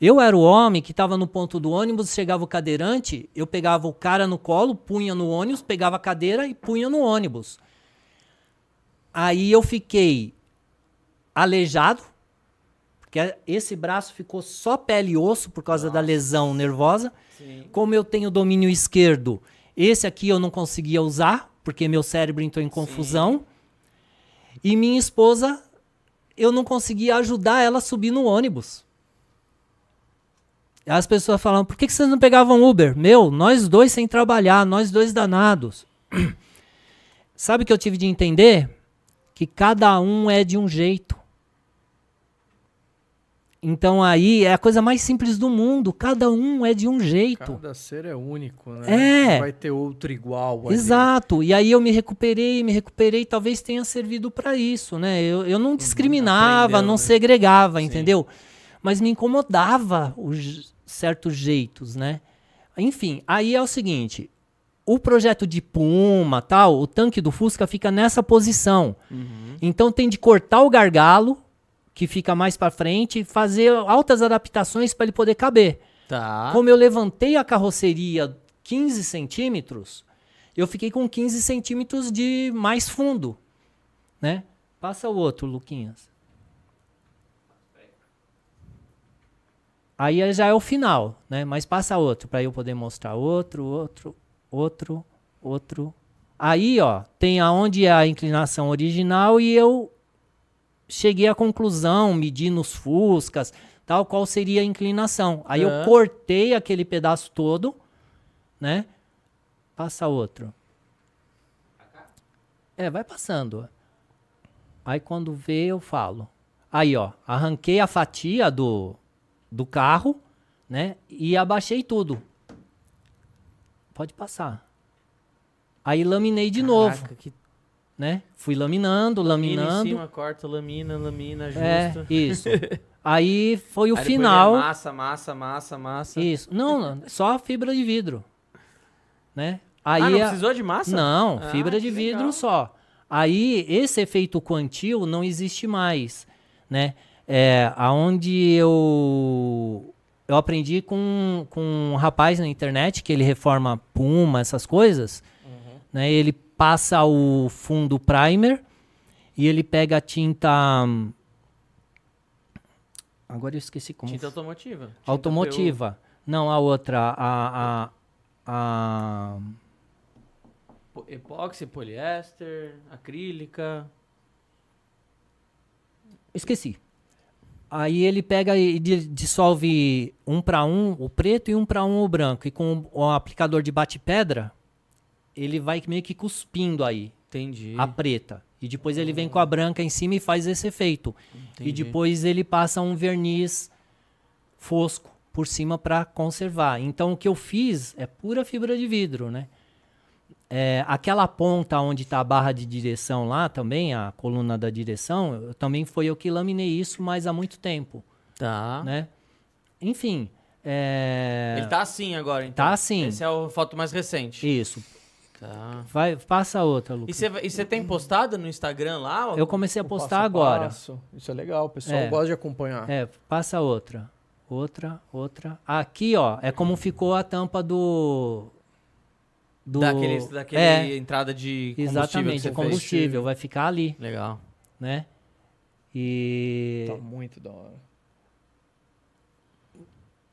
Eu era o homem que estava no ponto do ônibus, chegava o cadeirante, eu pegava o cara no colo, punha no ônibus, pegava a cadeira e punha no ônibus. Aí eu fiquei aleijado, porque esse braço ficou só pele e osso por causa da lesão nervosa. Sim. Como eu tenho domínio esquerdo, esse aqui eu não conseguia usar, porque meu cérebro entrou em confusão. E minha esposa, eu não conseguia ajudar ela a subir no ônibus. As pessoas falavam, por que, que vocês não pegavam Uber? Meu, nós dois sem trabalhar, nós dois danados. Sabe o que eu tive de entender? Que cada um é de um jeito. Então aí é a coisa mais simples do mundo. Cada um é de um jeito. Cada ser é único, né? É. Não vai ter outro igual. ali. Exato. E aí eu me recuperei, me recuperei, talvez tenha servido para isso, né? Eu, eu não discriminava, aprendeu, não né? segregava, Sim. entendeu? Mas me incomodava os certos jeitos, né? Enfim, aí é o seguinte, o projeto de Puma, tal, o tanque do Fusca fica nessa posição. Então tem de cortar o gargalo, que fica mais para frente, fazer altas adaptações para ele poder caber. Tá. Como eu levantei a carroceria 15 centímetros, eu fiquei com 15 centímetros de mais fundo, né? Passa o outro, Luquinhas. Aí já é o final, né? Mas passa outro para eu poder mostrar outro, outro, outro, outro. Aí, ó, tem aonde é a inclinação original e eu cheguei à conclusão, medi nos fuscas, tal qual seria a inclinação. Aí Aham. eu cortei aquele pedaço todo, né? Passa outro. É, vai passando. Aí quando vê, eu falo. Aí, ó, arranquei a fatia do, do carro, né? E abaixei tudo. Pode passar. Aí laminei de novo, Caraca, que né? Fui laminando, lamina laminando. em cima, corta, lamina, lamina, É, ajusta. isso. Aí foi o Aí final. é massa, massa, massa, massa. Isso. Não, só fibra de vidro. Né? Aí ah, não a- precisou de massa? Não, Ah, fibra de vidro legal. só. Aí esse efeito quantil não existe mais, né? É, aonde eu eu aprendi com, com um rapaz na internet que ele reforma Puma, essas coisas. Uhum. Né? Ele passa o fundo primer e ele pega a tinta. Agora eu esqueci como. Tinta automotiva. Tinta automotiva. PU. Não, a outra. A. a, a... Epóxi, poliéster, acrílica. Esqueci. Aí ele pega e dissolve um para um o preto e um para um o branco. E com o aplicador de bate-pedra, ele vai meio que cuspindo aí. Entendi. A preta. E depois ele vem com a branca em cima e faz esse efeito. Entendi. E depois ele passa um verniz fosco por cima para conservar. Então o que eu fiz é pura fibra de vidro, né? É, aquela ponta onde está a barra de direção lá também, a coluna da direção, eu, também foi eu que laminei isso, mas há muito tempo. Tá. Né? Enfim. É... Ele tá assim agora, então. Tá assim. Essa é a foto mais recente. Isso. Tá. Vai, passa outra, Lucas. E você tem postado no Instagram lá? Eu comecei a postar passo agora. Passo. Isso é legal, o pessoal é. gosta de acompanhar. É, passa outra. Outra, outra. Aqui, ó, é como ficou a tampa do do daquele, daquele é, entrada de combustível. Exatamente, de combustível, fez. vai ficar ali. Legal. Né? E. Tá muito da hora.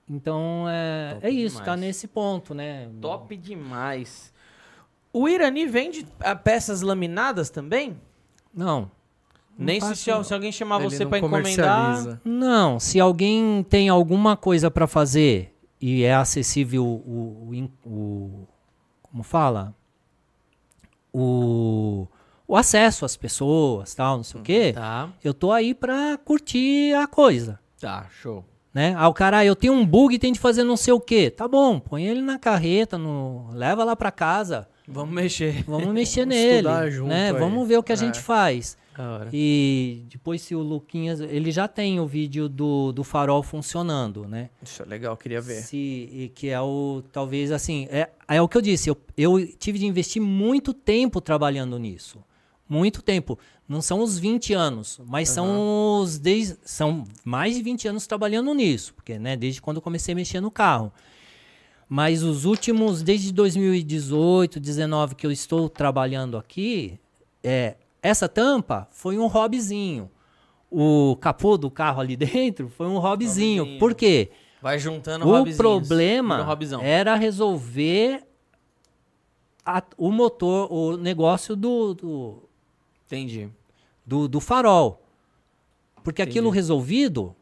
Então é, é isso, tá demais. tá nesse ponto, né? Top demais. O Irani vende ah, peças laminadas também? Não. Nem se, se, se, alguém chamar Ele você para encomendar. Não, se alguém tem alguma coisa para fazer e é acessível o, o, o como fala? O, o acesso às pessoas, tal, não sei o quê. Tá. Eu tô aí pra curtir a coisa. Tá, show. Né? Ah, o cara, eu tenho um bug e tem de fazer não sei o quê. Tá bom, põe ele na carreta, no, leva lá pra casa. Vamos mexer. Vamos mexer Vamos nele. Junto né? Vamos ver o que a é. gente faz. E depois se o Luquinhas, ele já tem o vídeo do, do farol funcionando, né? Isso é legal, queria ver. Se, e que é o, talvez assim, é, é o que eu disse, eu, eu tive de investir muito tempo trabalhando nisso. Muito tempo. Não são os 20 anos, mas uhum. são os 10, são mais de 20 anos trabalhando nisso, porque né, desde quando eu comecei a mexer no carro. Mas os últimos, desde 2018, 19 que eu estou trabalhando aqui, é, essa tampa foi um hobbyzinho. O capô do carro ali dentro foi um hobbyzinho. hobbyzinho. Por quê? Vai juntando O problema era resolver a, o motor, o negócio do, do Entendi. Do, do farol. Porque Entendi. aquilo resolvido,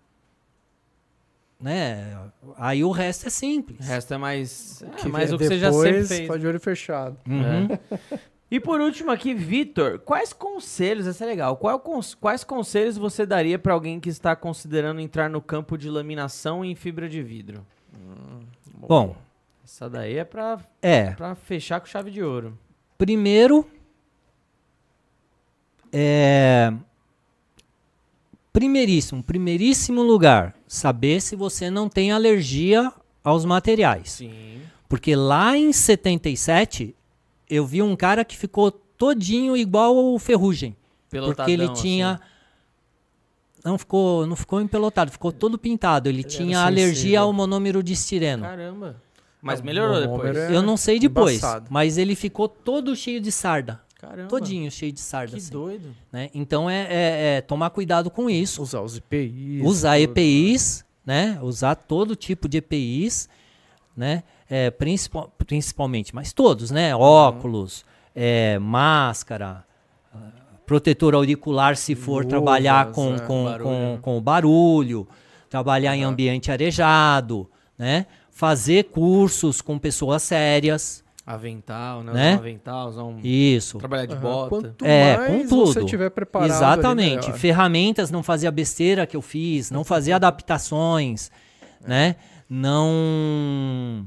né? Aí o resto é simples. O resto é mais. É, mais o que você já sempre fez. Pode olho fechado. Uhum. É. E por último aqui, Vitor, quais conselhos, essa é legal, qual, quais conselhos você daria para alguém que está considerando entrar no campo de laminação em fibra de vidro? Hum, bom, bom, essa daí é para é. Pra fechar com chave de ouro. Primeiro, é, primeiríssimo, primeiríssimo lugar, saber se você não tem alergia aos materiais. Sim. Porque lá em 77 eu vi um cara que ficou todinho igual o Ferrugem. Pelotadão, porque ele tinha. Assim. Não ficou, não ficou empelotado, ficou todo pintado. Ele, ele tinha alergia ao monômero de estireno. Caramba. Mas melhorou depois. É eu não sei depois, embaçado. mas ele ficou todo cheio de sarda. Caramba. Todinho cheio de sarda. Que assim, doido. Né? Então é, é, é, tomar cuidado com isso. Usar os EPIs. Usar EPIs, né? Usar todo tipo de EPIs, né? é, principal, principalmente, mas todos, né? Óculos, é, máscara, protetor auricular se for Luvas, trabalhar com, é, com, barulho. com, com barulho, trabalhar uhum. em ambiente arejado, né? Fazer cursos com pessoas sérias. Avental, né? né? Um avental, usar um... Isso. Trabalhar de uhum. bota. Quanto é, mais com tudo. você tiver preparado. Exatamente. Ferramentas, não fazia besteira que eu fiz, não fazia adaptações, é. né? Não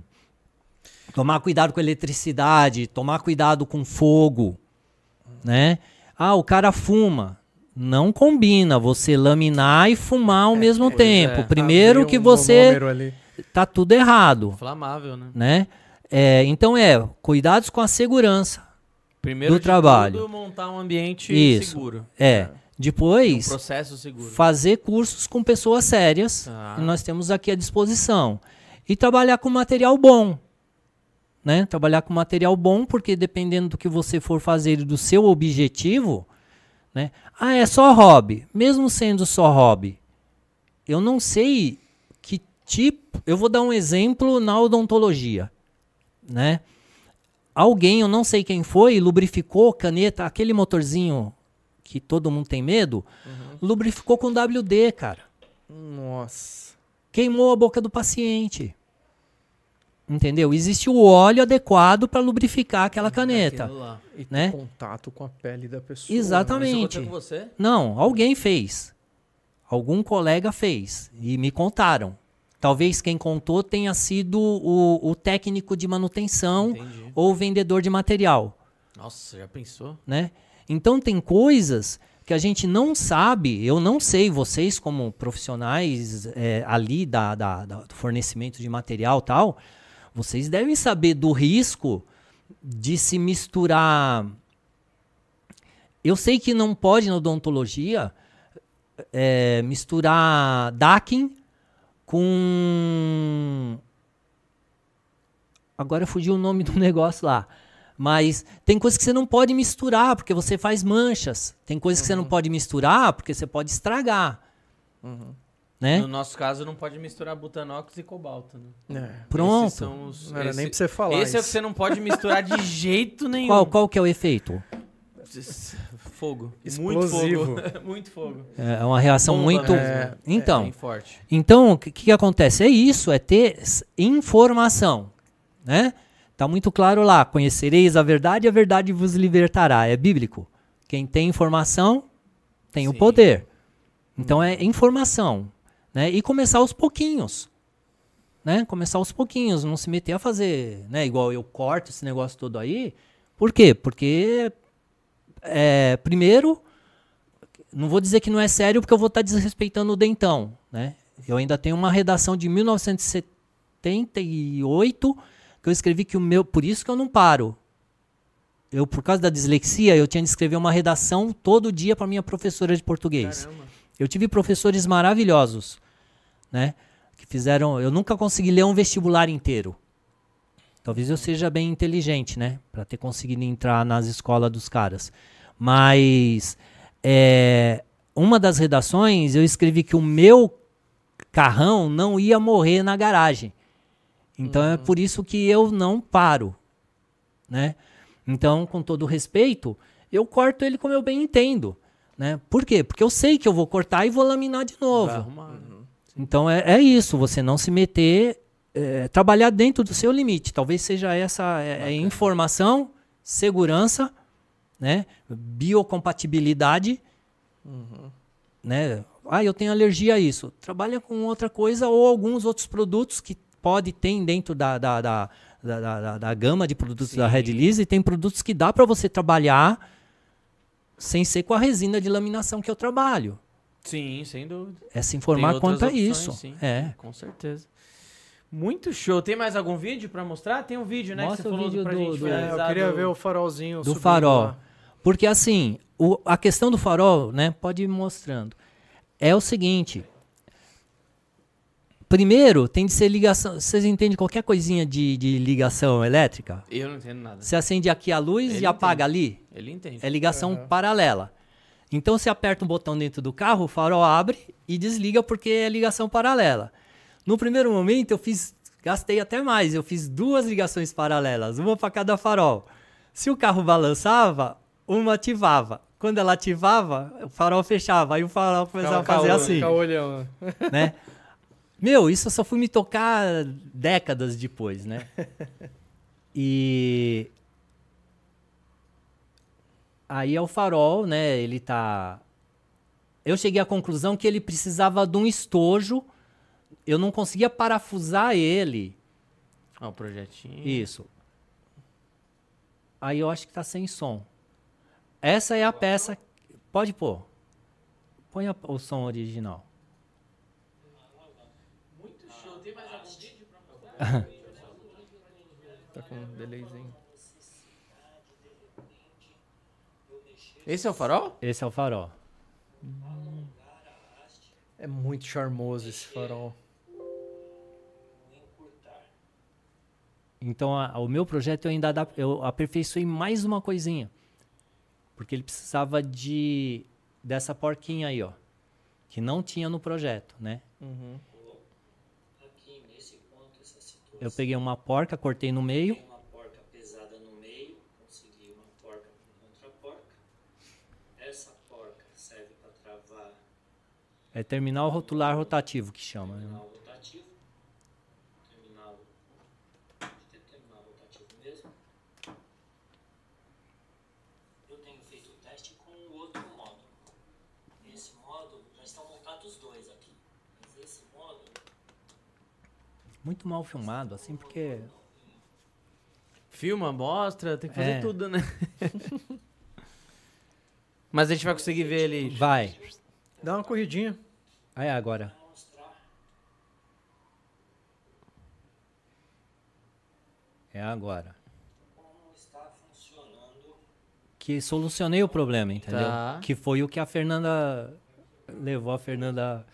Tomar cuidado com eletricidade, tomar cuidado com fogo, né? Ah, o cara fuma. Não combina você laminar e fumar ao é, mesmo tempo. É. Primeiro que você tá tudo errado. Inflamável, né? né? É, então é, cuidados com a segurança Primeiro do trabalho. Tudo, montar um ambiente Isso. seguro. É. Depois, Um fazer cursos com pessoas sérias, Ah. que nós temos aqui à disposição. E trabalhar com material bom. Né? Trabalhar com material bom, porque dependendo do que você for fazer e do seu objetivo, né? Ah, é só hobby. Mesmo sendo só hobby, eu não sei que tipo. Eu vou dar um exemplo na odontologia, né? Alguém, eu não sei quem foi, lubrificou caneta, aquele motorzinho que todo mundo tem medo, lubrificou com WD, cara. Nossa. Queimou a boca do paciente. Entendeu? Existe o óleo adequado para lubrificar aquela caneta, Aquilo lá. E né? contato com a pele da pessoa. Exatamente. Não, alguém fez. Algum colega fez e me contaram. Talvez quem contou tenha sido o, o técnico de manutenção Entendi. ou o vendedor de material, Nossa, já pensou? né? Então tem coisas que a gente não sabe, eu não sei, vocês como profissionais é, ali da, da- da- do fornecimento de material tal, vocês devem saber do risco de se misturar. Eu sei que não pode na odontologia é, misturar DACIN com. Agora fugiu o nome do negócio lá. Mas tem coisas que você não pode misturar, porque você faz manchas. Tem coisas que você não pode misturar, porque você pode estragar. Né? No nosso caso, não pode misturar butanox e cobalto, né? É, Pronto. Esses são os- não era esse- nem pra você falar. Esse é o que isso. você não pode misturar de jeito nenhum. Qual, qual que é o efeito? Fogo. Explosivo. Muito fogo. Muito fogo. É uma reação Bomba muito. mesmo. É, então, Bem forte. Então, o que, que acontece? É isso, é ter informação, né? Tá muito claro lá, conhecereis a verdade e a verdade vos libertará. É bíblico. Quem tem informação tem o Sim. poder. Então é informação, né? E começar aos pouquinhos. Né? Começar aos pouquinhos, não se meter a fazer, né, igual eu corto esse negócio todo aí. Por quê? Porque é, primeiro não vou dizer que não é sério porque eu vou estar desrespeitando o dentão, né? Eu ainda tenho uma redação de 1978 que eu escrevi que o meu, por isso que eu não paro. Eu por causa da dislexia, eu tinha de escrever uma redação todo dia para minha professora de português. Caramba. Eu tive professores maravilhosos, né? Que fizeram, eu nunca consegui ler um vestibular inteiro. Talvez eu seja bem inteligente, né? Para ter conseguido entrar nas escolas dos caras. Mas é, uma das redações eu escrevi que o meu carrão não ia morrer na garagem. Então é por isso que eu não paro, né? Então, com todo respeito, eu corto ele como eu bem entendo, né? Por quê? Porque eu sei que eu vou cortar e vou laminar de novo. Arrumar. Então é, é isso, você não se meter, é, trabalhar dentro do seu limite. Talvez seja essa é, é informação, segurança, né? biocompatibilidade, né? Ah, eu tenho alergia a isso. Trabalha com outra coisa ou alguns outros produtos que pode ter dentro da, da, da, da, da- da- da gama de produtos da Sim. Red Lease. E tem produtos que dá para você trabalhar sem ser com a resina de laminação que eu trabalho. Sim, sem dúvida. É se informar quanto a opções, isso. sim, É. Com certeza. Muito show. Tem mais algum vídeo pra mostrar? Tem um vídeo, né? Mostra que você o falou vídeo pra do- gente do- É, eu queria do- ver o farolzinho Do farol. lá. Porque assim, o- a questão do farol, né, pode ir mostrando. É o seguinte. Primeiro, tem de ser ligação. Vocês entendem qualquer coisinha de, de ligação elétrica? Eu não entendo nada. Você acende aqui a luz Ele e apaga ali. Ele entende. É ligação paralela. Então você aperta um botão dentro do carro, o farol abre e desliga porque é ligação paralela. No primeiro momento eu fiz, gastei até mais, eu fiz duas ligações paralelas, uma para cada farol. Se o carro balançava, uma ativava. Quando ela ativava, o farol fechava, aí o farol começava a Ficava fazer caolho, assim, Fica olhando. né? Meu, isso eu só fui me tocar décadas depois, né? E aí é o farol, né? Ele tá. Eu cheguei à conclusão que ele precisava de um estojo. Eu não conseguia parafusar ele. Ó, o projetinho. Isso. Aí eu acho que tá sem som. Essa é a peça. Pode pôr. Põe a- o som original. Muito show. Tem mais algum vídeo pra Tá com um delayzinho. Esse é o farol? Esse é o farol. É muito charmoso esse farol. Então, a, o meu projeto eu ainda eu aperfeiçoei mais uma coisinha. Porque ele precisava de dessa porquinha aí, ó. Que não tinha no projeto, né? Uhum. Eu peguei uma porca, cortei no meio. Uma porca pesada no meio, consegui uma porca com outra porca. Essa porca serve para travar. É terminal rotular rotativo que chama. Né? Terminal rotativo. Terminal. Terminal rotativo mesmo. Eu tenho feito o teste com o outro módulo. Esse módulo já estão montados os dois aqui. Mas esse módulo muito mal filmado, assim, porque. Filma, mostra, tem que fazer É. tudo, né? Mas a gente vai conseguir ver ele. Vai. Dá uma corridinha. Aí agora. É agora. como está funcionando. Que solucionei o problema, entendeu? Tá. Que foi o que a Fernanda levou a Fernanda.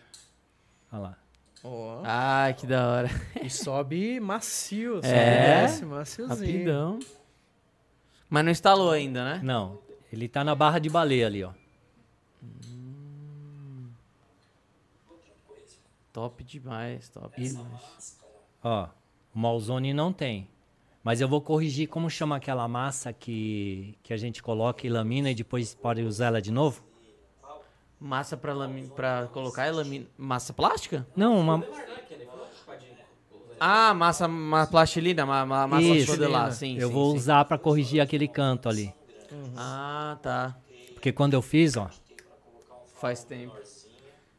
Olha lá. Ó. Ai, que da hora. E sobe macio. Sobe É? desce maciozinho. Rapidão. Mas não instalou ainda, né? Não, ele tá na barra de baleia ali, ó. Top demais, top demais. Ó, o Malzone não tem. Mas eu vou corrigir como chama aquela massa que, que a gente coloca e lamina e depois pode usar ela de novo? Massa pra, lami... pra colocar e lamina. Massa plástica? Não, uma. Ah, massa ma plastilina, ma ma massa Isso. modelar, sim. eu sim, vou sim. usar pra corrigir aquele canto ali. Ah, tá. Porque quando eu fiz, ó. Faz tempo.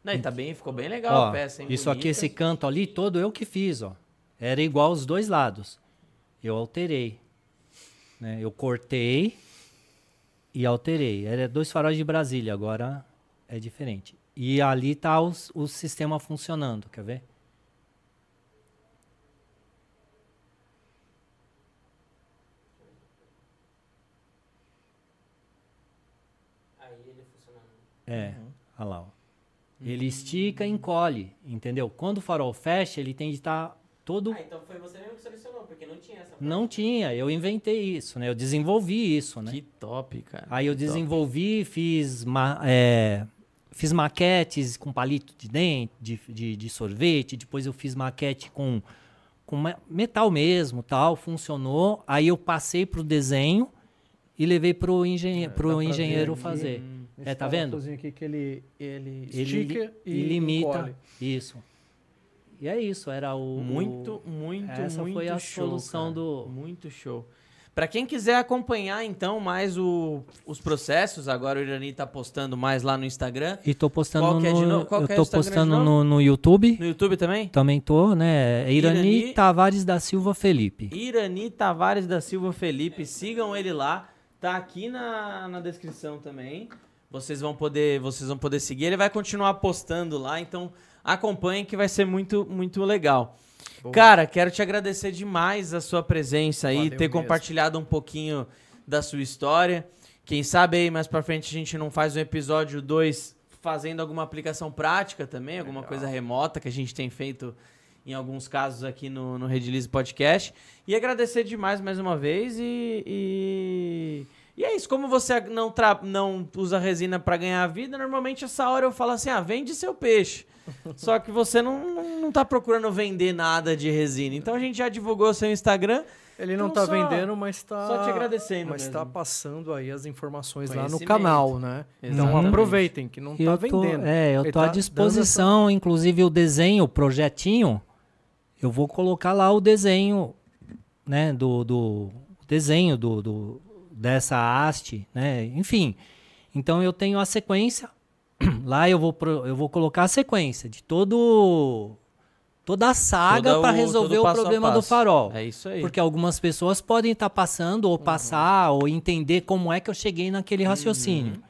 Não, e tá bem, ficou bem legal ó a peça, hein? isso aqui, bonita. esse canto ali, todo eu que fiz, ó. Era igual os dois lados. Eu alterei. Né? Eu cortei e alterei. Era dois faróis de Brasília, agora é diferente. E ali tá os- o sistema funcionando, quer ver? Aí ele funcionando. É, olha lá. Ó. Ele estica e encolhe, entendeu? Quando o farol fecha, ele tem de estar todo. Ah, então foi você mesmo que selecionou, porque não tinha essa Não tinha, eu inventei isso, né? Eu desenvolvi isso, né? Que top, cara. Aí eu que top. desenvolvi, fiz, ma é, fiz maquetes com palito de dente, de, de, de sorvete. Depois eu fiz maquete com, com me- metal mesmo, tal. Funcionou. Aí eu passei pro desenho e levei pro, engenhe É, pro ver engenheiro fazer. É, tá vendo? aqui que ele, ele Ele e, limita. encolhe. Isso. E é isso, era o... Muito, muito, essa muito foi a show, solução cara. do- Muito show. Pra quem quiser acompanhar, então, mais o, os processos, agora o Irani tá postando mais lá no Instagram. E tô postando Qual que é de no, novo? Qual eu é tô postando no, no YouTube. No YouTube também? Também tô, né? É Irani, Irani- Tavares da Silva Felipe. Irani Tavares da Silva Felipe, sigam ele lá. Tá aqui na, na descrição também. Vocês vão poder, vocês vão poder seguir. Ele vai continuar postando lá, então acompanhem que vai ser muito, muito legal. Cara, quero te agradecer demais a sua presença aí, ter mesmo. compartilhado um pouquinho da sua história. Quem sabe aí mais pra frente a gente não faz um episódio 2 fazendo alguma aplicação prática também, alguma coisa remota que a gente tem feito em alguns casos aqui no, no Redilize Podcast. E agradecer demais mais uma vez e. E, e é isso. Como você não, tra não usa resina para ganhar a vida, normalmente essa hora eu falo assim: ah, vende seu peixe. Só que você não, não, não tá procurando vender nada de resina. Então a gente já divulgou seu Instagram. Ele não Então, tá só- vendendo, mas tá. só te agradecendo Mas mesmo. tá passando aí as informações lá no canal, né? Então Exatamente. aproveitem, que não tá eu tô, vendendo. é, eu tá à dando disposição, inclusive o desenho, o projetinho, eu vou colocar lá o desenho, né, do, do desenho do, do- dessa haste, né, enfim. Então eu tenho a sequência, lá eu vou, pro- eu vou colocar a sequência de todo toda a saga para resolver o problema do farol. É isso aí. Porque algumas pessoas podem estar passando ou passar ou entender como é que eu cheguei naquele raciocínio.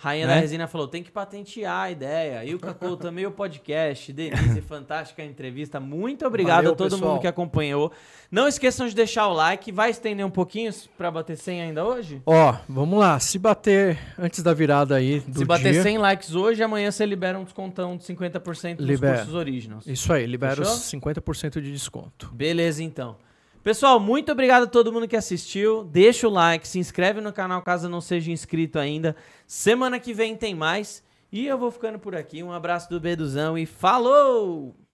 Rainha né? da Resina falou, tem que patentear a ideia. E o Cacou também o podcast. Denise, fantástica entrevista. Muito obrigado Valeu, a todo pessoal. mundo que acompanhou. Não esqueçam de deixar o like. Vai estender um pouquinho pra bater 100 ainda hoje? Ó, vamos lá. Se bater antes da virada aí do Se bater dia, 100 likes hoje, amanhã você libera um descontão de 50% dos Libera. cursos originals. Isso aí, libera Fechou? os 50% de desconto. Beleza, então. Pessoal, muito obrigado a todo mundo que assistiu. Deixa o like, se inscreve no canal caso não seja inscrito ainda. Semana que vem tem mais. E eu vou ficando por aqui. Um abraço do Beduzão e falou!